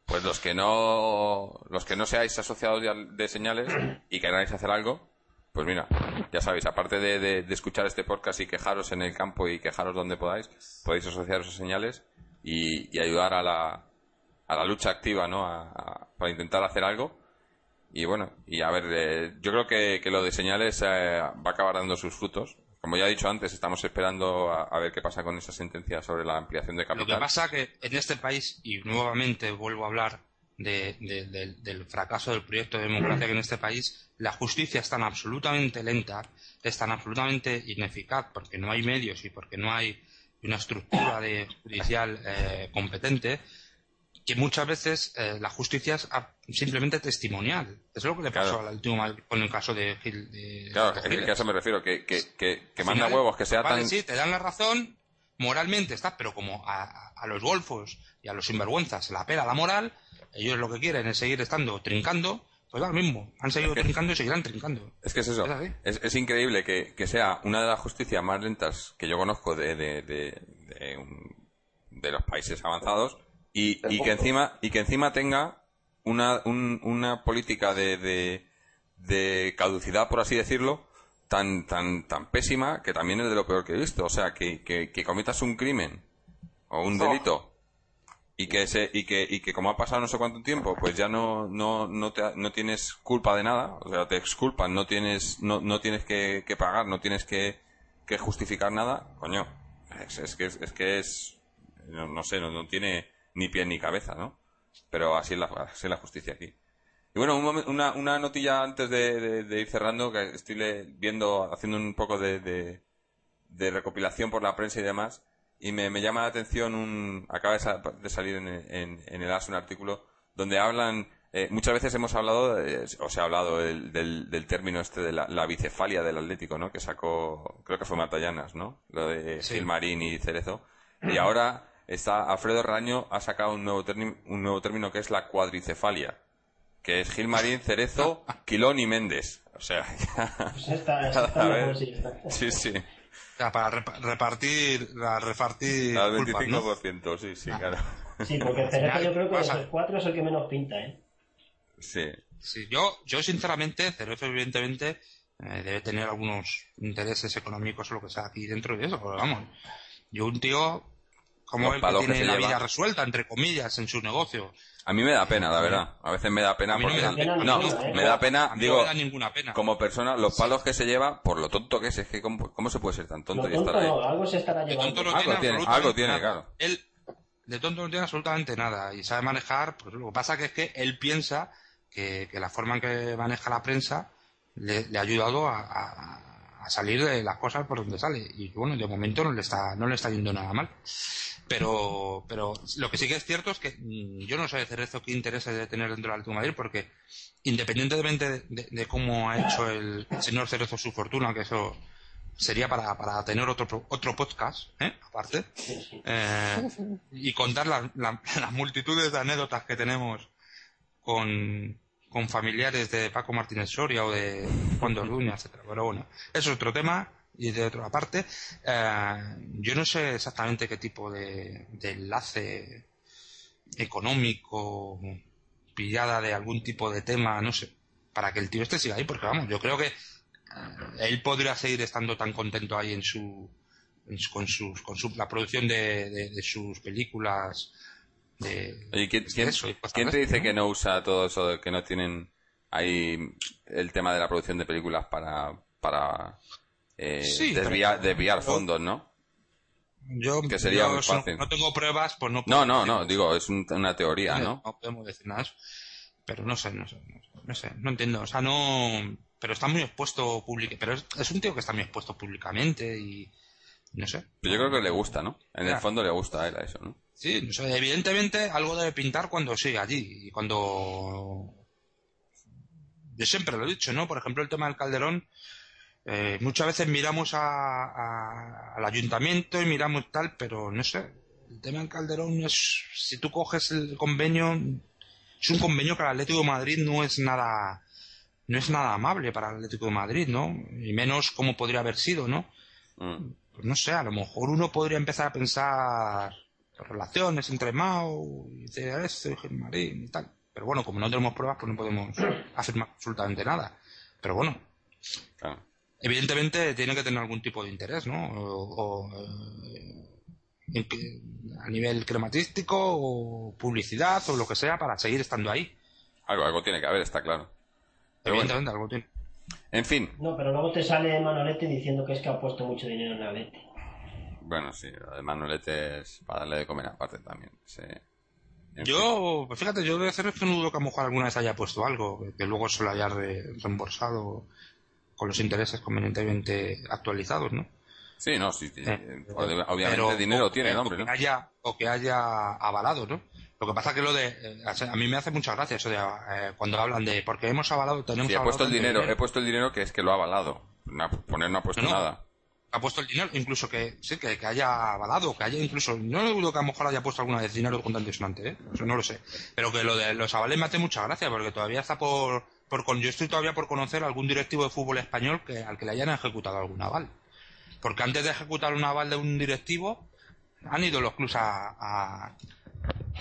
pues los que no los que no seáis asociados de señales y queráis hacer algo, pues mira, ya sabéis, aparte de, de- de escuchar este podcast y quejaros en el campo y quejaros donde podáis, podéis asociaros a señales y, y ayudar a la, a la lucha activa, ¿no? A- a- para intentar hacer algo. Y bueno, y a ver, eh, yo creo que, que lo de señales eh, va a acabar dando sus frutos. Como ya he dicho antes, estamos esperando a, a ver qué pasa con esa sentencia sobre la ampliación de Lo que capital. pasa que en este país, y nuevamente vuelvo a hablar de- de- del- del fracaso del proyecto de democracia que en este país, la justicia es tan absolutamente lenta, es tan absolutamente ineficaz, porque no hay medios y porque no hay una estructura de judicial eh, competente, que muchas veces eh, la justicia es ah, simplemente testimonial. Es lo que le pasó Claro. al último Madrid con el caso de Gil. de- Claro, de es que Giles. a eso me refiero, que, que, que, manda final, huevos, que sea vale, tan... sí, te dan la razón, moralmente está, pero como a, a los golfos y a los sinvergüenzas se la pela la moral, ellos lo que quieren es seguir estando trincando, pues da lo mismo, han seguido trincando y seguirán trincando. Es que es eso. Es. Es, es increíble que, que sea una de las justicias más lentas que yo conozco de, de, de, de un- de los países avanzados y, y que encima y que encima tenga una, un- una política de, de, de caducidad, por así decirlo, tan, tan, tan pésima que también es de lo peor que he visto. O sea, que, que, que cometas un crimen o un Oh. delito y que se y que y que como ha pasado no sé cuánto tiempo pues ya no no no, te, no tienes culpa de nada o sea te exculpan no tienes no, no tienes que, que pagar no tienes que, que justificar nada coño es, es que es, que es no, no sé no, no tiene ni pie ni cabeza no pero así es la así es la justicia aquí. Y bueno un una, una notilla antes de, de- ir cerrando que estoy viendo haciendo un poco de de recopilación por la prensa y demás y me, me llama la atención un acaba de, sa- de salir en, en, en el AS un artículo donde hablan eh, muchas veces hemos hablado eh, o se ha hablado del, del, del término este de la, la bicefalia del Atlético no que sacó creo que fue Matallanas no lo de Sí. Gilmarín y Cerezo y ahora está Alfredo Raño ha sacado un nuevo término un nuevo término que es la cuadricefalia que es Gilmarín Cerezo Quilón y Méndez o sea Pues está, está A ver. mejor, sí, está. sí sí O sea, para repa- repartir, la repartir al culpas, ¿no? 25% sí sí claro Sí, porque Cerezo yo creo que de Pasa. esos cuatro es el que menos pinta, ¿eh? sí Sí, yo, yo sinceramente, Cerezo evidentemente eh, debe tener algunos intereses económicos o lo que sea aquí dentro de eso, pero vamos, yo un tío como Los el que palos que tiene la lleva. vida resuelta, entre comillas, en su negocio. A mí me da pena, la verdad. A veces me da pena no porque... me da pena no, ninguna, ¿eh? me da A pena, no digo, me da ninguna pena. como persona, los palos que se lleva, por lo tonto que es, es que cómo, cómo se puede ser tan tonto y estar ahí. no, algo se estará llevando. tonto no Algo tiene, tiene, absolutamente algo tiene, nada. claro. Él de tonto no tiene absolutamente nada y sabe manejar, pues lo que pasa que es que él piensa que, que la forma en que maneja la prensa le, le ha ayudado a, a- a salir de las cosas por donde sale y bueno, de momento no le está, no le está yendo nada mal. Pero, pero lo que sí que es cierto es que mm, yo no sé Cerezo qué interés de tener dentro del Atlético de Madrid porque independientemente de, cómo ha hecho el señor Cerezo su fortuna, que eso sería para, para tener otro, otro podcast, ¿eh? aparte, eh, y contar la- la- las multitudes de anécdotas que tenemos con, con familiares de Paco Martínez Soria o de Juan Orduña, etcétera. Pero bueno, eso es otro tema y de otra parte. eh, yo no sé exactamente qué tipo de, de enlace económico, pillada de algún tipo de tema, no sé, para que el tío este siga ahí, porque vamos, yo creo que eh, él podría seguir estando tan contento ahí en su, en su- con sus con su, la producción de, de- de sus películas de Oye, ¿quién, eso te dice ¿no? que no usa todo eso, que no tienen ahí el tema de la producción de películas para, para eh, Sí, desviar, fondos, ¿no? yo, que sería yo muy no- fácil. no tengo pruebas pues no No, puedo no, decirlo. no, digo, es un- una teoría, ¿no? no podemos decir nada pero no sé no sé no sé, no sé, no entiendo o sea no pero está muy expuesto público pero es, es un tío que está muy expuesto públicamente y no sé Pero yo creo que le gusta, ¿no? En el fondo le gusta a él a eso, ¿no? Sí, no sé, evidentemente algo debe pintar cuando sigue allí y cuando yo siempre lo he dicho, ¿no? Por ejemplo, el tema del Calderón, eh, muchas veces miramos a- a- al ayuntamiento y miramos tal, pero no sé, el tema del Calderón es, si tú coges el convenio, es un convenio que el Atlético de Madrid no es nada, no es nada amable para el Atlético de Madrid, ¿no? Y menos como podría haber sido, ¿no? Mm. pues no sé, a lo mejor uno podría empezar a pensar relaciones entre Mao y CDS y Gilmarín y tal. Pero bueno, como no tenemos pruebas, pues no podemos afirmar absolutamente nada. Pero bueno. Evidentemente tiene que tener algún tipo de interés, ¿no? O, o, eh, a nivel crematístico o publicidad o lo que sea para seguir estando ahí. Algo, algo tiene que haber, está claro. Pero bueno, evidentemente algo tiene. en fin, No, pero luego te sale Manolete diciendo que es que ha puesto mucho dinero en Alete. bueno, sí, además Manolete es para darle de comer aparte también. sí. Fin. Yo, pues fíjate, yo de hacer es que no dudo que a lo mejor alguna vez haya puesto algo, que luego se lo haya re- reembolsado con los intereses convenientemente actualizados, ¿no? Sí, no, sí, sí, Eh, ob- obviamente Pero- dinero o- tiene el o ¿no? haya, o que haya avalado, ¿no? Lo que pasa que lo de... eh, a mí me hace mucha gracia eso de eh, cuando hablan de porque hemos avalado, tenemos Sí, he puesto el tanto dinero, he puesto el dinero que es que lo ha avalado. No, poner no ha puesto No, nada. ha puesto el dinero, incluso que sí, que, que haya avalado, que haya incluso, no dudo que a lo mejor haya puesto alguna vez dinero con sonante, ¿eh? Eso no lo sé. Pero que lo de los avales me hace mucha gracia, porque todavía está por, por con, yo estoy todavía por conocer algún directivo de fútbol español que, al que le hayan ejecutado algún aval. Porque antes de ejecutar un aval de un directivo, han ido los clubs a, a,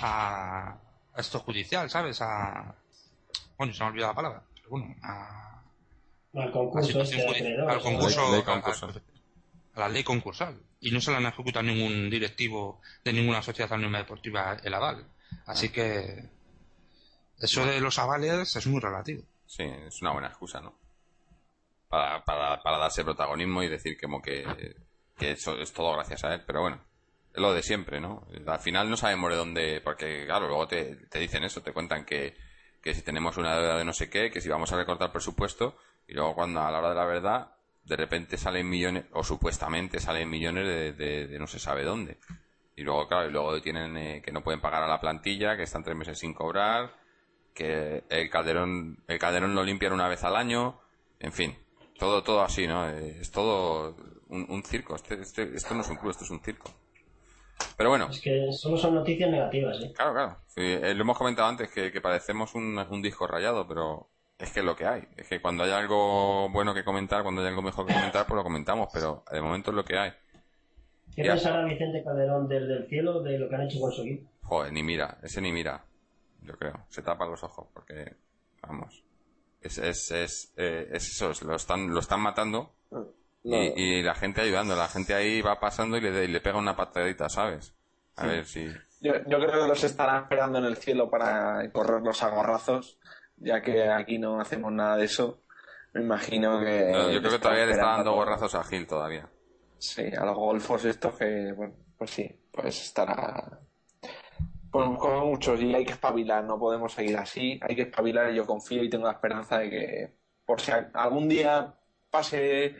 a, a esto judicial, ¿sabes? A, bueno, se me ha olvidado la palabra, pero bueno, a, Al concurso situación este judicial, al concurso, Ley- ley a- concurso. a- a la ley concursal. Y no se le han ejecutado a ningún directivo de ninguna sociedad anónima deportiva el aval. Así que eso de los avales es muy relativo. Sí, es una buena excusa, ¿no? Para, para, para darse protagonismo y decir como que, que eso es todo gracias a él. Pero bueno, es lo de siempre, ¿no? Al final no sabemos de dónde... Porque, claro, luego te, te dicen eso, te cuentan que, que si tenemos una deuda de no sé qué, que si vamos a recortar presupuesto, y luego cuando a la hora de la verdad, de repente salen millones, o supuestamente salen millones de, de- no se sabe dónde. Y luego, claro, y luego tienen eh, que no pueden pagar a la plantilla, que están tres meses sin cobrar, que el calderón el calderón lo limpian una vez al año en fin todo todo así no es todo un, un circo este, este- esto no es un club esto es un circo. Pero bueno. Es que solo son noticias negativas, ¿eh? claro claro. Sí, eh, lo hemos comentado antes que, que parecemos un, un disco rayado pero es que es lo que hay. Es que cuando hay algo bueno que comentar cuando hay algo mejor que comentar pues lo comentamos pero de momento es lo que hay. ¿Qué pensará Vicente Calderón desde el cielo de lo que han hecho con su equipo? Joder, ni mira, ese ni mira, yo creo. Se tapa los ojos porque, vamos, es, es, es, eh, es eso, es- lo están, lo están matando No. y, y la gente ayudando, la gente ahí va pasando y le, y le pega una patadita, ¿sabes? A ver si... Yo, yo creo que los estarán esperando en el cielo para correrlos a gorrazos, ya que aquí no hacemos nada de eso. Me imagino que. No, yo creo que todavía le está dando gorrazos a Gil todavía. Sí, a los golfos estos que, bueno, pues sí, pues estará. Pues como muchos, y hay que espabilar, no podemos seguir así, hay que espabilar y yo confío y tengo la esperanza de que por si algún día pase,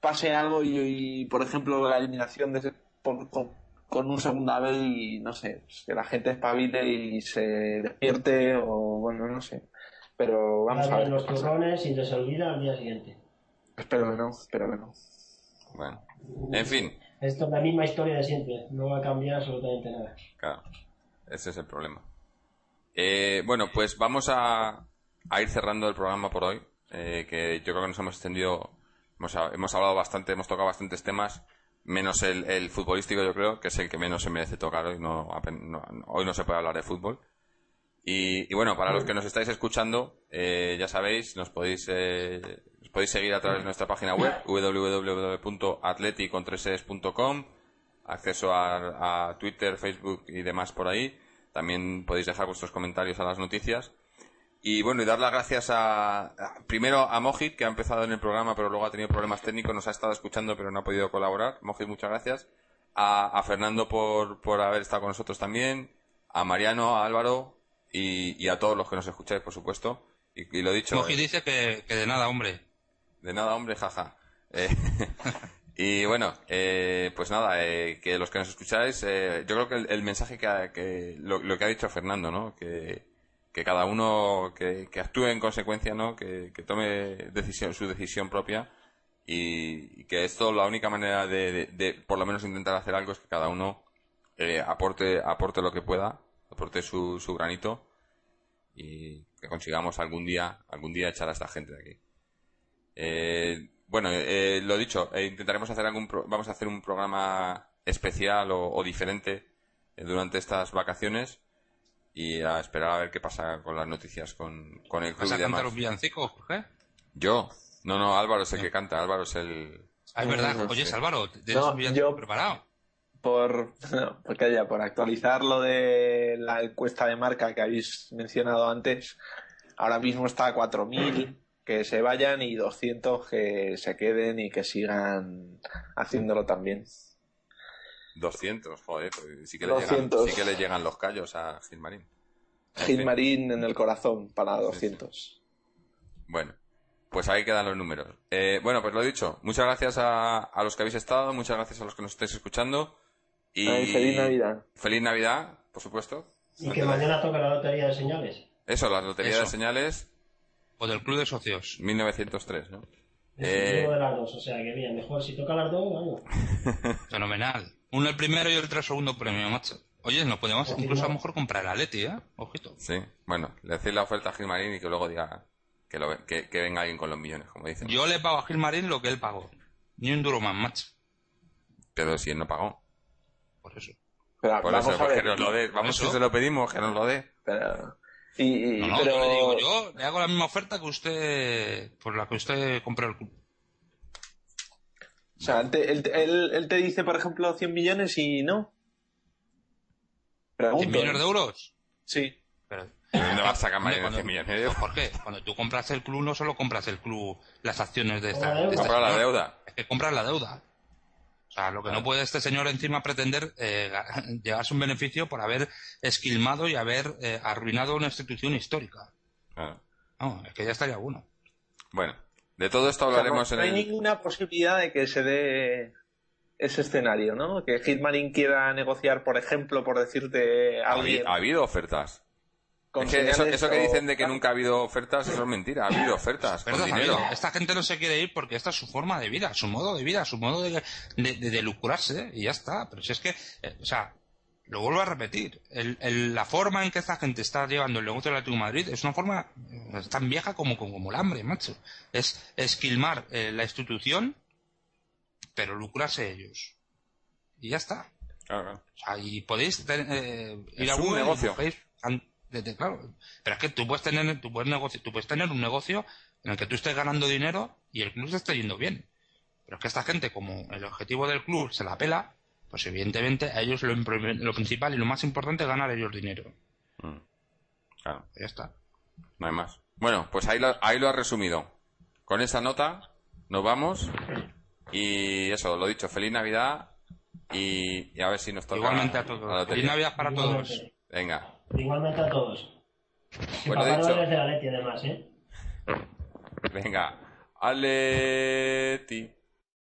pase algo y, y, por ejemplo, la eliminación de ese- por- con, con un segunda vez y no sé, que la gente espabile y se despierte o bueno, no sé. Pero vamos a ver. los turrones y se olvida al día siguiente. Espero que no, espero que no. Bueno, en fin, Esto es la misma historia de siempre, no va a cambiar absolutamente nada. claro, ese es el problema. Eh, bueno, pues vamos a, a ir cerrando el programa por hoy, eh, que yo creo que nos hemos extendido, hemos, hemos hablado bastante, hemos tocado bastantes temas, menos el, el futbolístico yo creo, que es el que menos se merece tocar hoy, no, hoy no se puede hablar de fútbol. Y, y bueno, para los que nos estáis escuchando, eh, ya sabéis, nos podéis, eh, nos podéis seguir a través de nuestra página web, www.atleticontreses.com, acceso a, a Twitter, Facebook y demás por ahí. También podéis dejar vuestros comentarios a las noticias. Y bueno, y dar las gracias a, a- primero a Mojit, que ha empezado en el programa, pero luego ha tenido problemas técnicos, nos ha estado escuchando, pero no ha podido colaborar. Mojit, muchas gracias. A, a Fernando por, por haber estado con nosotros también. A Mariano, a Álvaro y, y a todos los que nos escucháis, por supuesto. Y, y lo dicho. Moji dice que, que de nada, hombre. De nada, hombre, jaja. Eh, y bueno, eh, pues nada, eh, que los que nos escucháis, eh, yo creo que el, el mensaje que, ha- que lo, lo que ha dicho Fernando, ¿no? Que, que cada uno que, que actúe en consecuencia, ¿no? Que, que tome decisión, su decisión propia y, y que esto la única manera de, de- de, por lo menos intentar hacer algo es que cada uno eh, aporte aporte lo que pueda, aporte su, su granito y que consigamos algún día algún día echar a esta gente de aquí. Eh, bueno, eh, lo dicho, eh, intentaremos hacer algún pro- vamos a hacer un programa especial o, o diferente eh, durante estas vacaciones y a esperar a ver qué pasa con las noticias con, con el club ¿Vas a y demás. cantar los villancicos, Jorge? Yo, no, no, Álvaro es el que canta, Álvaro es el Ah, es verdad. No, Oye, sí. Álvaro, ¿tienes No, un villancico yo- preparado? por, no, porque ya, por actualizar lo de la encuesta de marca que habéis mencionado antes, ahora mismo está a 4.000 que se vayan y 200 que se queden y que sigan haciéndolo también. 200, joder, pues sí que, le 200. Llegan, sí que le llegan los callos a Gilmarín. En Gil fin. Marín en el corazón para 200. Bueno, pues ahí quedan los números. Eh, bueno, pues lo he dicho. Muchas gracias a, a los que habéis estado, muchas gracias a los que nos estáis escuchando. Y Ay, feliz Navidad. Feliz Navidad, por supuesto. Y que mañana toca la lotería de señales. Eso, la Lotería Eso. de Señales O del Club de Socios. 1903, ¿no? Es Eh. de las dos, o sea que bien, mejor si toca las dos, vamos. Fenomenal. Uno el primero y el otro el segundo premio, macho. Oye, nos podemos Pues incluso a lo mejor comprar el Atleti, ¿eh? Ojito. Sí, bueno, le hacéis la oferta a Gilmarín y que luego diga que, lo, que, que venga alguien con los millones, como dicen. Yo le pago a Gilmarín lo que él pagó. Ni un duro más, macho. Pero si él no pagó. Por eso. Pero Por vamos eso, a pues ver. que nos lo dé. Vamos, eso. si se lo pedimos, que nos lo dé. pero- y, No, no, pero, yo le digo, yo le hago la misma oferta que usted, por la que usted compró el club. O sea, te- él, él- él te dice, por ejemplo, 100 millones y no. Pregunto. ¿100 millones de euros? Sí. Pero, ¿De dónde vas a sacar Marín cuando- 100 millones de euros? ¿Por qué? Cuando tú compras el club, no solo compras el club, las acciones de esta, Compra la de este Comprar la deuda. Es que compras la deuda. O sea, lo que no puede este señor encima pretender eh, llevarse un beneficio por haber esquilmado y haber eh, arruinado una institución histórica. Claro. No, es que ya estaría bueno. Bueno, de todo esto O sea, no, hablaremos no en hay el... ninguna posibilidad de que se dé ese escenario, ¿no? Que Hitmanin quiera negociar, por ejemplo, por decirte alguien. ha habido ofertas. Con Es que eso, que dicen de que nunca ha habido ofertas, eso es mentira. Ha habido ofertas con Perdón, dinero. amigo, esta gente no se quiere ir porque esta es su forma de vida, su modo de vida, su modo de, de, de- de lucrarse y ya está. Pero si es que, eh, o sea, lo vuelvo a repetir, el- el- la forma en que esta gente está llevando el negocio del Atlético de Madrid es una forma eh, tan vieja como, como, como el hambre, macho. Es esquilmar eh, la institución, pero lucrarse ellos. Y ya está. Claro. O sea, y podéis ten- eh, ir Es a un y claro. Pero es que tú puedes tener, tú puedes negocio, tú puedes tener un negocio en el que tú estés ganando dinero y el club se esté yendo bien. Pero es que esta gente, como el objetivo del club se la pela, pues evidentemente a ellos lo, lo principal y lo más importante es ganar ellos dinero. Mm. Claro, Ya está. no hay más. Bueno, pues ahí lo, ahí lo has resumido. Con esta nota nos vamos. Y eso, lo dicho, feliz Navidad. Y, y a ver si nos toca. Igualmente a todos. Feliz Navidad para todos. Venga, Igualmente a todos. Lo he Papá dicho. Noel es de la Leti, además, ¿eh? venga. Aleti.